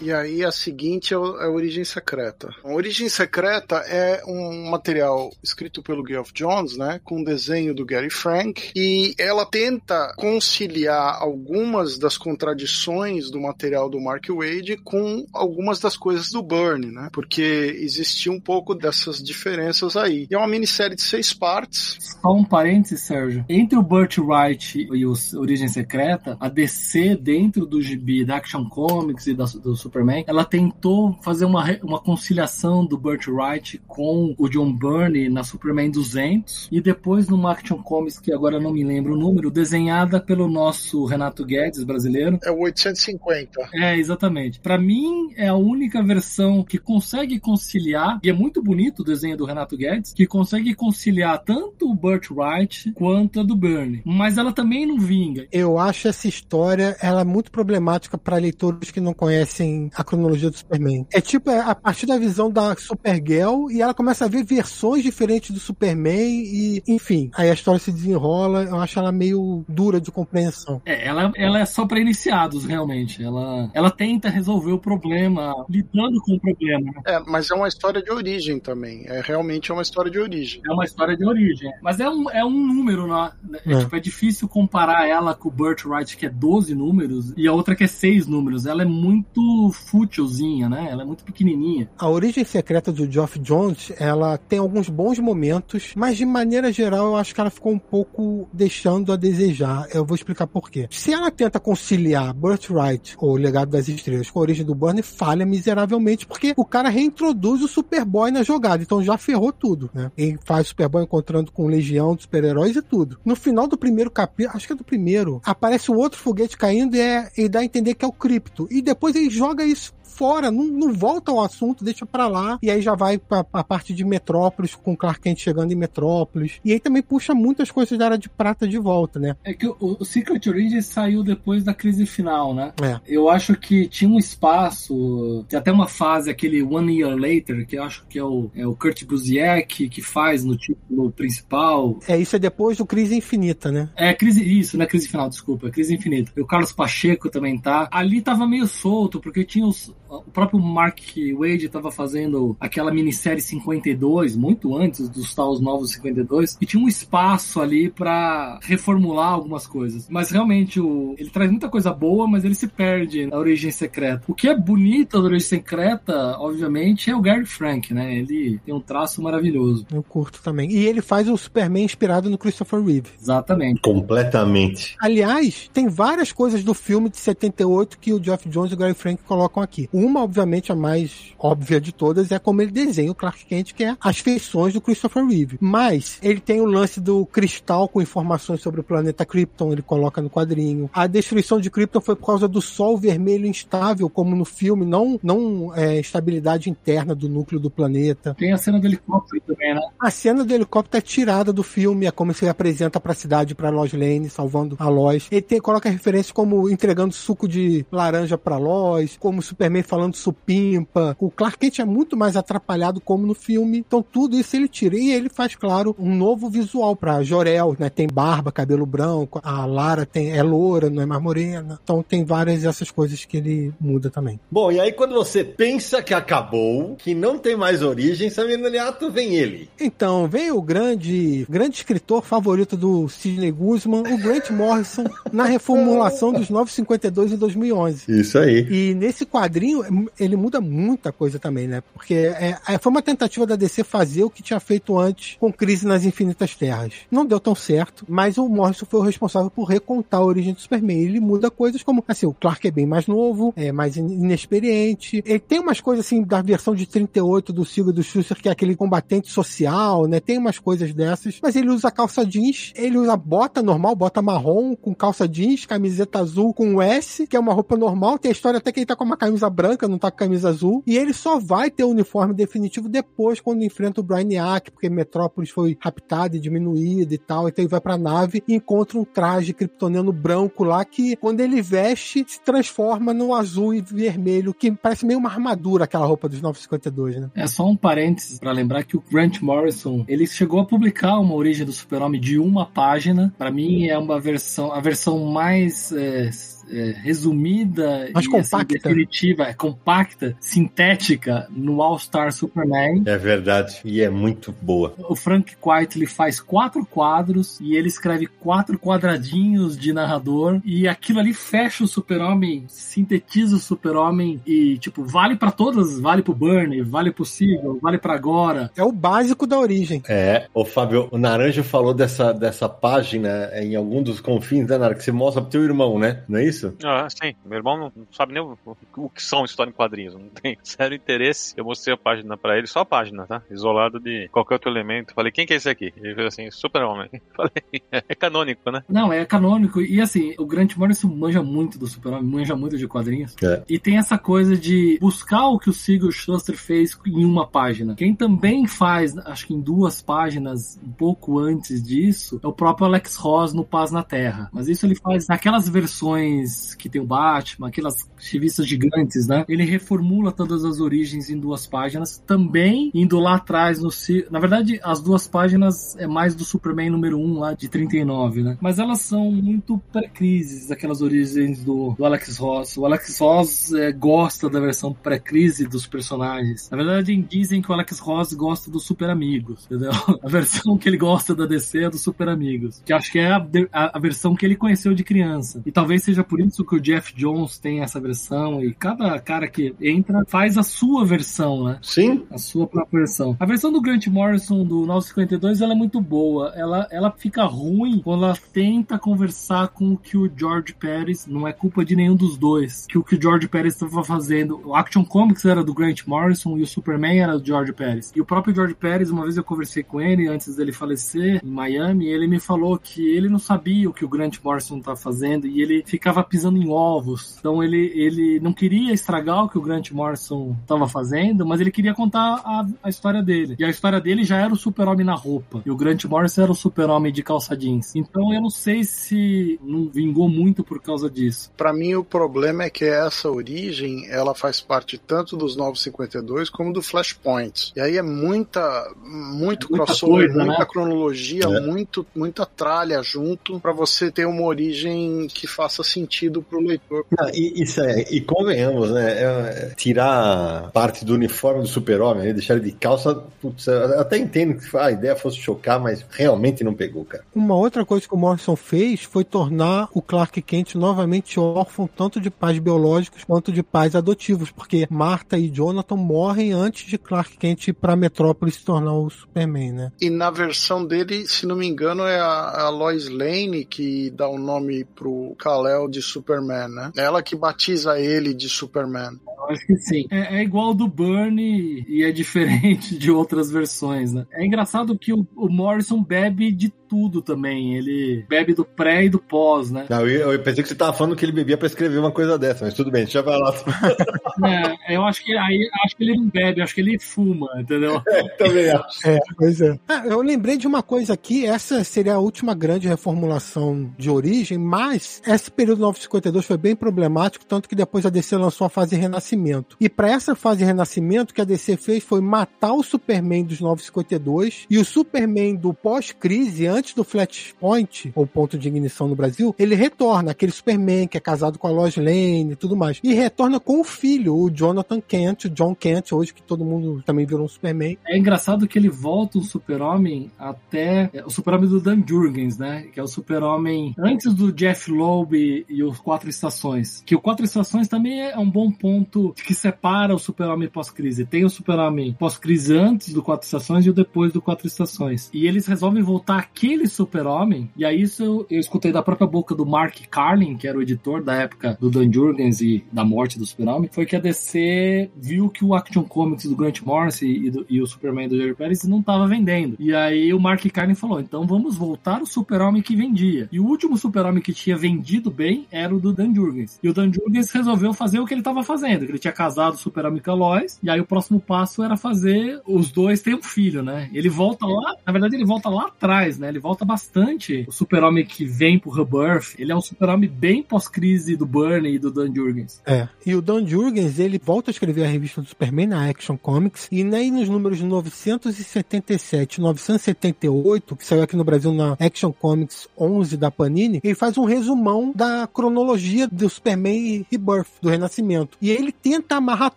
E aí a seguinte é, é a Origem Secreta. A Origem Secreta é um material escrito pelo Geoff Jones, né, com desenho do Gary Frank, e ela tenta conciliar algumas das contradições do material do Mark Wade com algumas das coisas do Byrne, né, porque existia um pouco dessas diferenças aí. E é uma minissérie de seis partes. Só um parênteses, Sérgio. Entre o Burt Wright e o Origem Secreta, a DC dentro do gibi da Action Comics e da, do Superman, ela tentou fazer uma, uma conciliação do Burt Wright com o John Byrne na Superman 200 e depois numa Action Comics que agora não me lembro o número, desenhada pelo nosso Renato Guedes brasileiro. É o 850. É, exatamente. Para mim é a única versão que consegue conciliar, e é muito bonito o desenho do Renato Guedes, que consegue conciliar tanto o Burt Wright quanto a do Byrne, mas ela também não vinga. Eu acho essa história ela é muito problemática para leitores que não conhecem a cronologia do Superman. É tipo é a partir da visão da Supergirl e ela começa a ver versões diferentes do Superman e, enfim, aí a história se desenrola. Eu acho ela meio dura de compreensão. É, ela, ela é só para iniciados, realmente. Ela, ela tenta resolver o problema, lidando com o problema. né? É, mas é uma história de origem também. É realmente uma história de origem. É uma história de origem. Mas é um, é um número, né? É, É. tipo, é difícil comparar ela com o Burt Wright, que é 12 números, e a outra que é 6 números. Ela é muito fútilzinha, né? Ela é muito pequenininha. A origem secreta do Geoff Jones, ela tem alguns bons momentos, mas de maneira geral eu acho que ela ficou um pouco deixando a desejar. Eu vou explicar por quê. Se ela tenta conciliar Burt Wright, ou Legado das Estrelas, com a origem do Burnie, falha miseravelmente, porque o cara reintroduz o Superboy na jogada, então já ferrou tudo, né? Ele faz o Superboy encontrando com legião de super-heróis e tudo. No final do primeiro capítulo, acho que é do primeiro, aparece um outro foguete caindo e, é, e dá a entender que é o Cripto. E depois ele joga isso fora, não, não volta ao assunto, deixa pra lá, e aí já vai pra, pra parte de Metrópolis, com Clark Kent chegando em Metrópolis. E aí também puxa muitas coisas da Era de Prata de volta, né? É que o, o Secret Origins saiu depois da crise final, né? É. Eu acho que tinha um espaço, tem até uma fase, aquele One Year Later, que eu acho que é o, é o Kurt Busiek que faz no título principal. É, isso é depois do Crise Infinita, né? É, crise, isso, não é crise final, desculpa, é crise infinita. E o Carlos Pacheco também tá. Ali tava meio solto, porque tinha os, o próprio Mark Wade tava fazendo aquela minissérie 52, muito antes dos tais novos 52, e tinha um espaço ali pra reformular algumas coisas. Mas realmente, o, ele traz muita coisa boa, mas ele se perde na origem secreta. O que é bonito da origem secreta, obviamente, é o Gary Frank, né? Ele tem um traço maravilhoso. Eu curto também. E ele faz o Superman inspirado no Christopher Reeve. Exatamente. Completamente. Aliás, tem várias coisas do filme de 78 que o Geoff Jones e o Gary Frank colocam aqui. Uma, obviamente, a mais óbvia de todas é como ele desenha o Clark Kent, que é as feições do Christopher Reeve. Mas ele tem o lance do cristal com informações sobre o planeta Krypton, ele coloca no quadrinho. A destruição de Krypton foi por causa do sol vermelho instável, como no filme, não, não é, estabilidade interna do núcleo do planeta. Tem a cena do helicóptero também, né? A cena do helicóptero é tirada do filme, é como se ele apresenta pra cidade, pra Lois Lane, salvando a Lois. Ele tem, coloca referências como entregando suco de laranja pra Lois, como Superman falando supimpa. O Clark Kent é muito mais atrapalhado como no filme. Então tudo isso ele tira. E ele faz, claro, um novo visual pra Jorel, né? Tem barba, cabelo branco, a Lara tem, é loura, não é mais morena. Então tem várias dessas coisas que ele muda também. Bom, e aí quando você pensa que acabou, que não tem mais origem, Samir Naliato, vem ele. Então, vem o grande, grande escritor favorito do Sidney Guzman, o Grant Morrison, na reformulação dos 952 em 2011. Isso aí. E nesse quadrinho, ele muda muita coisa também, né? Porque é, é, foi uma tentativa da DC fazer o que tinha feito antes com Crise nas Infinitas Terras. Não deu tão certo, mas o Morrison foi o responsável por recontar a origem do Superman. Ele muda coisas como, assim, o Clark é bem mais novo, é mais in- inexperiente. Ele tem umas coisas, assim, da versão de 38 do Silvio do Schuster, que é aquele combatente social, né? Tem umas coisas dessas. Mas ele usa calça jeans, ele usa bota normal, bota marrom, com calça jeans, camiseta azul com S, que é uma roupa normal. Tem a história até que ele tá com uma camisa branca, não tá com camisa azul. E ele só vai ter o uniforme definitivo depois, quando enfrenta o Brainiac, porque Metrópolis foi raptada e diminuída e tal. Então ele vai pra nave e encontra um traje kryptoniano branco lá, que quando ele veste, se transforma no azul e vermelho, que parece meio uma armadura, aquela roupa dos 952, né? É só um parênteses pra lembrar que o Grant Morrison, ele chegou a publicar uma origem do Super-Homem de uma página. Pra mim é uma versão, a versão mais é, é, resumida Mais e compacta. Assim, definitiva, é, compacta, sintética no All Star Superman. É verdade. E é muito boa. O Frank Quitely faz quatro quadros e ele escreve quatro quadradinhos de narrador e aquilo ali fecha o Super-Homem, sintetiza o Super-Homem e, tipo, vale pra todas, vale pro Bernie, vale pro Siegel, vale pra agora. É o básico da origem. É, o Fábio, o Naranjo falou dessa, dessa página em algum dos confins, né, Nara, que você mostra pro teu irmão, né? Não é isso? Isso? Ah, sim. Meu irmão não, não sabe nem o, o, que são história em quadrinhos. Não tem sério interesse. Eu mostrei a página pra ele, só a página, tá? Isolado de qualquer outro elemento. Falei, quem que é esse aqui? Ele fez assim, Super-Homem. Falei, é canônico, né? Não, é canônico. E assim, o Grant Morrison manja muito do Super-Homem, manja muito de quadrinhos. É. E tem essa coisa de buscar o que o Sigurd Schuster fez em uma página. Quem também faz, acho que em duas páginas, um pouco antes disso, é o próprio Alex Ross no Paz na Terra. Mas isso ele faz naquelas versões que tem o Batman, aquelas revistas gigantes, né? Ele reformula todas as origens em duas páginas, também indo lá atrás no Na verdade, as duas páginas é mais do Superman número 1 lá de 39, né? Mas elas são muito pré-crises, aquelas origens do, do Alex Ross. O Alex Ross é, gosta da versão pré-crise dos personagens. Na verdade, dizem que o Alex Ross gosta dos Super Amigos, entendeu? A versão que ele gosta da DC é dos Super Amigos, que acho que é a, a, a versão que ele conheceu de criança. E talvez seja por isso que o Jeff Jones tem essa versão e cada cara que entra faz a sua versão, né? Sim. A sua própria versão. A versão do Grant Morrison do 952 ela é muito boa. Ela, ela fica ruim quando ela tenta conversar com o que o George Pérez, não é culpa de nenhum dos dois, que o que o George Pérez estava fazendo. O Action Comics era do Grant Morrison e o Superman era do George Pérez. E o próprio George Pérez, uma vez eu conversei com ele antes dele falecer em Miami, ele me falou que ele não sabia o que o Grant Morrison estava fazendo e ele ficava pisando em ovos. Então ele, ele não queria estragar o que o Grant Morrison estava fazendo, mas ele queria contar a, a história dele. E a história dele já era o super-homem na roupa. E o Grant Morrison era o super-homem de calça jeans. Então eu não sei se não vingou muito por causa disso. Para mim o problema é que essa origem, ela faz parte tanto dos 952 como do Flashpoint. E aí é muita muito muita crossover, coisa, muita né? cronologia, é. muito muita tralha junto para você ter uma origem que faça sentido pro leitor. Não, e, isso é, e convenhamos, né? É, tirar parte do uniforme do super-homem, né, deixar ele de calça, putz, até entendo que a ideia fosse chocar, mas realmente não pegou, cara. Uma outra coisa que o Morrison fez foi tornar o Clark Kent novamente órfão tanto de pais biológicos quanto de pais adotivos, porque Marta e Jonathan morrem antes de Clark Kent ir pra Metrópolis se tornar o Superman, né? E na versão dele, se não me engano, é a, a Lois Lane que dá o nome pro Kal-El de Superman, né? É ela que batiza ele de Superman. Eu acho que sim. É, é igual do Burnie e é diferente de outras versões, né? É engraçado que o, o Morrison bebe de tudo também. Ele bebe do pré e do pós, né? Não, eu, eu, pensei que você tava falando que ele bebia pra escrever uma coisa dessa, mas tudo bem, deixa eu falar. é, eu acho que aí acho que ele não bebe, acho que ele fuma, entendeu? É, também acho. É, pois é. Ah, eu lembrei de uma coisa aqui, essa seria a última grande reformulação de origem, mas esse período 952 foi bem problemático, tanto que depois a DC lançou a fase Renascimento. E para essa fase Renascimento, que a DC fez foi matar o Superman dos 952 e o Superman do pós-crise, antes do Flashpoint, ou ponto de ignição no Brasil, ele retorna, aquele Superman que é casado com a Lois Lane e tudo mais. E retorna com o filho, o Jonathan Kent, o John Kent, hoje que todo mundo também virou um Superman. É engraçado que ele volta o Super-Homem até é, o Super-Homem do Dan Jurgens, né? Que é o Super-Homem antes do Jeff Loeb e os Quatro Estações. Que o Quatro Estações também é um bom ponto que separa o Super-Homem pós-crise. Tem o Super-Homem pós-crise antes do Quatro Estações e o depois do Quatro Estações. E eles resolvem voltar aqui aquele super-homem, e aí isso eu, escutei da própria boca do Mark Carlin, que era o editor da época do Dan Jurgens e da morte do super-homem, foi que a DC viu que o Action Comics do Grant Morrison e, do, e o Superman do Jerry Pérez não estava vendendo. E aí o Mark Carlin falou, então vamos voltar o super-homem que vendia. E o último super-homem que tinha vendido bem era o do Dan Jurgens. E o Dan Jurgens resolveu fazer o que ele estava fazendo, que ele tinha casado o super-homem com a Lois, e aí o próximo passo era fazer os dois ter um filho, né? Ele volta lá, na verdade ele volta lá atrás, né? Ele volta bastante. O super-homem que vem pro Rebirth, ele é um super-homem bem pós-crise do Burney e do Dan Jurgens. É, e o Dan Jurgens, ele volta a escrever a revista do Superman na Action Comics, e nem nos números 977 978, que saiu aqui no Brasil na Action Comics 11 da Panini, ele faz um resumão da cronologia do Superman e Rebirth, do Renascimento. E ele tenta amarrar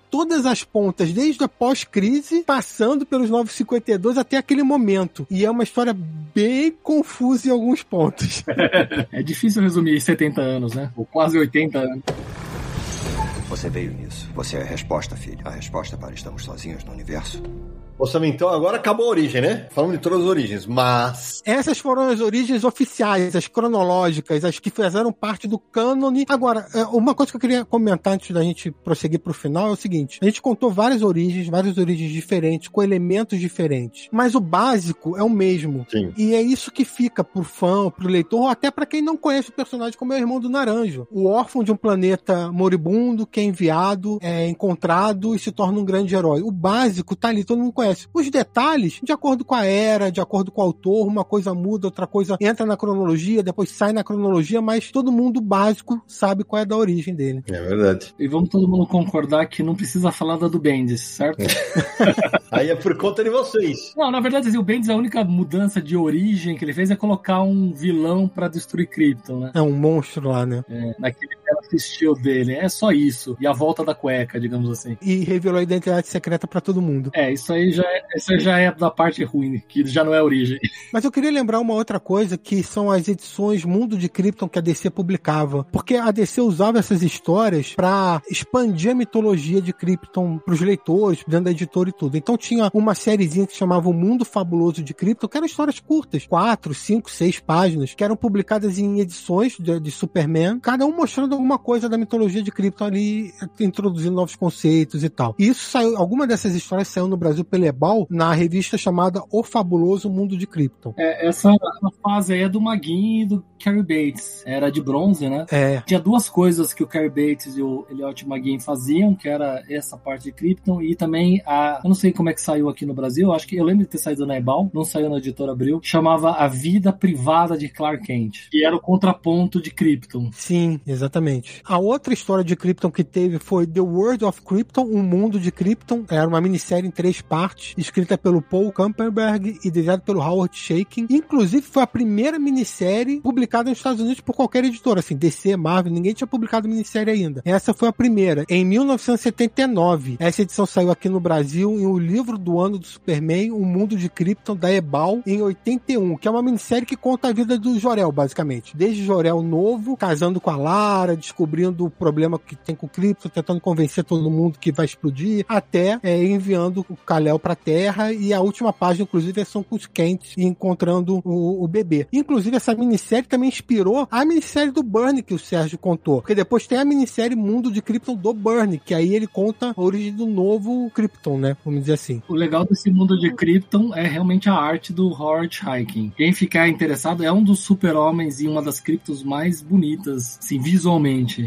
todas as pontas, desde a pós-crise, passando pelos 952 até aquele momento. E é uma história bem confuso em alguns pontos. é difícil resumir 70 anos, né? Ou quase 80 anos. Você veio nisso. Você é a resposta, filho. A resposta para estamos sozinhos no universo. Então agora acabou a origem, né? Falando de todas as origens, mas. Essas foram as origens oficiais, as cronológicas, as que fizeram parte do cânone. Agora, é, uma coisa que eu queria comentar antes da gente prosseguir pro final é o seguinte: a gente contou várias origens, várias origens diferentes, com elementos diferentes. Mas o básico é o mesmo. Sim. E é isso que fica pro fã, pro leitor, ou até para quem não conhece o personagem, como é o irmão do Naranjo. O órfão de um planeta moribundo, que é enviado, é encontrado e se torna um grande herói. O básico tá ali, todo mundo conhece. Os detalhes, de acordo com a era, de acordo com o autor, uma coisa muda, outra coisa entra na cronologia, depois sai na cronologia, mas todo mundo básico sabe qual é da origem dele. É verdade. E vamos todo mundo concordar que não precisa falar da do Bendis, certo? Aí é por conta de vocês. Não, na verdade, assim, o Bendis, a única mudança de origem que ele fez é colocar um vilão pra destruir Krypton, né? É um monstro lá, né? É, naquele assistiu dele. É só isso. E a volta da cueca, digamos assim. E revelou a identidade secreta pra todo mundo. É, isso aí já é, isso já é da parte ruim, que já não é a origem. Mas eu queria lembrar uma outra coisa, que são as edições Mundo de Krypton que a DC publicava. Porque a DC usava essas histórias pra expandir a mitologia de Krypton pros leitores, dentro da editora e tudo. Então tinha uma sériezinha que chamava O Mundo Fabuloso de Krypton, que eram histórias curtas, quatro, cinco, seis páginas, que eram publicadas em edições de, de Superman, cada um mostrando alguma coisa da mitologia de Krypton ali, introduzindo novos conceitos e tal. E isso saiu, alguma dessas histórias saiu no Brasil pelo Ebal, na revista chamada O Fabuloso Mundo de Krypton. É, essa, essa fase aí é do Magin e do Cary Bates. Era de bronze, né? É. Tinha duas coisas que o Cary Bates e o Elliot Magin faziam, que era essa parte de Krypton e também a... Eu não sei como é que saiu aqui no Brasil, acho que eu lembro de ter saído na Ebal, não saiu na editora Abril, chamava A Vida Privada de Clark Kent, que era o contraponto de Krypton. Sim, exatamente. A outra história de Krypton que teve foi The World of Krypton, Um Mundo de Krypton. Era uma minissérie em três partes, escrita pelo Paul Kamperberg e desenhada pelo Howard Shaking. Inclusive, foi a primeira minissérie publicada nos Estados Unidos por qualquer editora, assim, DC, Marvel, ninguém tinha publicado minissérie ainda. Essa foi a primeira, em 1979. Essa edição saiu aqui no Brasil em O Livro do Ano do Superman, Um Mundo de Krypton, da Ebal, em 81, que é uma minissérie que conta a vida do Jorel, basicamente. Desde Jorel novo, casando com a Lara, descobrindo o problema que tem com o Krypton, tentando convencer todo mundo que vai explodir, até é, enviando o Kal-El pra Terra, e a última página, inclusive, é são com os Kents encontrando o, o bebê. Inclusive, essa minissérie também inspirou a minissérie do Burn que o Sérgio contou, porque depois tem a minissérie Mundo de Krypton do Burn, que aí ele conta a origem do novo Krypton, né? Vamos dizer assim. O legal desse mundo de Krypton é realmente a arte do Howard Hiking. Quem ficar interessado é um dos super-homens e uma das Kryptons mais bonitas, assim, visualmente.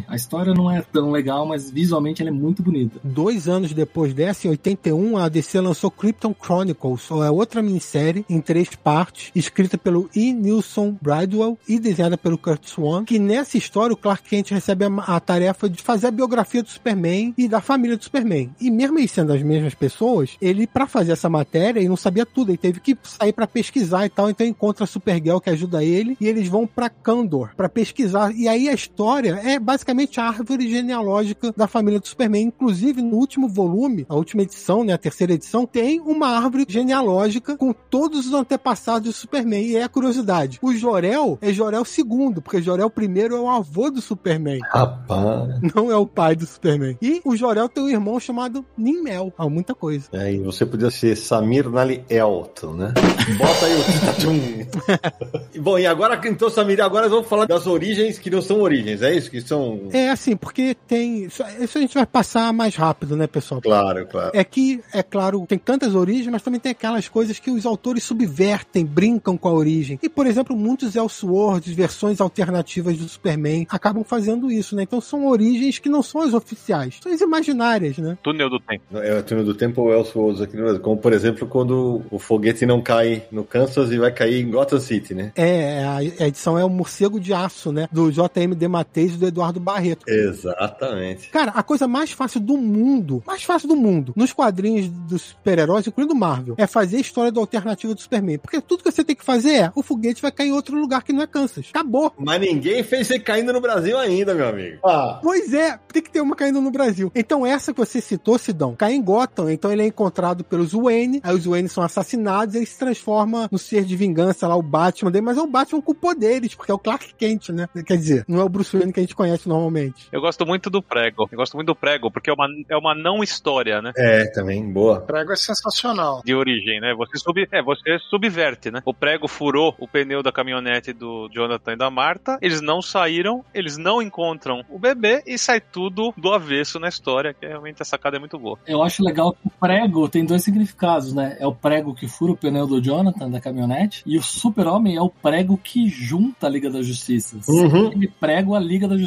A história não é tão legal, mas visualmente ela é muito bonita. Dois anos depois dessa, em 81, a DC lançou Krypton Chronicles, é outra minissérie em três partes, escrita pelo E. Nilson Bridwell e desenhada pelo Kurt Swan, que nessa história o Clark Kent recebe a, a tarefa de fazer a biografia do Superman e da família do Superman. E mesmo eles sendo as mesmas pessoas, ele, para fazer essa matéria, ele não sabia tudo, ele teve que sair para pesquisar e tal, então encontra a Supergirl que ajuda ele, e eles vão para Kandor para pesquisar. E aí a história é basicamente a árvore genealógica da família do Superman. Inclusive, no último volume, a última edição, né, a terceira edição, tem uma árvore genealógica com todos os antepassados do Superman. E é a curiosidade: o Jorel é Jorel II, porque Jorel I é o avô do Superman. Rapaz. Não é o pai do Superman. E o Jorel tem um irmão chamado Nimel. Há muita coisa. É, e você podia ser Samir Nali Elton, né? Bota aí o Bom, e agora, então, Samir, agora nós vamos falar das origens que não são origens, é isso? Que são. É assim, porque tem. Isso, a gente vai passar mais rápido, né, pessoal? Claro, claro. É que, é claro, tem tantas origens, mas também tem aquelas coisas que os autores subvertem, brincam com a origem. E, por exemplo, muitos Elseworlds, versões alternativas do Superman, acabam fazendo isso, né? Então são origens que não são as oficiais, são as imaginárias, né? Túnel do tempo. É o túnel do tempo ou Elseworlds aqui no Brasil. Como, por exemplo, quando o foguete não cai no Kansas e vai cair em Gotham City, né? É, a, edição é o Morcego de Aço, né? Do J.M. Dematteis e do Eduardo Barreto. Exatamente. Cara, a coisa mais fácil do mundo, mais fácil do mundo, nos quadrinhos dos super-heróis, incluindo Marvel, é fazer a história da alternativa do Superman. Porque tudo que você tem que fazer é, o foguete vai cair em outro lugar que não é Kansas. Acabou. Mas ninguém fez você caindo no Brasil ainda, meu amigo. Ah. Pois é, tem que ter uma caindo no Brasil. Então essa que você citou, Sidão, cai em Gotham. Então ele é encontrado pelos Wayne, aí os Wayne são assassinados e ele se transforma no ser de vingança lá, o Batman dele, mas é um Batman com poderes, porque é o Clark Kent, né? Quer dizer, não é o Bruce Wayne que a gente conhece normalmente. Eu gosto muito do prego. Eu gosto muito do prego, porque é uma, é uma não história, né? É, também, boa. O prego é sensacional. De origem, né? Você, sub, é, você subverte, né? O prego furou o pneu da caminhonete do Jonathan e da Marta. Eles não saíram, eles não encontram o bebê e sai tudo do avesso na história, que realmente a sacada é muito boa. Eu acho legal que o prego tem dois significados, né? É o prego que fura o pneu do Jonathan da caminhonete e o super-homem é o prego que junta a Liga da Justiça. Uhum. Sem prego, a Liga da Justiça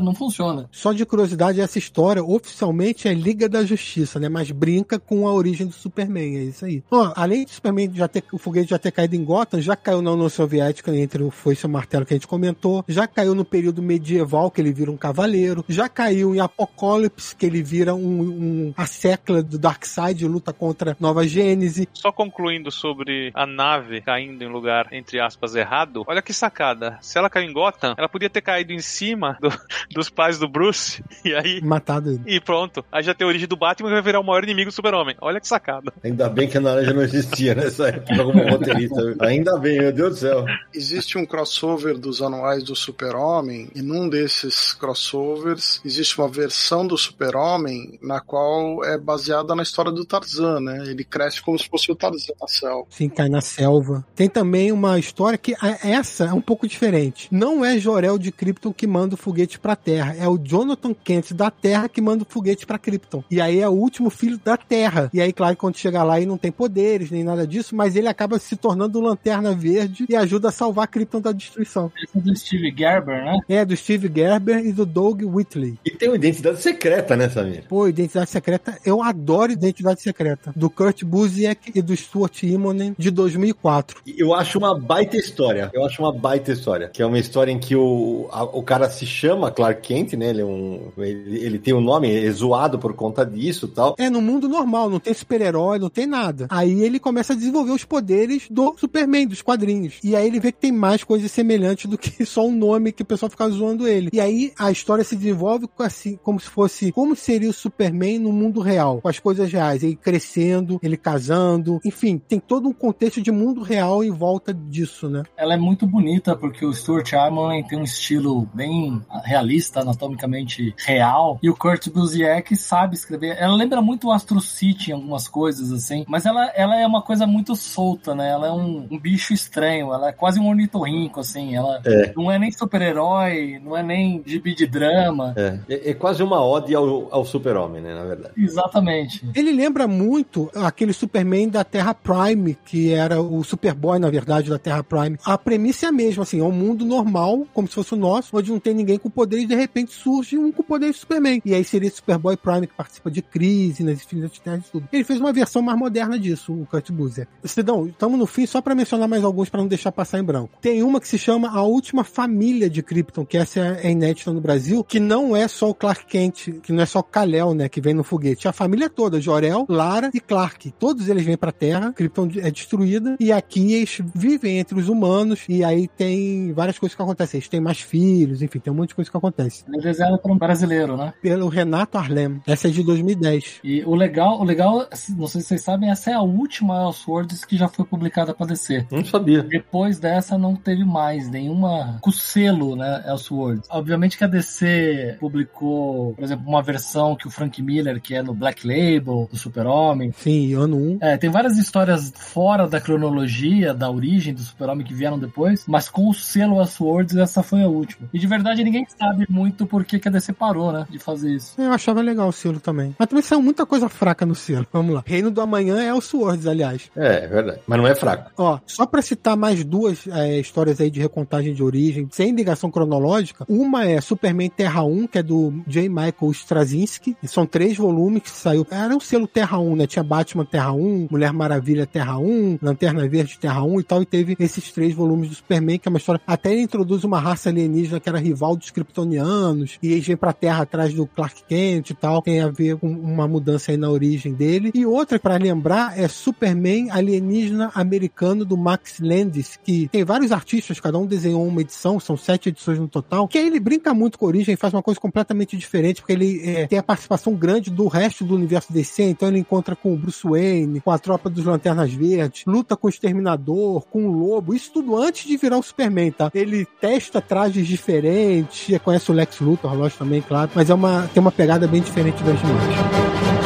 não funciona. Só de curiosidade, essa história oficialmente é Liga da Justiça, né? Mas brinca com a origem do Superman, é isso aí. Ó, além do Superman já ter, o foguete já ter caído em Gotham, já caiu na União Soviética entre o foice e o martelo que a gente comentou, já caiu no período medieval, que ele vira um cavaleiro, já caiu em Apocalipse, que ele vira um, um a secla do Darkseid e luta contra Nova Gênese. Só concluindo sobre a nave caindo em lugar, entre aspas, errado, olha que sacada. Se ela caiu em Gotham, ela podia ter caído em cima do- dos pais do Bruce, e aí. Matado ele. E pronto. Aí já tem a origem do Batman e vai virar o maior inimigo do Super-Homem. Olha que sacada. Ainda bem que a naranja não existia nessa época como roteirista. Ainda bem, meu Deus do céu. Existe um crossover dos anuais do Super-Homem, e num desses crossovers existe uma versão do Super-Homem na qual é baseada na história do Tarzan, né? Ele cresce como se fosse o Tarzan na selva. Sim, cai na selva. Tem também uma história que a- essa é um pouco diferente. Não é Jorel de Krypton que manda o foguete pra Terra, é o Jonathan Kent da Terra que manda o foguete pra Krypton. E aí é o último filho da Terra. E aí, claro, quando chega lá, ele não tem poderes nem nada disso, mas ele acaba se tornando o Lanterna Verde e ajuda a salvar Krypton da destruição. Esse é do Steve Gerber, né? É do Steve Gerber e do Doug Whitley. E tem uma identidade secreta, né, Samir? Pô, Identidade Secreta, eu adoro Identidade Secreta. Do Kurt Busiek e do Stuart Immonen de 2004. Eu acho uma baita história. Eu acho uma baita história. Que é uma história em que o, a- o cara se chama Clark Kent, né? Ele, é um, ele, ele tem um nome, é zoado por conta disso e tal. É no mundo normal, não tem super-herói, não tem nada. Aí ele começa a desenvolver os poderes do Superman, dos quadrinhos. E aí ele vê que tem mais coisas semelhantes do que só um nome que o pessoal fica zoando ele. E aí a história se desenvolve assim, como se fosse como seria o Superman no mundo real, com as coisas reais. Ele crescendo, ele casando, enfim, tem todo um contexto de mundo real em volta disso, né? Ela é muito bonita porque o Stuart Armstrong tem um estilo bem realista, anatomicamente real, e o Kurt Busiek sabe escrever. Ela lembra muito o Astro City em algumas coisas, assim, mas ela, ela é uma coisa muito solta, né? Ela é um, um bicho estranho, ela é quase um ornitorrinco, assim. Ela É. não é nem super-herói, não é nem gibi de drama. É, é, é quase uma ode ao, ao super-homem, né, na verdade. Exatamente. Ele lembra muito aquele Superman da Terra Prime, que era o Superboy, na verdade, da Terra Prime. A premissa é a mesma, assim, é um mundo normal, como se fosse o nosso, onde não tem ninguém com poder e de repente surge um com poder de Superman. E aí seria Superboy Prime que participa de crise nas infinitas terras e tudo. Ele fez uma versão mais moderna disso, o Kurt Busiek. Cidão, estamos no fim só para mencionar mais alguns para não deixar passar em branco. Tem uma que se chama A Última Família de Krypton, que essa é inédita no Brasil, que não é só o Clark Kent, que não é só o Kal-El, né, que vem no foguete. É a família toda, Jor-El, Lara e Clark. Todos eles vêm pra Terra, Krypton é destruída, e aqui eles vivem entre os humanos, e aí tem várias coisas que acontecem. Eles têm mais filhos, enfim, tem um monte de coisa que acontece. Ele é desenhado por um brasileiro, né? Pelo Renato Arlem. Essa é de 2010. E o legal, o legal, não sei se vocês sabem, essa é a última Elseworlds que já foi publicada pra DC. Não sabia. Depois dessa não teve mais nenhuma com selo, né, Elseworlds. Obviamente que a DC publicou, por exemplo, uma versão que o Frank Miller, que é no Black Label, do Super-Homem. Sim, ano 1. É, tem várias histórias fora da cronologia, da origem do Super-Homem que vieram depois, mas com o selo Elseworlds essa foi a última. E de verdade ninguém sabe muito por que que a DC parou, né, de fazer isso. Eu achava legal o selo também. Mas também saiu muita coisa fraca no selo. Vamos lá. Reino do Amanhã é Elseworlds, aliás. É, é verdade. Mas não é fraco. Ó, só pra citar mais duas é, histórias aí de recontagem de origem, sem ligação cronológica, uma é Superman Terra 1, que é do J. Michael Straczynski, e são três volumes que saiu. Era o selo Terra 1, né? Tinha Batman Terra 1, Mulher Maravilha Terra 1, Lanterna Verde Terra 1 e tal, e teve esses três volumes do Superman, que é uma história. Até ele introduz uma raça alienígena que era rival dos kryptonianos, e eles vêm pra Terra atrás do Clark Kent e tal. Tem a ver com uma mudança aí na origem dele. E outra, pra lembrar, é Superman alienígena americano do Max Landis, que tem vários artistas, cada um desenhou uma edição, são sete edições no total, que aí ele brinca muito com a origem, faz uma coisa completamente diferente, porque ele é, tem a participação grande do resto do universo DC, então ele encontra com o Bruce Wayne, com a tropa dos Lanternas Verdes, luta com o Exterminador, com o Lobo, Isso tudo antes de virar o Superman, tá? Ele testa trajes diferentes, conhece o Lex Luthor, lógico também, claro, mas é uma, tem uma pegada bem diferente das demais.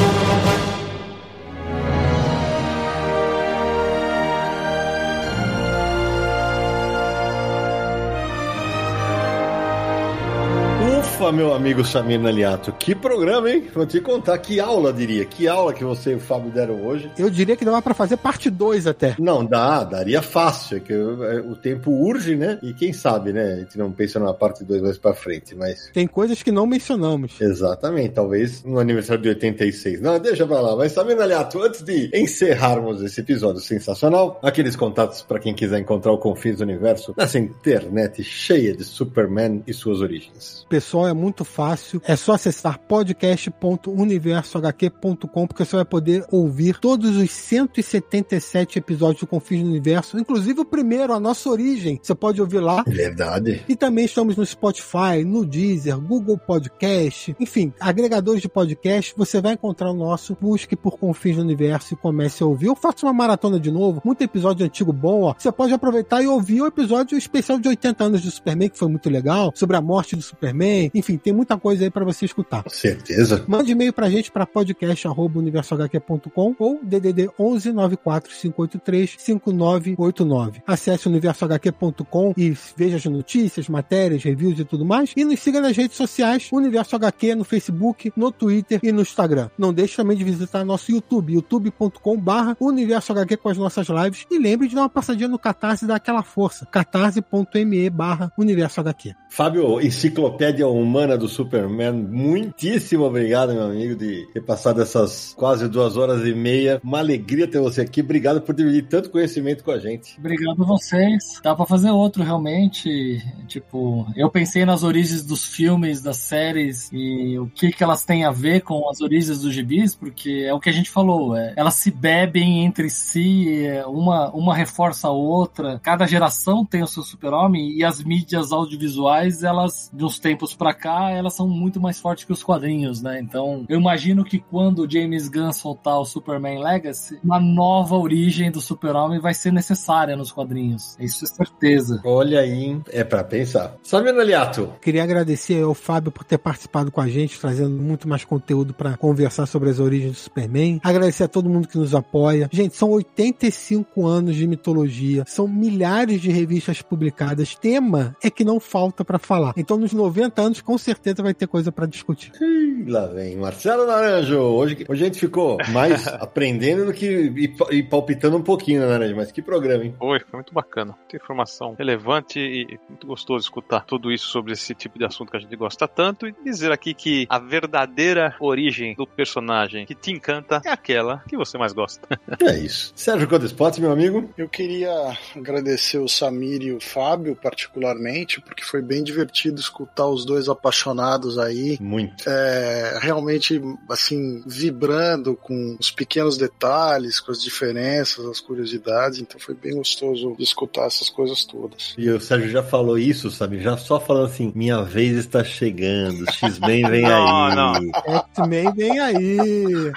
Meu amigo Samir Naliato, que programa, hein? Vou te contar, que aula, diria. Que aula que você e o Fábio deram hoje. Eu diria que dava pra fazer parte 2 até. Não, dá, daria fácil, é que o tempo urge, né? E quem sabe, né? A gente não pensa na parte 2 mais pra frente, mas... Tem coisas que não mencionamos. Exatamente, talvez no aniversário de 86. Não, deixa pra lá. Mas Samir Naliato, antes de encerrarmos esse episódio sensacional, aqueles contatos para quem quiser encontrar o Confins do Universo nessa internet cheia de Superman e suas origens. Pessoal, é muito fácil. É só acessar podcast.universohq.com porque você vai poder ouvir todos os 177 episódios do Confins do Universo, inclusive o primeiro, a nossa origem. Você pode ouvir lá. Verdade. E também estamos no Spotify, no Deezer, Google Podcast, enfim, agregadores de podcast. Você vai encontrar o nosso. Busque por Confins do Universo e comece a ouvir. Eu faço uma maratona de novo, muito episódio antigo bom, ó. Você pode aproveitar e ouvir o episódio especial de 80 anos do Superman, que foi muito legal, sobre a morte do Superman. Enfim, tem muita coisa aí para você escutar. Certeza. Mande e-mail pra gente para podcast@universohq.com ou DDD 11 94583 5989. Acesse universohq.com e veja as notícias, matérias, reviews e tudo mais. E nos siga nas redes sociais, Universo HQ no Facebook, no Twitter e no Instagram. Não deixe também de visitar nosso YouTube, youtube.com/barra Universo HQ com as nossas lives. E lembre de dar uma passadinha no Catarse e dar aquela força. catarse.me/barra Universo HQ. Fábio, enciclopédia humana do Superman, muitíssimo obrigado, meu amigo, de ter passado essas quase duas horas e meia. Uma alegria ter você aqui. Obrigado por dividir tanto conhecimento com a gente. Obrigado a vocês. Dá pra fazer outro, realmente. Tipo, eu pensei nas origens dos filmes, das séries e o que, que elas têm a ver com as origens dos gibis, porque é o que a gente falou. É, elas se bebem entre si, é, uma, uma reforça a outra. Cada geração tem o seu super-homem e as mídias audiovisuais, elas, de uns tempos pra cá, elas são muito mais fortes que os quadrinhos, né? Então, eu imagino que quando o James Gunn soltar o Superman Legacy, uma nova origem do super-homem vai ser necessária nos quadrinhos. Isso é certeza. Olha aí, é pra pensar. Sabe, Naliato? Queria agradecer ao Fábio por ter participado com a gente, trazendo muito mais conteúdo para conversar sobre as origens do Superman. Agradecer a todo mundo que nos apoia. Gente, são 85 anos de mitologia, são milhares de revistas publicadas. Tema é que não falta para falar. Então, nos 90 anos, com certeza vai ter coisa para discutir. Ih, lá vem Marcelo Naranjo. Hoje, hoje a gente ficou mais aprendendo do que e, e palpitando um pouquinho, né, Naranjo? Mas que programa, hein? Foi, foi muito bacana. Muita informação relevante e muito gostoso escutar tudo isso sobre esse tipo de assunto que a gente gosta tanto e dizer aqui que a verdadeira origem do personagem que te encanta é aquela que você mais gosta. É isso. Sérgio Codespot, meu amigo. Eu queria agradecer o Samir e o Fábio, particularmente, porque foi bem divertido escutar os dois apaixonados aí. Muito. É, realmente, assim, vibrando com os pequenos detalhes, com as diferenças, as curiosidades. Então foi bem gostoso de escutar essas coisas todas. E o Sérgio já falou isso, sabe? Já só falando assim: minha vez está chegando, X-Men vem Não, aí. não. X-Men vem aí.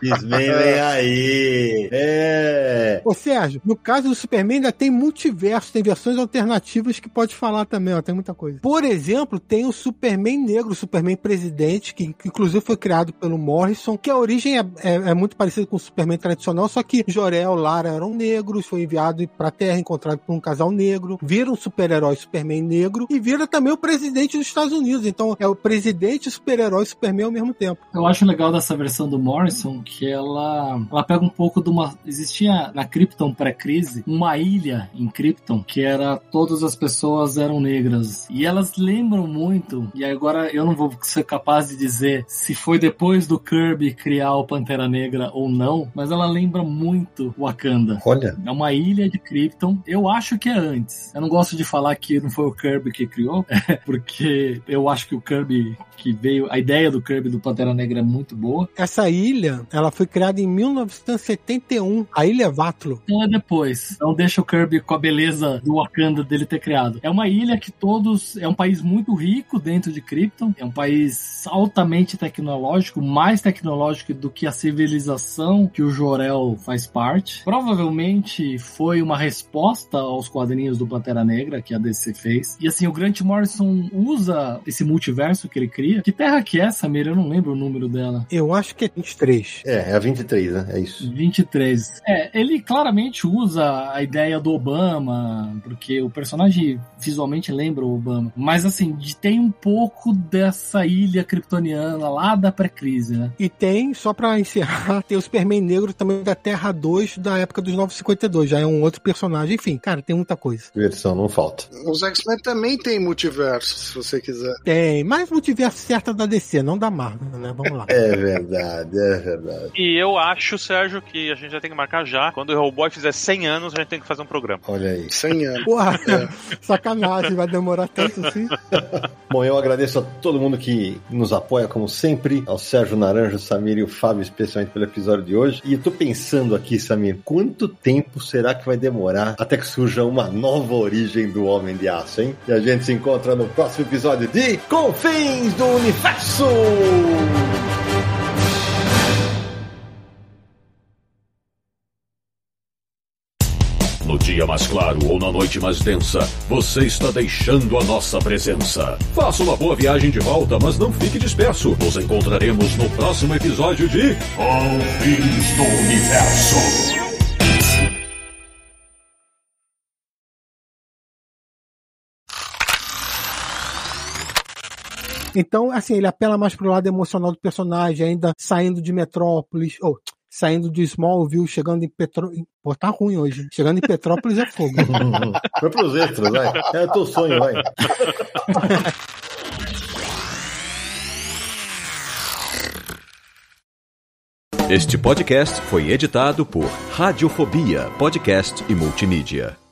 X-Men vem aí. É. Ô Sérgio, no caso do Superman ainda tem multiverso, tem versões alternativas que pode falar também, ó, tem muita coisa. Por exemplo, tem o Superman negro, Superman presidente, que, que inclusive foi criado pelo Morrison, que a origem é, é- é muito parecida com o Superman tradicional, só que Jor-El Lara eram negros, foi enviado pra Terra, encontrado por um casal negro, vira um super-herói Superman negro e vira também o presidente dos Estados Unidos. Então é o presidente, super-herói Superman ao mesmo tempo. Eu acho legal dessa versão do Morrison que ela, ela pega um pouco de uma. Existia na Krypton pré-crise uma ilha em Krypton que era todas as pessoas eram negras. E elas lembram muito, e agora eu não vou ser capaz de dizer se foi depois do Kirby criar o Pantera Negra ou não, mas ela lembra muito Wakanda. Olha. É uma ilha de Krypton. Eu acho que é antes. Eu não gosto de falar que não foi o Kirby que criou, porque eu acho que o Kirby que veio, a ideia do Kirby do Pantera Negra é muito boa. Essa ilha, ela foi criada em 1971, a Ilha Vatlo. Então é depois. Então deixa o Kirby com a beleza do Wakanda dele ter criado. É uma ilha que todos. É um país muito rico dentro de Krypton. Krypton. É um país altamente tecnológico, mais tecnológico do que a civilização que o Jorel faz parte. Provavelmente foi uma resposta aos quadrinhos do Pantera Negra que a DC fez. E assim, o Grant Morrison usa esse multiverso que ele cria. Que terra que é, Samir? Eu não lembro o número dela. Eu acho que é 23. É, é a 23, né? É isso. 23. É, ele claramente usa a ideia do Obama, porque o personagem visualmente lembra o Obama. Mas assim, tem um pouco dessa ilha kryptoniana lá da pré-crise, né? E tem, só pra encerrar, tem o Superman Negro também da Terra 2 da época dos 952. Já é um outro personagem. Enfim, cara, tem muita coisa. Versão, não falta. Os X-Men também tem multiverso, se você quiser. Tem, mas multiverso certo é da DC, não da Marvel, né? Vamos lá. É verdade, é verdade. E eu acho, Sérgio, que a gente já tem que marcar já. Quando o Hellboy fizer 100 anos, a gente tem que fazer um programa. Olha aí. 100 anos. Porra, sacanagem, vai demorar tanto assim. Bom, eu agradeço a todo mundo que nos apoia, como sempre, ao Sérgio Naranjo, Samir e o Fábio, especialmente pelo episódio de hoje. E eu tô pensando aqui, Samir, quanto tempo será que vai demorar até que surja uma nova origem do Homem de Aço, hein? E a gente se encontra no próximo episódio de Confins do Universo! Dia mais claro ou na noite mais densa, você está deixando a nossa presença. Faça uma boa viagem de volta, mas não fique disperso. Nos encontraremos no próximo episódio de Confins do Universo. Então, assim, ele apela mais pro lado emocional do personagem, ainda saindo de Metrópolis, ou saindo de Smallville, chegando em Petrópolis. Pô, tá ruim hoje. Chegando em Petrópolis é fogo. Vai pros extras, vai. É o teu sonho, vai. Este podcast foi editado por Radiofobia, podcast e multimídia.